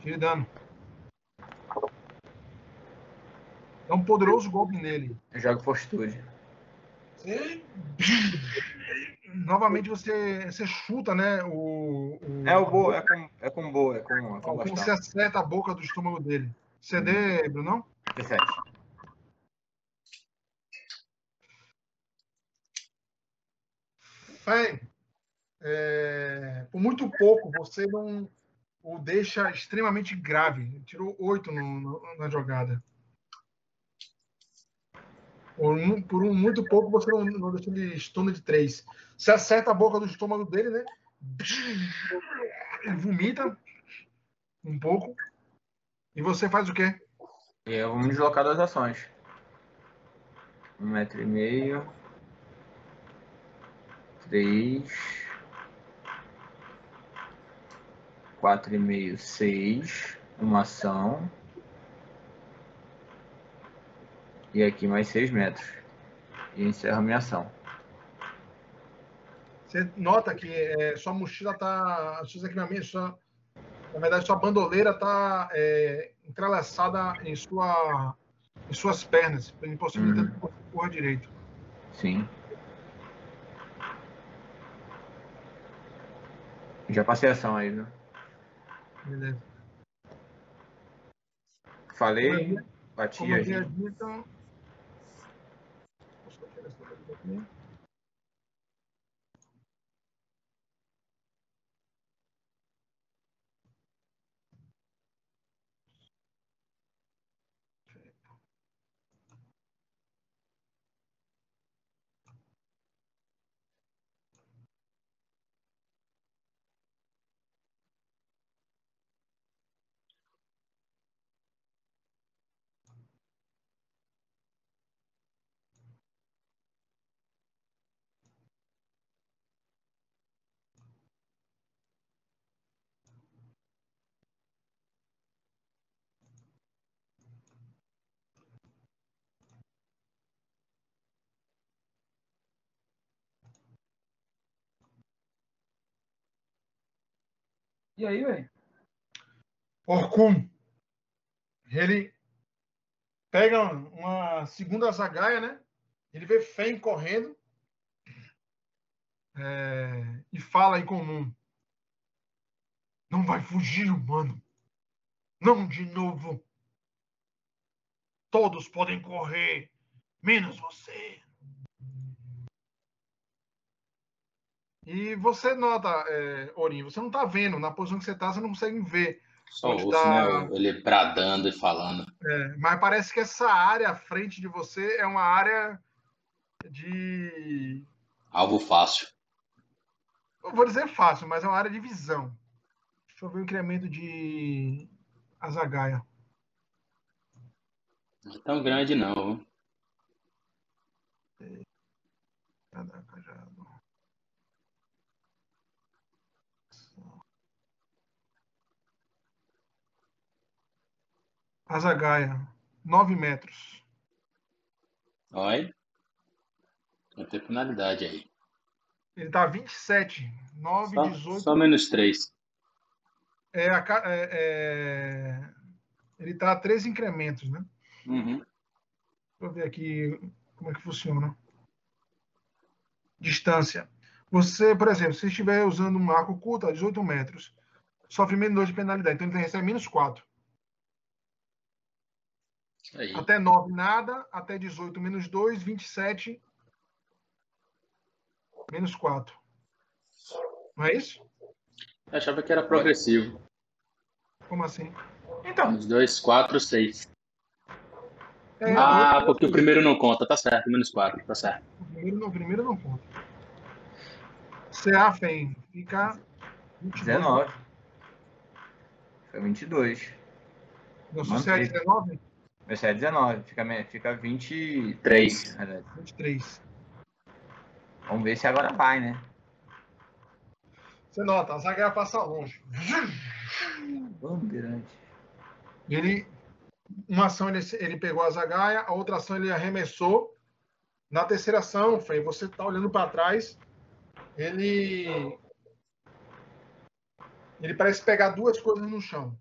Tire dano. Dá um poderoso golpe nele. Eu jogo fortitude. Você- Novamente você, você chuta, né? O, o- É o boa, é com, é com boa, é com, é com Você bastão. acerta a boca do estômago dele. CD, Brunão? 17. Fang, é, por muito pouco você não o deixa extremamente grave. Tirou oito na jogada. Por, um- por um muito pouco você não, não deixa ele estômago de três. Você acerta a boca do estômago dele, né? Vomita um pouco. E você faz o quê? E eu vou me deslocar duas ações. Um metro e meio. Três. Quatro e meio, seis. Uma ação. E aqui mais seis metros. E encerro a minha ação. Você nota que é, sua mochila tá. Seus equipamentos, sua, na verdade, sua bandoleira está entrelaçada em, sua, em suas pernas, impossibilitando que você corra direito. Sim. Já passei a ação aí, viu? Beleza. Falei, bati Como a eu tinha gente. E aí, velho? Orcum. Ele pega uma segunda zagaia, né? Ele vê Fen correndo é, e fala em comum. Não vai fugir, humano. Não de novo. Todos podem correr, menos você. E você nota, é, você não está vendo, na posição que você está, você não consegue ver. Só ouço, tá... né? Ele bradando e falando. É, mas parece que essa área à frente de você é uma área de. Alvo fácil. Eu vou dizer fácil, mas é uma área de visão. Deixa eu ver o incremento de Azagaia. Não é tão grande, não. Azagaia, 9 metros. Olha. Vai ter finalidade aí. Ele tá 27. 9, só, 18. Só menos 3. É, é, é, ele tá a 3 incrementos, né? Uhum. Deixa eu ver aqui como é que funciona. Distância. Você, por exemplo, se estiver usando um arco curto a 18 metros, sofre menos 2 de penalidade. Então ele recebe menos 4. Aí. Até 9 nada, até 18 menos 2, 27 menos 4. Não é isso? Eu achava que era progressivo. Como assim? Então. Menos 2, 4, 6. É, ah, porque o primeiro não conta, tá certo, menos 4, tá certo. O primeiro não, o primeiro não conta. CA FEM fica 22. 19. Foi 22. Meu CA é 19? Meu é 19, fica, fica 23. 23. Vamos ver se agora vai, né? Você nota, a zagueira passa longe. Bandeirante. Ele, uma ação ele, ele pegou a zagaia, a outra ação ele arremessou. Na terceira ação, Fê, você está olhando para trás, ele ele parece pegar duas coisas no chão.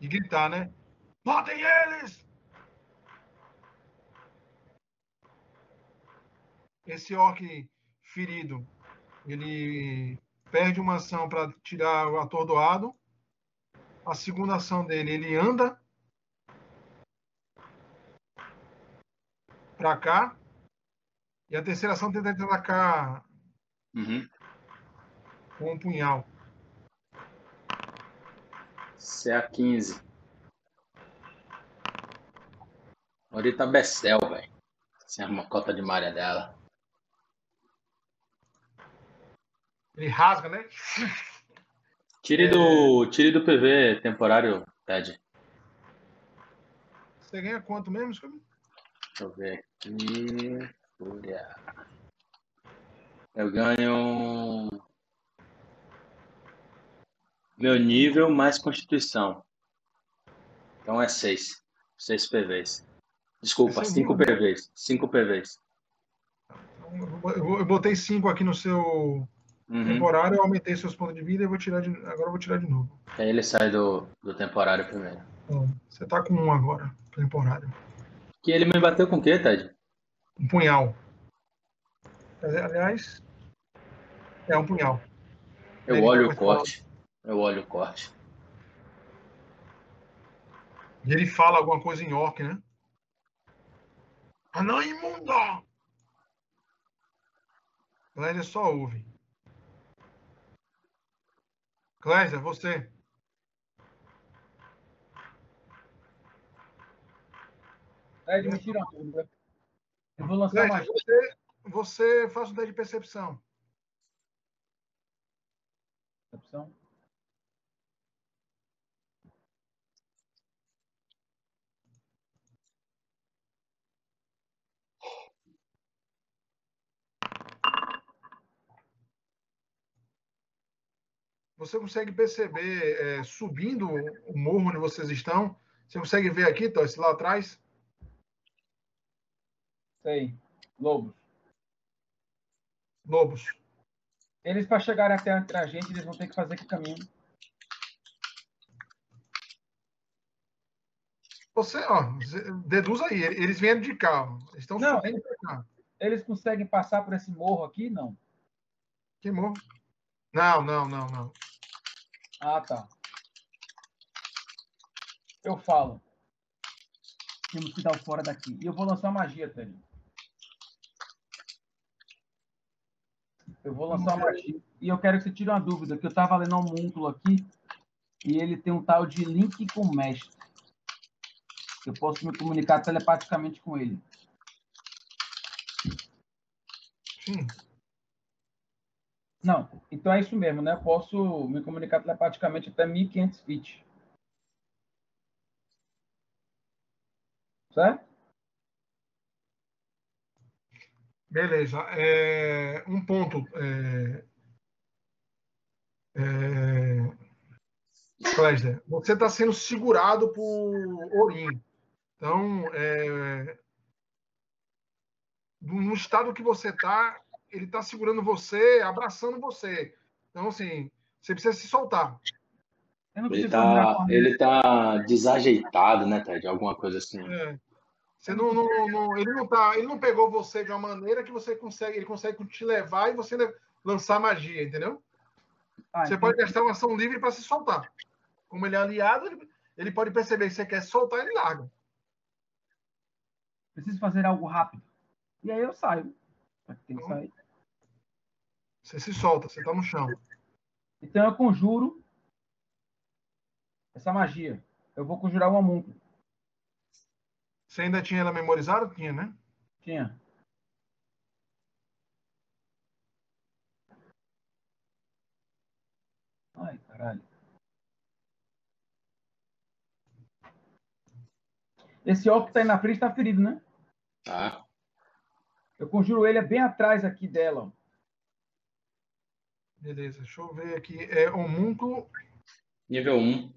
E gritar, né? Matem eles! esse orc ferido, ele perde uma ação para tirar o atordoado. A segunda ação dele, ele anda para cá. E a terceira ação tenta atacar uhum. com um punhal. CA15. Morita Bessel, velho. Sem a cota de malha dela. Ele rasga, né? Tire, é... do, tire do PV temporário, Ted. Você ganha quanto mesmo, Scooby? Deixa eu ver aqui. Fúria. Eu ganho. Meu nível mais constituição. Então é 6. 6 PVs. Desculpa, 5 PVs. 5 PVs. Eu botei 5 aqui no seu Uhum. Temporário, eu aumentei seus pontos de vida e vou tirar de. Agora eu vou tirar de novo. Aí ele sai do, do temporário primeiro. Bom, você tá com um agora, temporário. Que ele me bateu com o quê, Ted? Um punhal. Aliás, é um punhal. Eu ele olho o corte. Eu olho o corte. E ele fala alguma coisa em orc, né? Anã imunda! Mas ele só ouve. Clésia, você. Ed, me tira uma dúvida. Eu vou lançar Clésia, mais. Você, você faz um teste de percepção. Percepção? Você consegue perceber, é, subindo o morro onde vocês estão, você consegue ver aqui, Tosse, lá atrás? Sei. Lobos. lobos. Eles, para chegarem até a gente, eles vão ter que fazer que caminho? Você, ó, deduz aí, eles vieram de carro. Eles estão Não, eles, eles conseguem passar por esse morro aqui? Não. Que morro? Não, não, não, não. Ah, tá. Eu falo. Temos que dar o fora daqui. E eu vou lançar magia, Tânia. Eu vou lançar uma magia. E eu quero que você tire uma dúvida, que eu estava lendo um múnculo aqui e ele tem um tal de link com o mestre. Eu posso me comunicar telepaticamente com ele. Sim. Não, então é isso mesmo, né? Eu posso me comunicar telepaticamente até 1500 feet. Certo? Beleza. É, um ponto. É, é, você está sendo segurado por Orim. Então, é, no estado que você está, ele está segurando você, abraçando você. Então, assim, você precisa se soltar. Ele está ele tá desajeitado, né, Ted? Alguma coisa assim. É. Você não, não, não, ele não tá, ele não pegou você de uma maneira que você consegue, ele consegue te levar e você lançar magia, entendeu? Ah, você pode gastar uma ação livre para se soltar. Como ele é aliado, ele, ele pode perceber que você quer soltar, ele larga. Preciso fazer algo rápido. E aí eu saio. Tem que sair. Você se solta, você tá no chão. Então eu conjuro essa magia. Eu vou conjurar o homúnculo. Você ainda tinha ela memorizada? Tinha, né? Tinha. Ai, caralho. Esse orc que tá aí na frente tá ferido, né? Tá. Eu conjuro ele é bem atrás aqui dela. Beleza, deixa eu ver aqui. É homúnculo. Nível 1.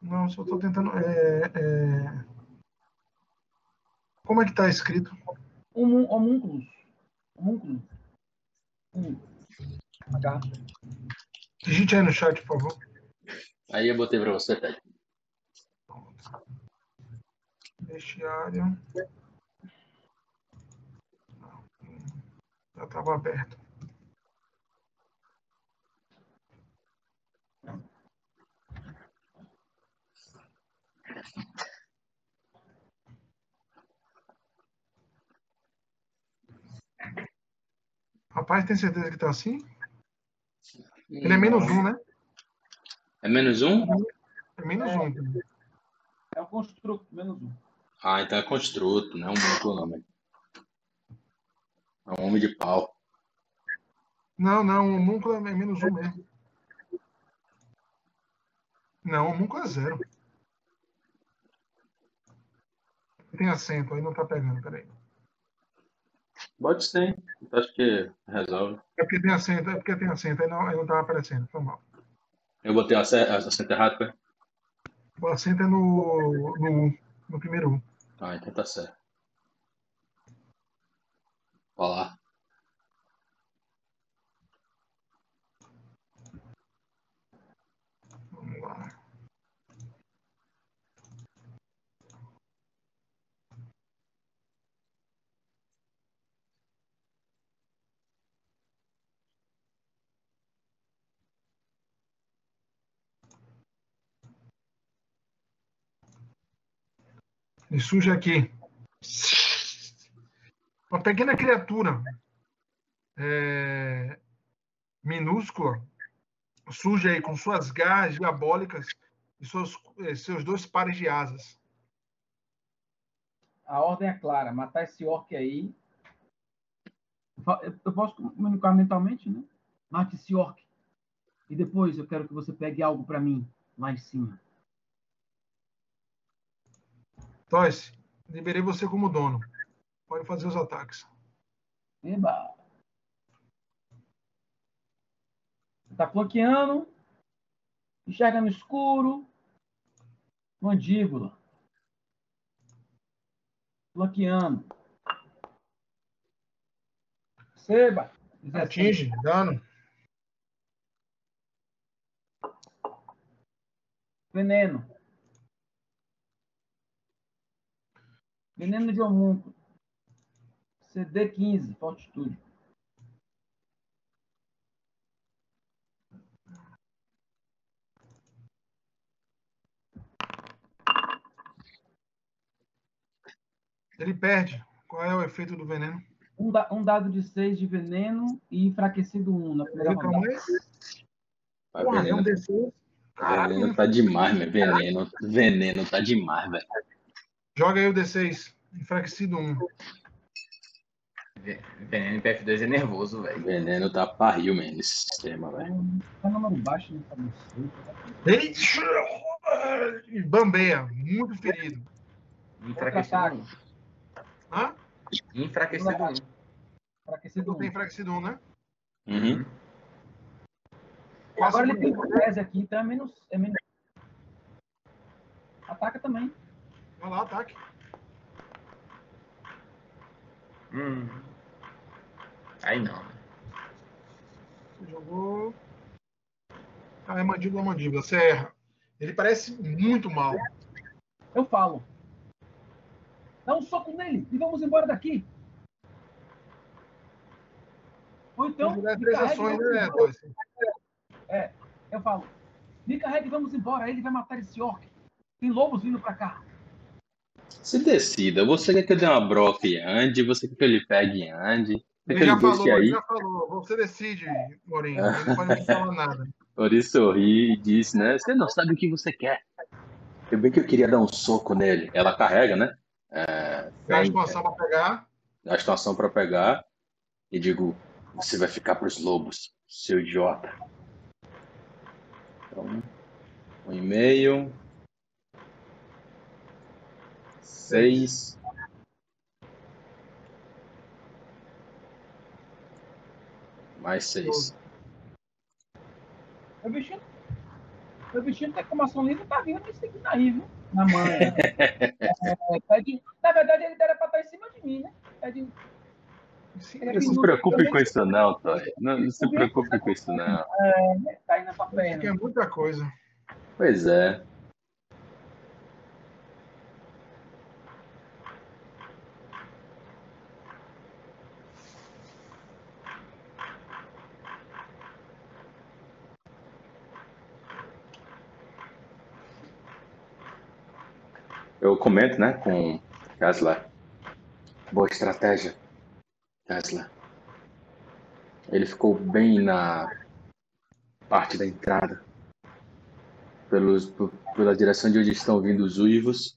Não, só tô tentando. É, é... Como é que está escrito? Homúnculos. Homúnculos. Hum. Digite aí no chat, por favor. Aí eu botei para você, Ted. Vestiário. Já estava aberto. Rapaz, tem certeza que tá assim? Ele é menos um, né? É menos um? É menos é, um. É um construto, menos um. Ah, então é construto, não é um músculo, não. É um homem de pau. Não, não, o músculo é menos um mesmo. Não, o músculo é zero. Tem acento, aí não tá pegando, peraí. Pode ser. Acho que resolve. É porque tem acento, é porque tem acento, aí não, aí não tava aparecendo, foi mal. Eu botei o acento errado, foi? O acento é no, no, no primeiro um. Ah, então tá certo. Olá. E surge aqui uma pequena criatura é, minúscula surge aí com suas garras diabólicas e seus, é, seus dois pares de asas. A ordem é clara: matar esse orc aí. Eu posso comunicar mentalmente, né? Mate esse orc. E depois eu quero que você pegue algo para mim lá em cima. Toys, liberei você como dono. Pode fazer os ataques. Eba! Tá bloqueando. Enxerga no escuro. Mandíbula. Bloqueando. Seba. Atinge, dano. Veneno. Veneno de homúnculo. CD 15, fortitude. Ele perde. Qual é o efeito do veneno? Um, da- um dado de 6 de veneno e enfraquecido 1 na primeira Ele rodada. Mas Porra, é um veneno, D6. Caralho, veneno tá demais, meu. Veneno, veneno tá demais, velho. Joga aí o D6. Enfraquecido 1. Ve- Veneno em PF2 é nervoso, velho. Veneno tá parril, man, nesse sistema, velho. Tá número baixo, não tá muito seco. Ele bambeia, muito ferido. Enfraquecido. Hã? Enfraquecido um. Enfraquecido Não tem 1. enfraquecido 1, né? Uhum. Agora ele tem 10 aqui, então é menos, é menos. Ataca também. Vai lá, ataque. Hum. Aí não. né? Você jogou. Ah, é mandíbula, mandíbula. Você erra. Ele parece muito mal. Eu falo. Dá um soco nele e vamos embora daqui. Ou então, três ações, né. Toys? Eu falo, me carregue e vamos embora. Ele vai matar esse orc. Tem lobos vindo pra cá. Se decida, você quer que eu dê uma broca e ande, você quer que ele pegue e ande, Ele já falou, ele já falou. Você decide, Morinho. Ele não pode falar nada. Por isso sorri e disse, né? Você não sabe o que você quer. Eu bem que eu queria dar um soco nele. Ela carrega, né? É, Gasta uma ação pra pegar. gasto uma ação pra pegar e digo, você vai ficar pros lobos, seu idiota. Então, um e-mail. Seis. Mais seis. Meu bichinho, meu bichinho tem como ação livre, tá vindo me seguindo aí, viu? Na manha. É, pede- na verdade, ele era pra estar em cima de mim, né? Pede, Não se preocupe com isso não, Toy. Não, não se preocupe com isso não. é, tá aí na sua Isso aqui é perna. muita coisa. Pois é. Comento, né, com Kasla. Boa estratégia, Kasla. Ele ficou bem na parte da entrada pelos, pela direção de onde estão vindo os uivos,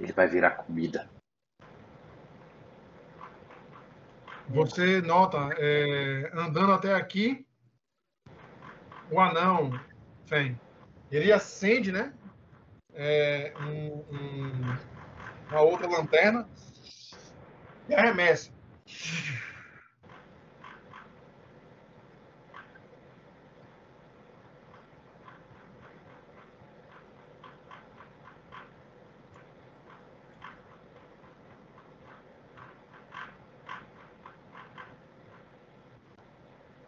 ele vai virar comida. Você nota, é, andando até aqui, o anão, Fen, ele acende, né? É, um- um- uma outra lanterna e arremessa.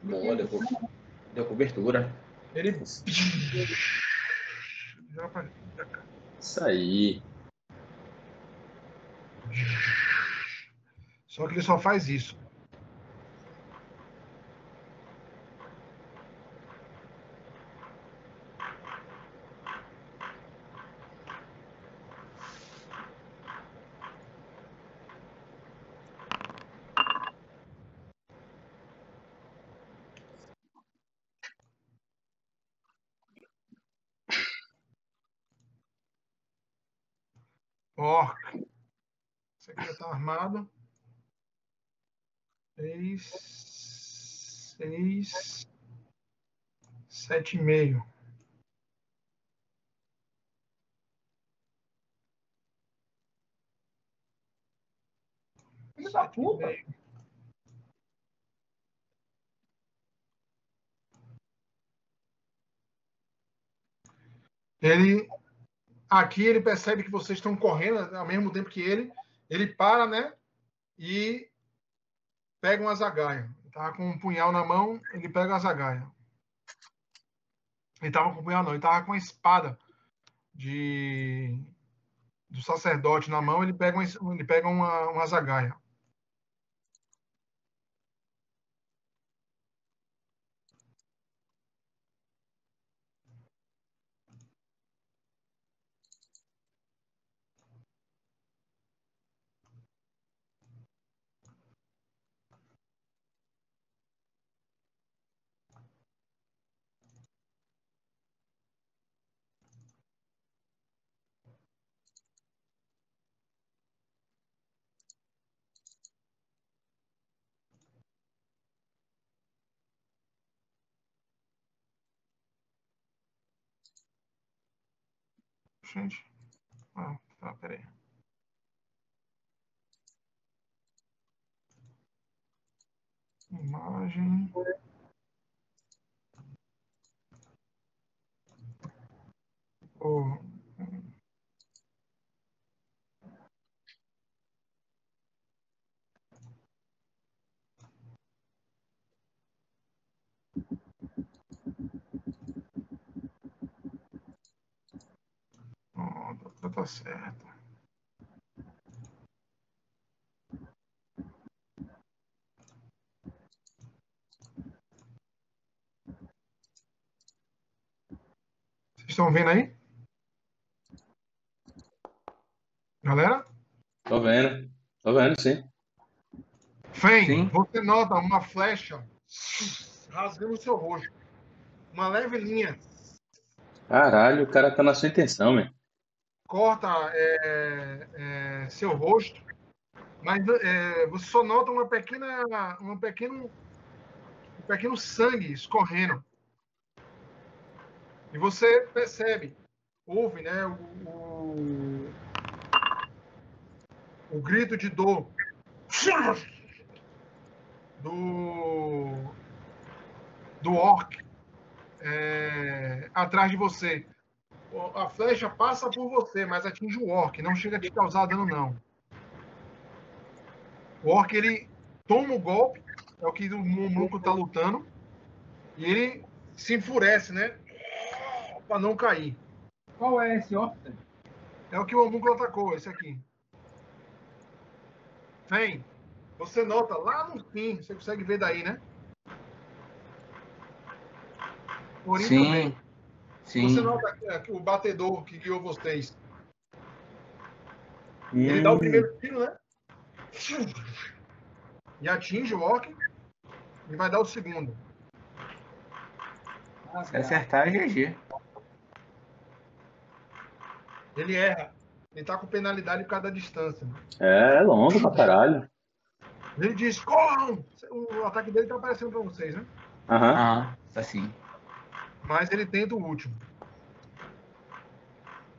Boa, deu, deu cobertura. Ele. Pra cá. Isso aí. Só que ele só faz isso. Orc. Esse aqui já tá armado. Seis. Seis. Sete e meio. Filho da puta. Ele. Aqui ele percebe que vocês estão correndo ao mesmo tempo que ele. Ele para, né? E pega uma zagaia. Tava com um punhal na mão, ele pega a zagaia. Ele tava com punhal não, ele tava com uma espada de do sacerdote na mão, ele pega, uma, ele pega uma, uma zagaia. Gente. Ah, tá, peraí. Imagem. Oh. Não, tá certo. Vocês estão vendo aí? Galera? Tô vendo. Tô vendo, sim. Fen, sim. você nota uma flecha rasgando o seu rosto. Uma leve linha Caralho, o cara tá na sua intenção, meu. Corta é, é, seu rosto, mas é, você só nota uma pequena, uma pequeno, um pequeno sangue escorrendo. E você percebe, ouve, né, o, o, o grito de dor do do orc é, atrás de você. A flecha passa por você, mas atinge o orc, não chega a te causar dano, não. O orc, ele toma o golpe, é o que o Mumuco está lutando, e ele se enfurece, né? Para não cair. Qual é esse orc? É o que o Homúnculo atacou, esse aqui. Vem. Você nota lá no fim, você consegue ver daí, né? Porém Sim. também. Sim. Você nota que, o batedor que guiou vocês. Hum. Ele dá o primeiro tiro, né? E atinge o Orc. E vai dar o segundo. Se acertar, é GG. Ele erra. Ele tá com penalidade por causa da distância. É, é longo pra caralho. Ele diz, corram! O ataque dele tá aparecendo pra vocês, né? Aham. Ah, tá sim. Mas ele tenta o último.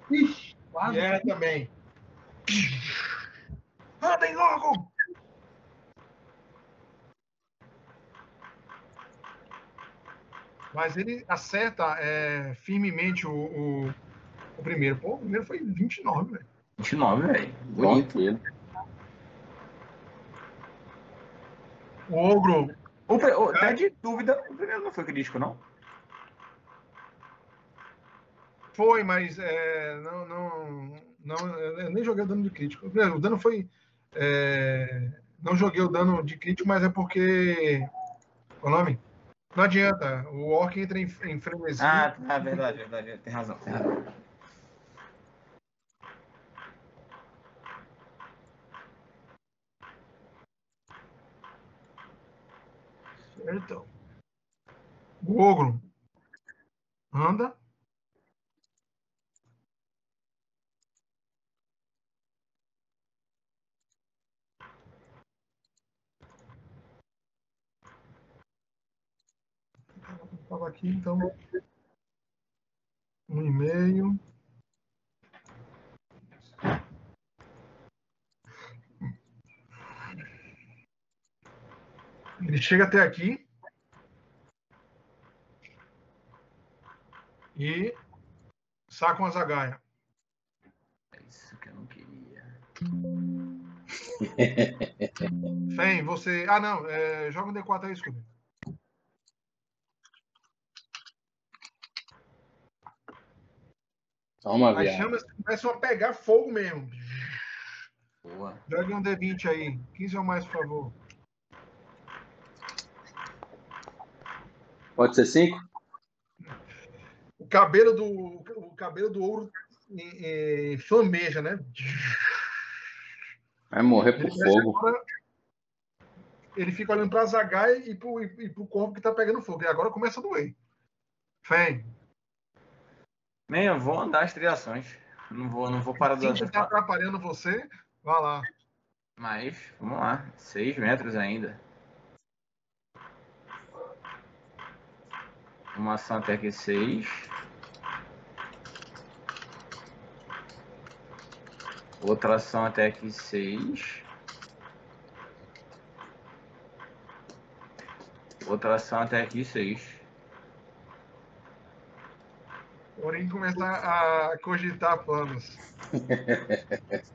Ixi, quase. E erra também. Andem logo! Mas ele acerta é, firmemente o, o, o, primeiro. Pô, o primeiro foi 29, velho. 29, velho. Bonito. ele. O ogro. O, o, tá de dúvida, o primeiro não foi crítico, não? Foi, mas é, não, não, não, eu nem joguei o dano de crítico. O dano foi. É, não joguei o dano de crítico, mas é porque. Qual o nome? Não adianta. O Orc entra em, em frenesi. Ah, tá, verdade, verdade. Tem razão, tem razão. Certo. O ogro anda. Estava aqui, então. Um e-mail. Ele chega até aqui. E saca uma zagaia. É isso que eu não queria. Fen, você. Ah, não. É... Joga um D4 aí, Scooby. Toma, As viado. chamas começam a pegar fogo mesmo. Boa. Jogue um D20 aí. 15 ou mais, por favor. Pode ser cinco? O cabelo do, o cabelo do ouro eh, eh, flameja, né? Vai morrer por Ele, fogo. agora- ele fica olhando pra Zagai e pro, e pro corpo que tá pegando fogo. E agora começa a doer. Fen, Man, eu vou andar as triações. Não vou, não vou parar quem das. que tá atrapalhando você, vá lá. Mas, vamos lá. Seis metros ainda. Uma ação até aqui seis. Outra ação até aqui seis. Outra ação até aqui seis. O Orin começa a cogitar planos.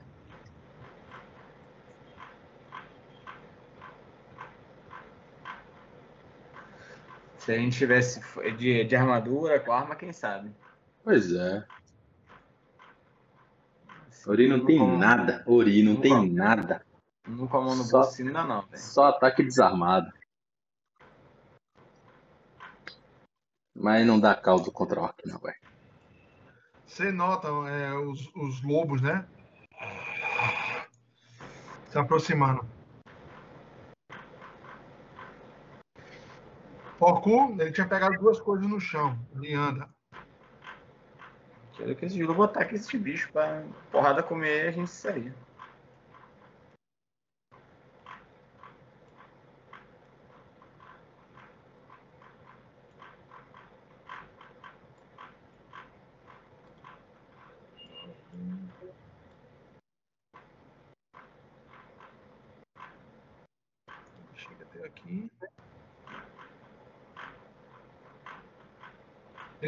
Se a gente tivesse de, de armadura com arma, quem sabe? Pois é. Ori não tem como- nada. Ori não tem Não. nada. Não com a mão no Só- bolso ainda não, velho. Só ataque desarmado. Mas não dá caldo contra orc, não, velho. Você nota é, os, os lobos, né? Se aproximando. Porcu, ele tinha pegado duas coisas no chão. Ele anda. Quero que esse jogo botar aqui esse bicho pra porrada comer e a gente sair.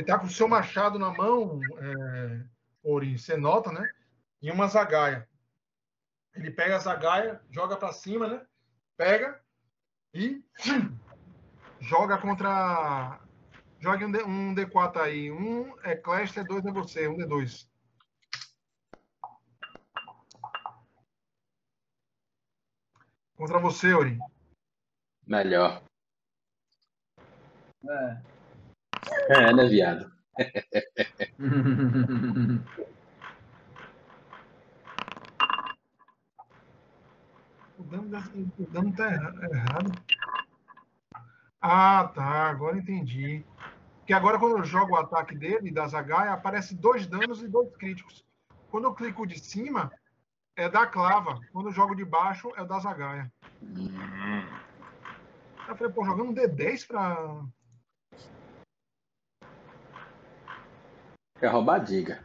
Tá com o seu machado na mão, é, Ori, você nota, né? E uma zagaia. Ele pega a zagaia, joga pra cima, né? Pega e joga contra. Joga um, D, um D4 aí. Um é Clash, dois é você. Um D2. Contra você, Ori. Melhor. É. É, né, viado? O dano, da- o dano tá erra- errado. Ah, tá. Agora entendi. Porque agora, quando eu jogo o ataque dele, da Zagaia, aparece dois danos e dois críticos. Quando eu clico de cima, é da clava. Quando eu jogo de baixo, é da Zagaia. Eu falei, pô, jogando um D10 pra. Quer roubar, diga.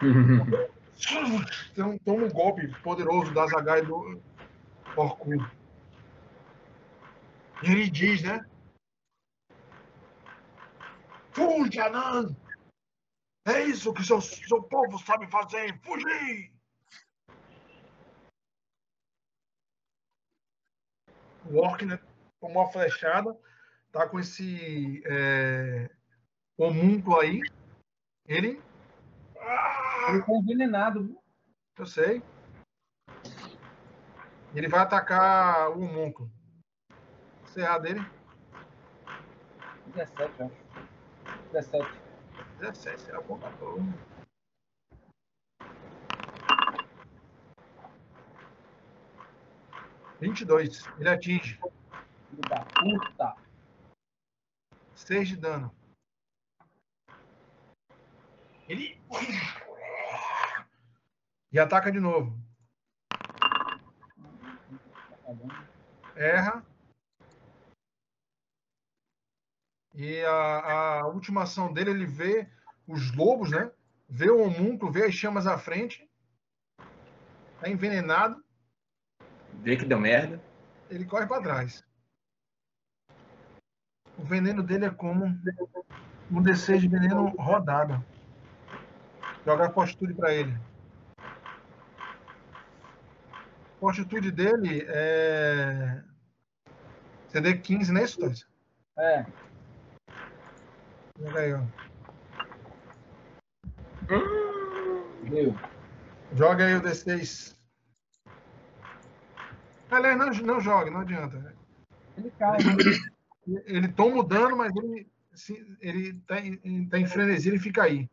Então, toma um golpe poderoso da Zagaia do Orcu. E ele diz, né? Fuja, Nan! É isso que seu, seu povo sabe fazer! Fugir! O Orc, né? Tomou a flechada, tá com esse é, homúnculo aí. Ele. Ah! Ele tá envenenado? Eu sei. Ele vai atacar o homúnculo. Serrar dele. 17, acho. 17. 17, será bom pra todo. Vinte e dois. Ele atinge. Filho da puta. 6 de dano. Ele. E ataca de novo. Erra. E a, a última ação dele, ele vê os lobos, né? Vê o homúnculo, vê as chamas à frente. Tá envenenado. Vê que deu merda. Ele corre para trás. O veneno dele é como um D6 de veneno rodado. Joga a postura para ele. Fortitude dele é. CD 15, não é isso, Tócio? É. Joga aí, ó. Deu. Joga aí o D6. Aliás, não, não joga, não adianta. Ele cai. né? Ele toma o dano, mas ele, ele tá, em, tá em frenesia, ele fica aí.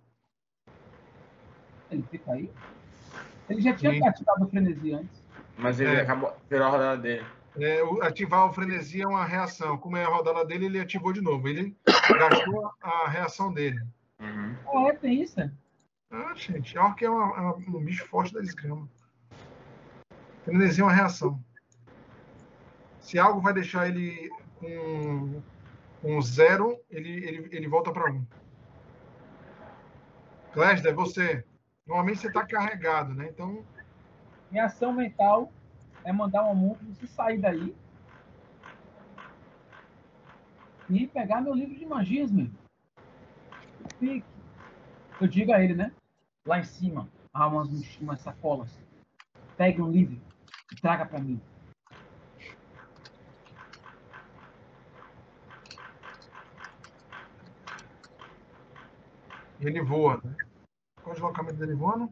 Ele fica aí. Ele já tinha Sim. ativado o frenesi antes. Mas ele É. acabou. Virou a rodada dele. É, ativar o frenesi é uma reação. Como é a rodada dele, ele ativou de novo. Ele gastou a reação dele. Uhum. Ah, é, tem isso? é? Ah, gente, a orc é uma- uma- um bicho forte da desgrama. Frenesi é uma reação. Se algo vai deixar ele com, com zero, ele, ele, ele volta para um. Clésida, é você. Normalmente você está carregado, né? Então, Minha ação mental é mandar um homúnculo se sair daí e pegar meu livro de magias, meu. Fique. Eu digo a ele, né? Lá em cima, há umas, umas sacolas. Pegue um livro e traga para mim. ele voa. Né? Qual o deslocamento dele voando?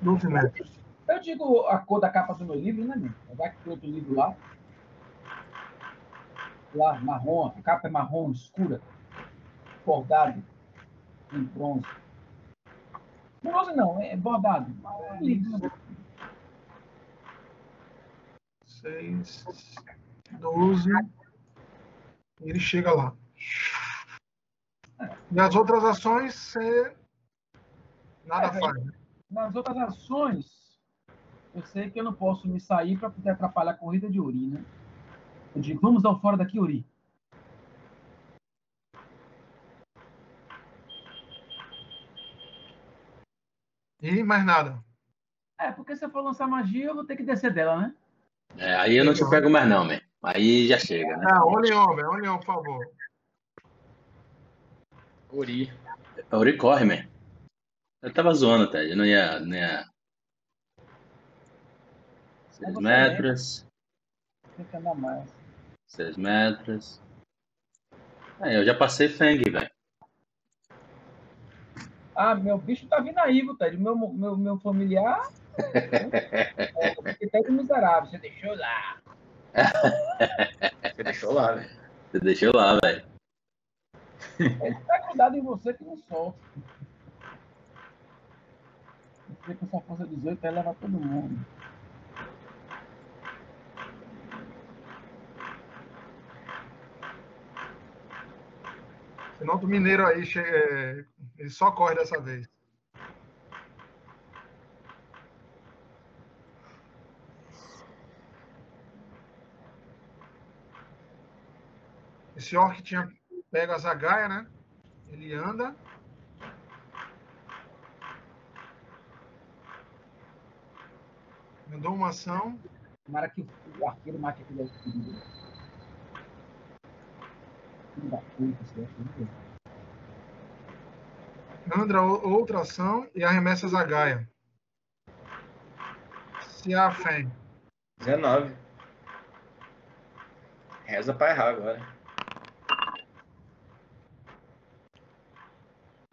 12 metros. Eu digo a cor da capa do meu livro, né, meu? Vai que tem outro livro lá. Lá, marrom, a capa é marrom, escura, bordado em bronze. Bronze não, é bordado. É livro, né? 6, 12. Ele chega lá. E as outras ações, você nada É, faz. né? Nas outras ações, eu sei que eu não posso me sair para poder atrapalhar a corrida de Uri, né? Eu digo, vamos dar o fora daqui, Uri. E mais nada. É, porque se eu for lançar magia, eu vou ter que descer dela, né? É, aí eu não te pego mais não, man. Aí já chega, né? Ah, o leão, velho. O leão, por favor. Uri. A Uri corre, man. Eu tava zoando, Ted. Eu não ia. Não ia... Seis metros. Tem que andar mais. Seis metros. Aí, eu já passei Feng, velho. Ah, meu bicho tá vindo aí, Ted? Meu, meu, meu familiar. é, é Ted miserável, você deixou lá. Você deixou lá, velho. Você deixou lá, velho. Ele tá grudado em você que não solta. Você com essa força 18 vai levar todo mundo. Você nota o mineiro aí, che- é, ele só corre dessa vez. Esse orc tinha pego a zagaia, né? Ele anda. Mandou uma ação. Tomara que o arqueiro mate aquele arqueiro. Filho da puta, esse arqueiro. Andra outra ação e arremessa a zagaia. Se a Feng. 19. Reza pra errar agora.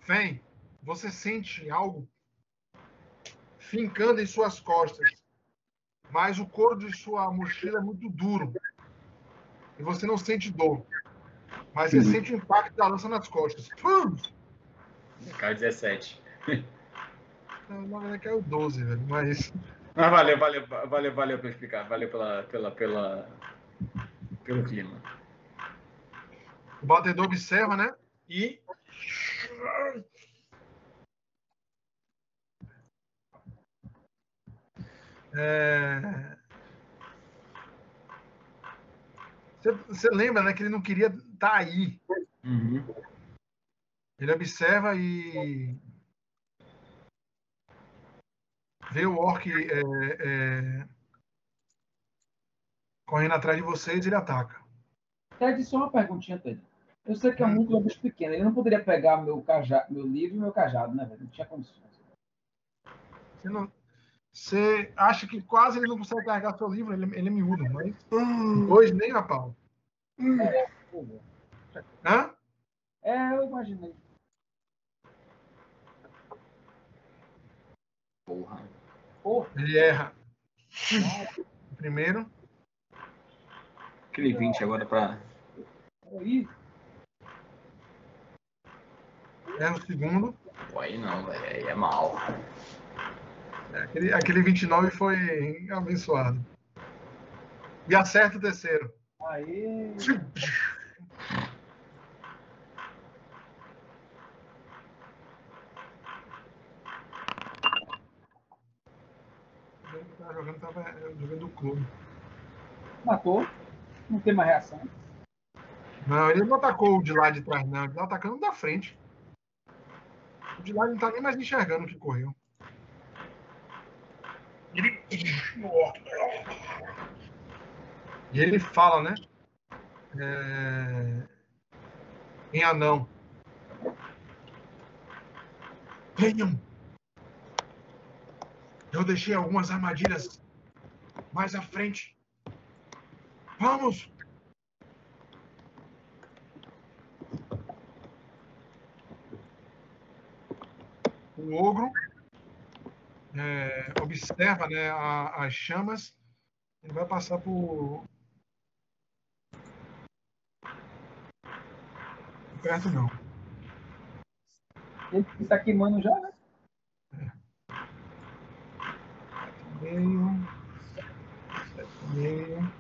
Vem, você sente algo fincando em suas costas, mas o couro de sua mochila é muito duro e você não sente dor, mas você Uhum. sente o impacto da lança nas costas. Pum! Caiu 17. Na verdade que é o 12, velho, mas Mas valeu, valeu, valeu, valeu pra explicar. Valeu pela, pela, pela, pelo clima. o batedor observa, né? E É... Você, você lembra, né, que ele não queria estar aí. Uhum. Ele observa e vê o orc é, é, correndo atrás de vocês, ele ataca. Ted, só uma perguntinha, Ted. Eu sei que é um núcleo bicho pequeno. Ele não poderia pegar meu, cajado, meu livro e meu cajado, né, velho? Não tinha condições. Você não, Você acha que quase ele não consegue carregar seu livro, ele, ele é miúdo, mas dois nem a pau. Hã? É, eu imaginei. Porra. Porra, Ele erra. Primeiro. Aquele 20 agora pra. peraí. Erra o segundo. Pô, aí não, velho. Aí é mal. Aquele, aquele 29 foi abençoado. E acerta o terceiro. Aí. Tava jogando, tava jogando o clube. Matou. Não tem mais reação. Não, ele não atacou o de lá de trás, não. Ele tá atacando o da frente. De lá ele não tá nem mais enxergando o que correu. Ele. E ele fala, né? É... Em anão. Venham! Eu deixei algumas armadilhas mais à frente. Vamos! O ogro é, observa né, a- as chamas. Ele vai passar por. Perto não. Ele está queimando já, né? Meio. Sete e meio.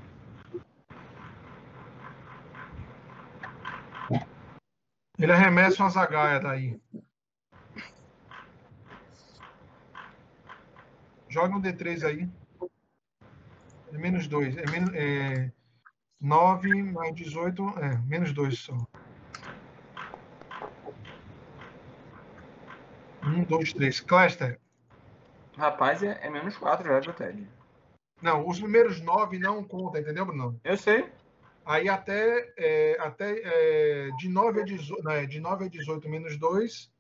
Ele arremessa uma zagaia daí. Joga um D3 aí. É menos 2. É, menos, é 9 mais 18. É, menos 2 só. 1, 2, 3. Cluster. Rapaz, é, é menos 4 já, Ted? Não, os primeiros 9 não conta, entendeu, Bruno? Eu sei. Aí até, é, até é, de, 9 a 18, né, de 9 a 18 menos 2.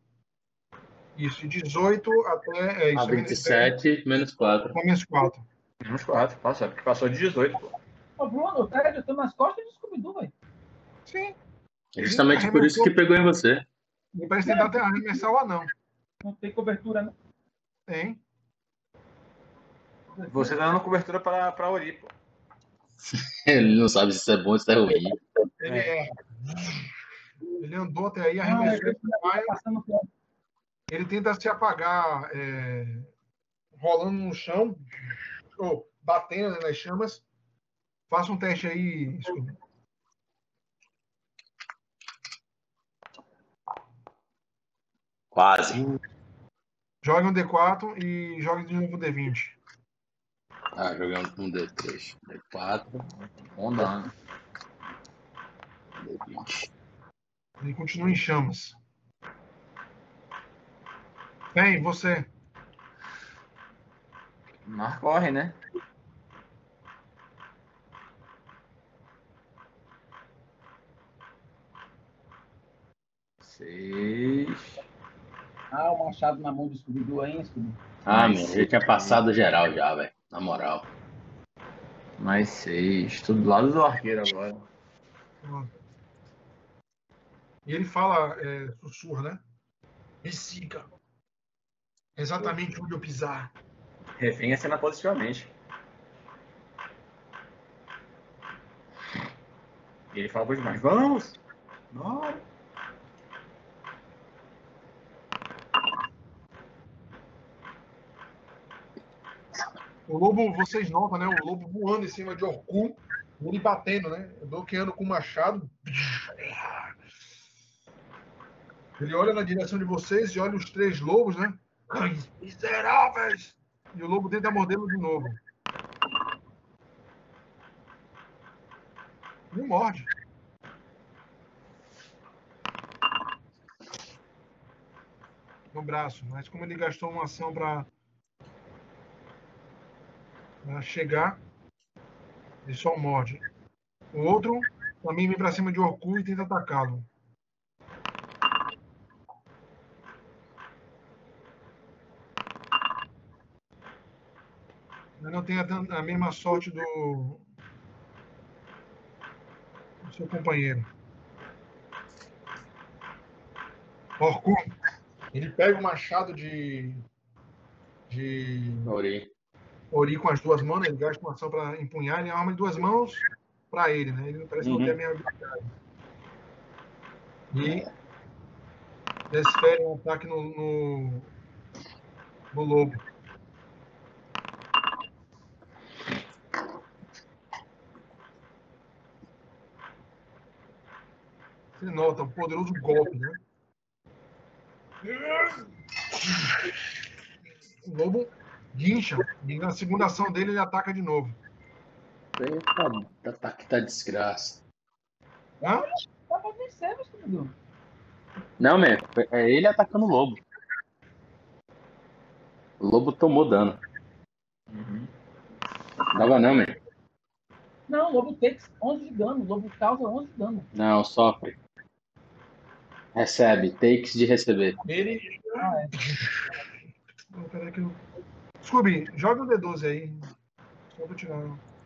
Isso, de 18 até. É, isso, A 27, menos 4. Até menos 4. Menos 4. Passou, porque passou de 18, pô. Ô, Bruno, o Ted, eu tô nas costas de Scooby-Doo, velho. Sim. É justamente por isso que pegou em você. E parece tentar até arremessar o anão. Não tem cobertura, né? Tem. Você tá dando cobertura pra, pra Ori, pô. Ele não sabe se isso é bom ou se é ruim. Ele É. é. Ele andou até aí, Não, arremessou. ele tá passando por... Ele tenta se apagar, é, rolando no chão, ou batendo nas chamas. Faça um teste aí, Scooby. Quase. Jogue um D4 e jogue de novo um D20. Ah, jogando um D3. D4, Bom dano. D20. Ele continua em chamas. Bem, você. Mas corre, né? Seis. Ah, o machado na mão do Scooby-Doo, hein, Scooby? Ah, meu, já tinha passado geral já, velho. Na moral. Mais seis. Tudo do lado do arqueiro agora. E ele fala, é, sussurra, né? Me siga. Exatamente onde eu pisar. Refém a cena positivamente. E ele fala pros demais, vamos! Bora! O lobo, vocês notam, né? O lobo voando em cima de Orkun, ele batendo, né? Bloqueando com o machado. Ele olha na direção de vocês e olha os três lobos, né? Cães miseráveis! E o lobo tenta mordê-lo de novo. Não morde. No braço, mas como ele gastou uma ação para chegar, ele só morde. O outro também vem para cima de Orku e tenta atacá-lo. Não tem a, mesma sorte do, do seu companheiro. Orkun, ele pega o machado de. de. Ori. Ori com as duas mãos, né? ele gasta uma ação para empunhar, ele arma de duas mãos para ele, né? Ele parece Uhum. não ter a mesma habilidade. E desfere um ataque no, no, no lobo. Você nota um poderoso golpe, né? O lobo guincha e na segunda ação dele ele ataca de novo. Eita, ataque da desgraça. Tá? Dá pra vencer, meu senhor. Não, man, é ele atacando o lobo. O lobo tomou dano. Uhum. Tava não, man. Não, o lobo takes 11 de dano. O lobo causa 11 de dano. Não, sofre. Recebe, takes de receber. Ele. Ah, é. Peraí que eu... Scooby, joga o D12 aí. Só pra tirar.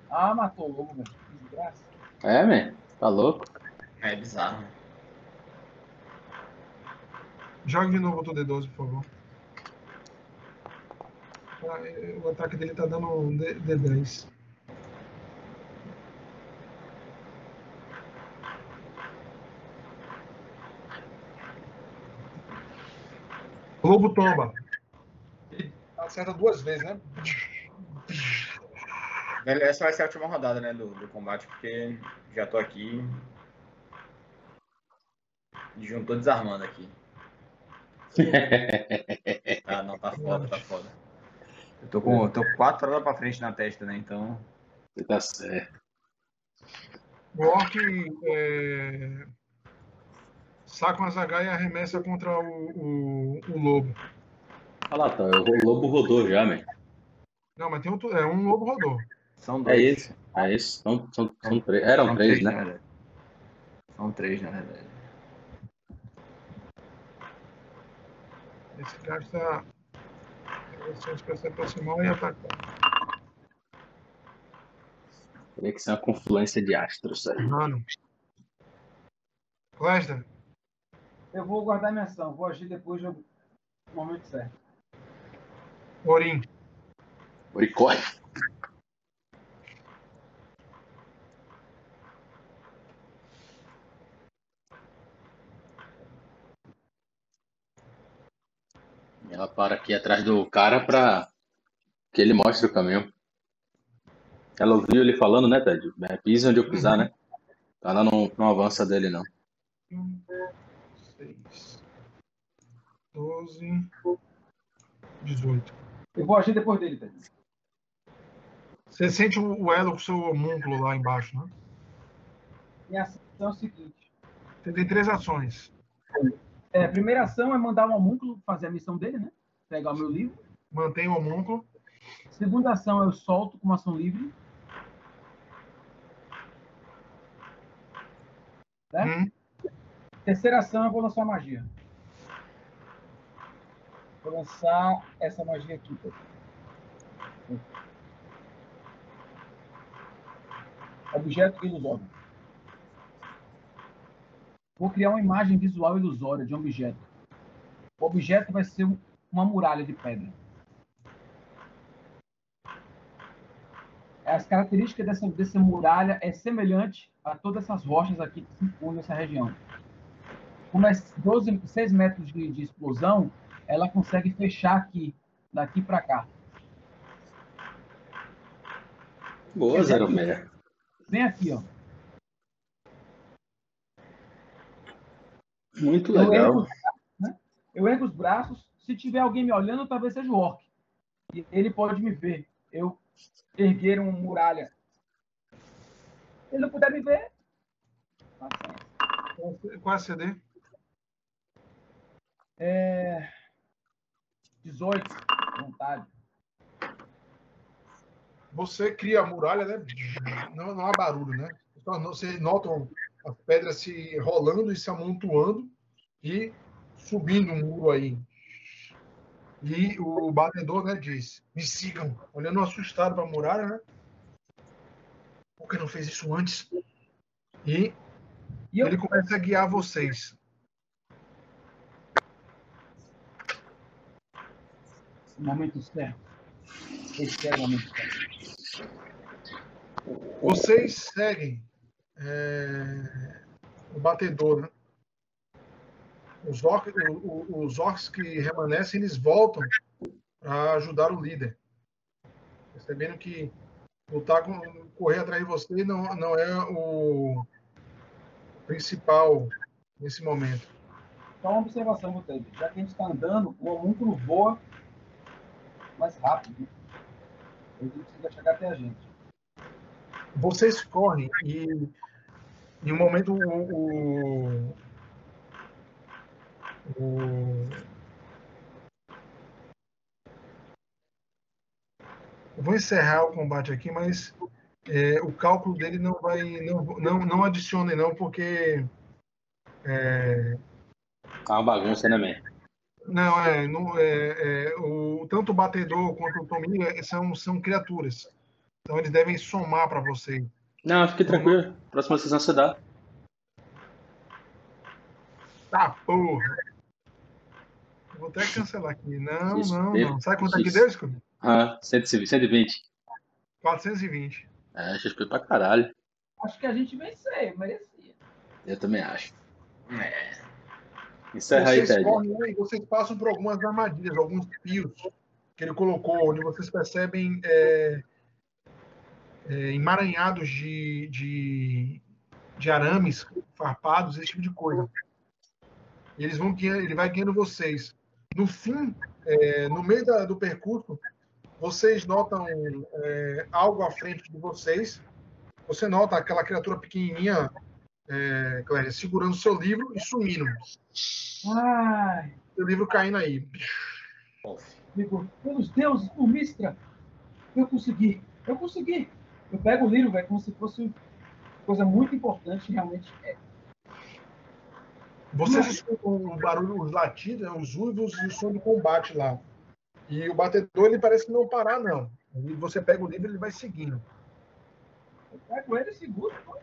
Ah, matou o lobo, velho. Desgraça. É, man, tá louco? É bizarro. Joga de novo o teu D12, por favor. Ah, O ataque dele tá dando um D- D10. Lobo tomba. Acerta duas vezes, né? Essa vai ser a última rodada, né, do, do combate, porque já tô aqui. Juntou desarmando aqui. Tá, não, tá foda, tá foda. Eu tô com, eu tô quatro horas pra frente na testa, né? Então. Você tá certo. O Orc é, saca uma zagaia e arremessa contra o, o, o lobo. Olha lá, tá, o lobo rodou já, man. Não, mas tem outro. É um lobo rodou. São É dois. isso. É isso. São, são, são três. Eram São três, na né? verdade. São três, na verdade. Esse gasta ações para se aproximar e atacar. Teria que ser uma confluência de astros aí. Mano. Lester, Eu vou guardar minha ação. Vou agir depois do momento certo. Orim. Oricói. Ela para aqui atrás do cara pra que ele mostre o caminho. Ela ouviu ele falando, né, Ted? É, pisa onde eu pisar, né? Ela não, não avança dele, não. 12, 18. Eu vou agir depois dele, Ted. Você sente o o elo com o seu homúnculo lá embaixo, né? Minha ação é o seguinte. Você tem três ações. É, a primeira ação é mandar um homúnculo fazer a missão dele, né? Pegar o meu livro. Mantém o homúnculo. Segunda ação eu solto com uma ação livre. Né? Hum, Terceira ação eu vou lançar magia. Vou lançar essa magia aqui. Ted. Objeto ilusório. Vou criar uma imagem visual ilusória de um objeto. O objeto vai ser um- uma muralha de pedra. As características dessa, dessa muralha é semelhante a todas essas rochas aqui que circundam nessa região. Como é 12, 6 metros de, de explosão, ela consegue fechar aqui, daqui para cá. Boa, Zero Meia. Vem aqui, ó. Muito Eu ergo, legal. os braços, né? eu ergo os braços. Se tiver alguém me olhando, talvez seja o orc. Ele pode me ver. Eu erguer uma muralha. Se ele não puder me ver, paciência. qual é a CD? É... 18, vontade. Você cria a muralha, né? Não, não há barulho, né? Então, Você nota as pedras se rolando e se amontoando e subindo um muro aí. E o batedor né, diz: Me sigam, olhando assustado para a muralha, né? Por que não fez isso antes? E, E eu, ele começa a guiar vocês. No momento certo. É o momento certo. Vocês seguem é, o batedor, né? Os orcs, o- o- os orcs que remanescem, eles voltam para ajudar o líder. Percebendo que lutar com, correr atrás de você não, não é o principal nesse momento. Só uma observação, Botelho. Já que a gente está andando, o homúnculo voa mais rápido. né? Ele precisa chegar até a gente. Vocês correm e em um momento o, o, o- Eu vou encerrar o combate aqui, mas é, o cálculo dele não vai não não, não adicione não porque é, Tá uma bagunça, né, man? Não é, não, é, é, o tanto o batedor quanto o Tominho é, são são criaturas então eles devem somar para você Não, fique tranquilo. Próxima sessão você dá. Tá, porra. Vou até cancelar aqui. Não, Isso, não, isso, não. Sabe quanto é que deu, Scooby? Ah, 120. 120. 420. É, XP pra caralho. Acho que a gente venceu, merecia. Eu também acho. É. Encerra aí, vocês correm né, e vocês passam por algumas armadilhas, alguns pios que ele colocou, onde vocês percebem é, é, emaranhados de, de, de arames farpados, esse tipo de coisa. Eles vão ele vai guiando vocês. No fim, é, no meio da- do percurso, vocês notam é, algo à frente de vocês. Você nota aquela criatura pequenininha, é, Clélia, segurando seu livro e sumindo. Ai, Seu livro caindo aí. amigo, pelos deuses, por Mistra, eu consegui, eu consegui. Eu pego o livro, velho, como se fosse coisa muito importante, realmente é. Vocês escutam o barulho, os latidos, os uivos e o som do combate lá. E o batedor, ele parece não parar, não. E você pega o livro, ele vai seguindo. Eu pego ele e seguro. pô.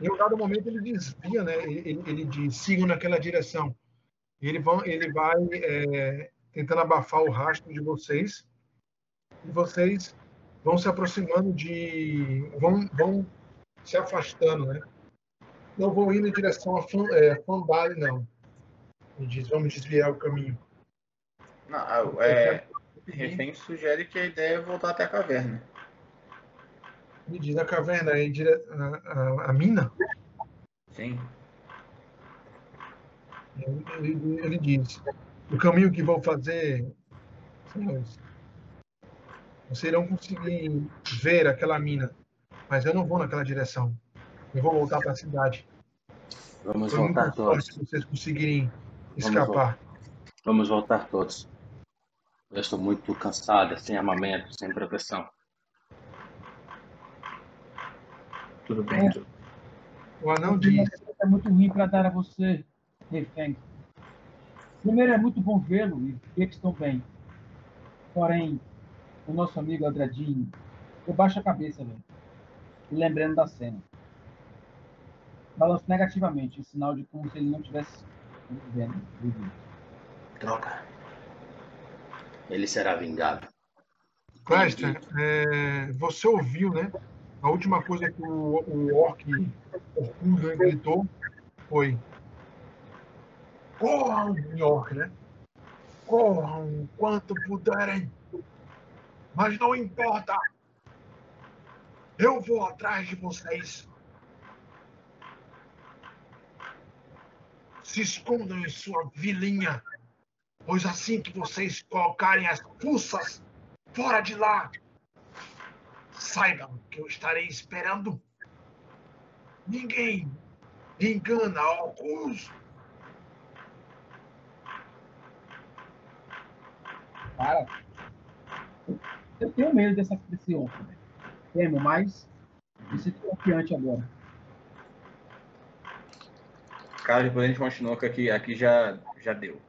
Em um dado momento, ele desvia, né? Ele, ele- ele diz, sigam naquela direção. E ele, vão, ele vai é, tentando abafar o rastro de vocês. E vocês vão se aproximando de... Vão, vão se afastando, né? Não vão indo em direção a Fan, é, Fandale, não. Ele diz, vamos desviar o caminho. Não, é, Refém sugere que a ideia é voltar até a caverna. Me diz a caverna é dire... a, a, a mina? Sim. Ele, ele diz: o caminho que vou fazer, senhores, vocês irão conseguir ver aquela mina, mas eu não vou naquela direção. Eu vou voltar para a cidade. Vamos Foi voltar todos. se vocês conseguirem Vamos escapar. Vamos voltar todos. Eu estou muito cansada, sem armamento, sem proteção. Tudo bem. É. O anão diz: é muito ruim para dar a você, refém. Primeiro, é muito bom vê-lo e ver que estão bem. Porém, o nosso amigo Andradinho, eu baixo a cabeça, velho. Lembrando da cena. Balanço negativamente, em sinal de como se ele não tivesse vendo. vivido. Droga. Ele será vingado. Cléster, é, você ouviu, né? A última coisa que o, o orc Orcudo gritou foi: Corram, orc, né? Corram quanto puderem. Mas não importa. Eu vou atrás de vocês. Se escondam em sua vilinha, pois assim que vocês colocarem as fuças fora de lá, saibam que eu estarei esperando. Ninguém engana alguns. Cara, eu tenho medo dessa, desse orco, velho. Temo, mas me sinto confiante agora. Cara, depois a gente continua que aqui, aqui já, já deu.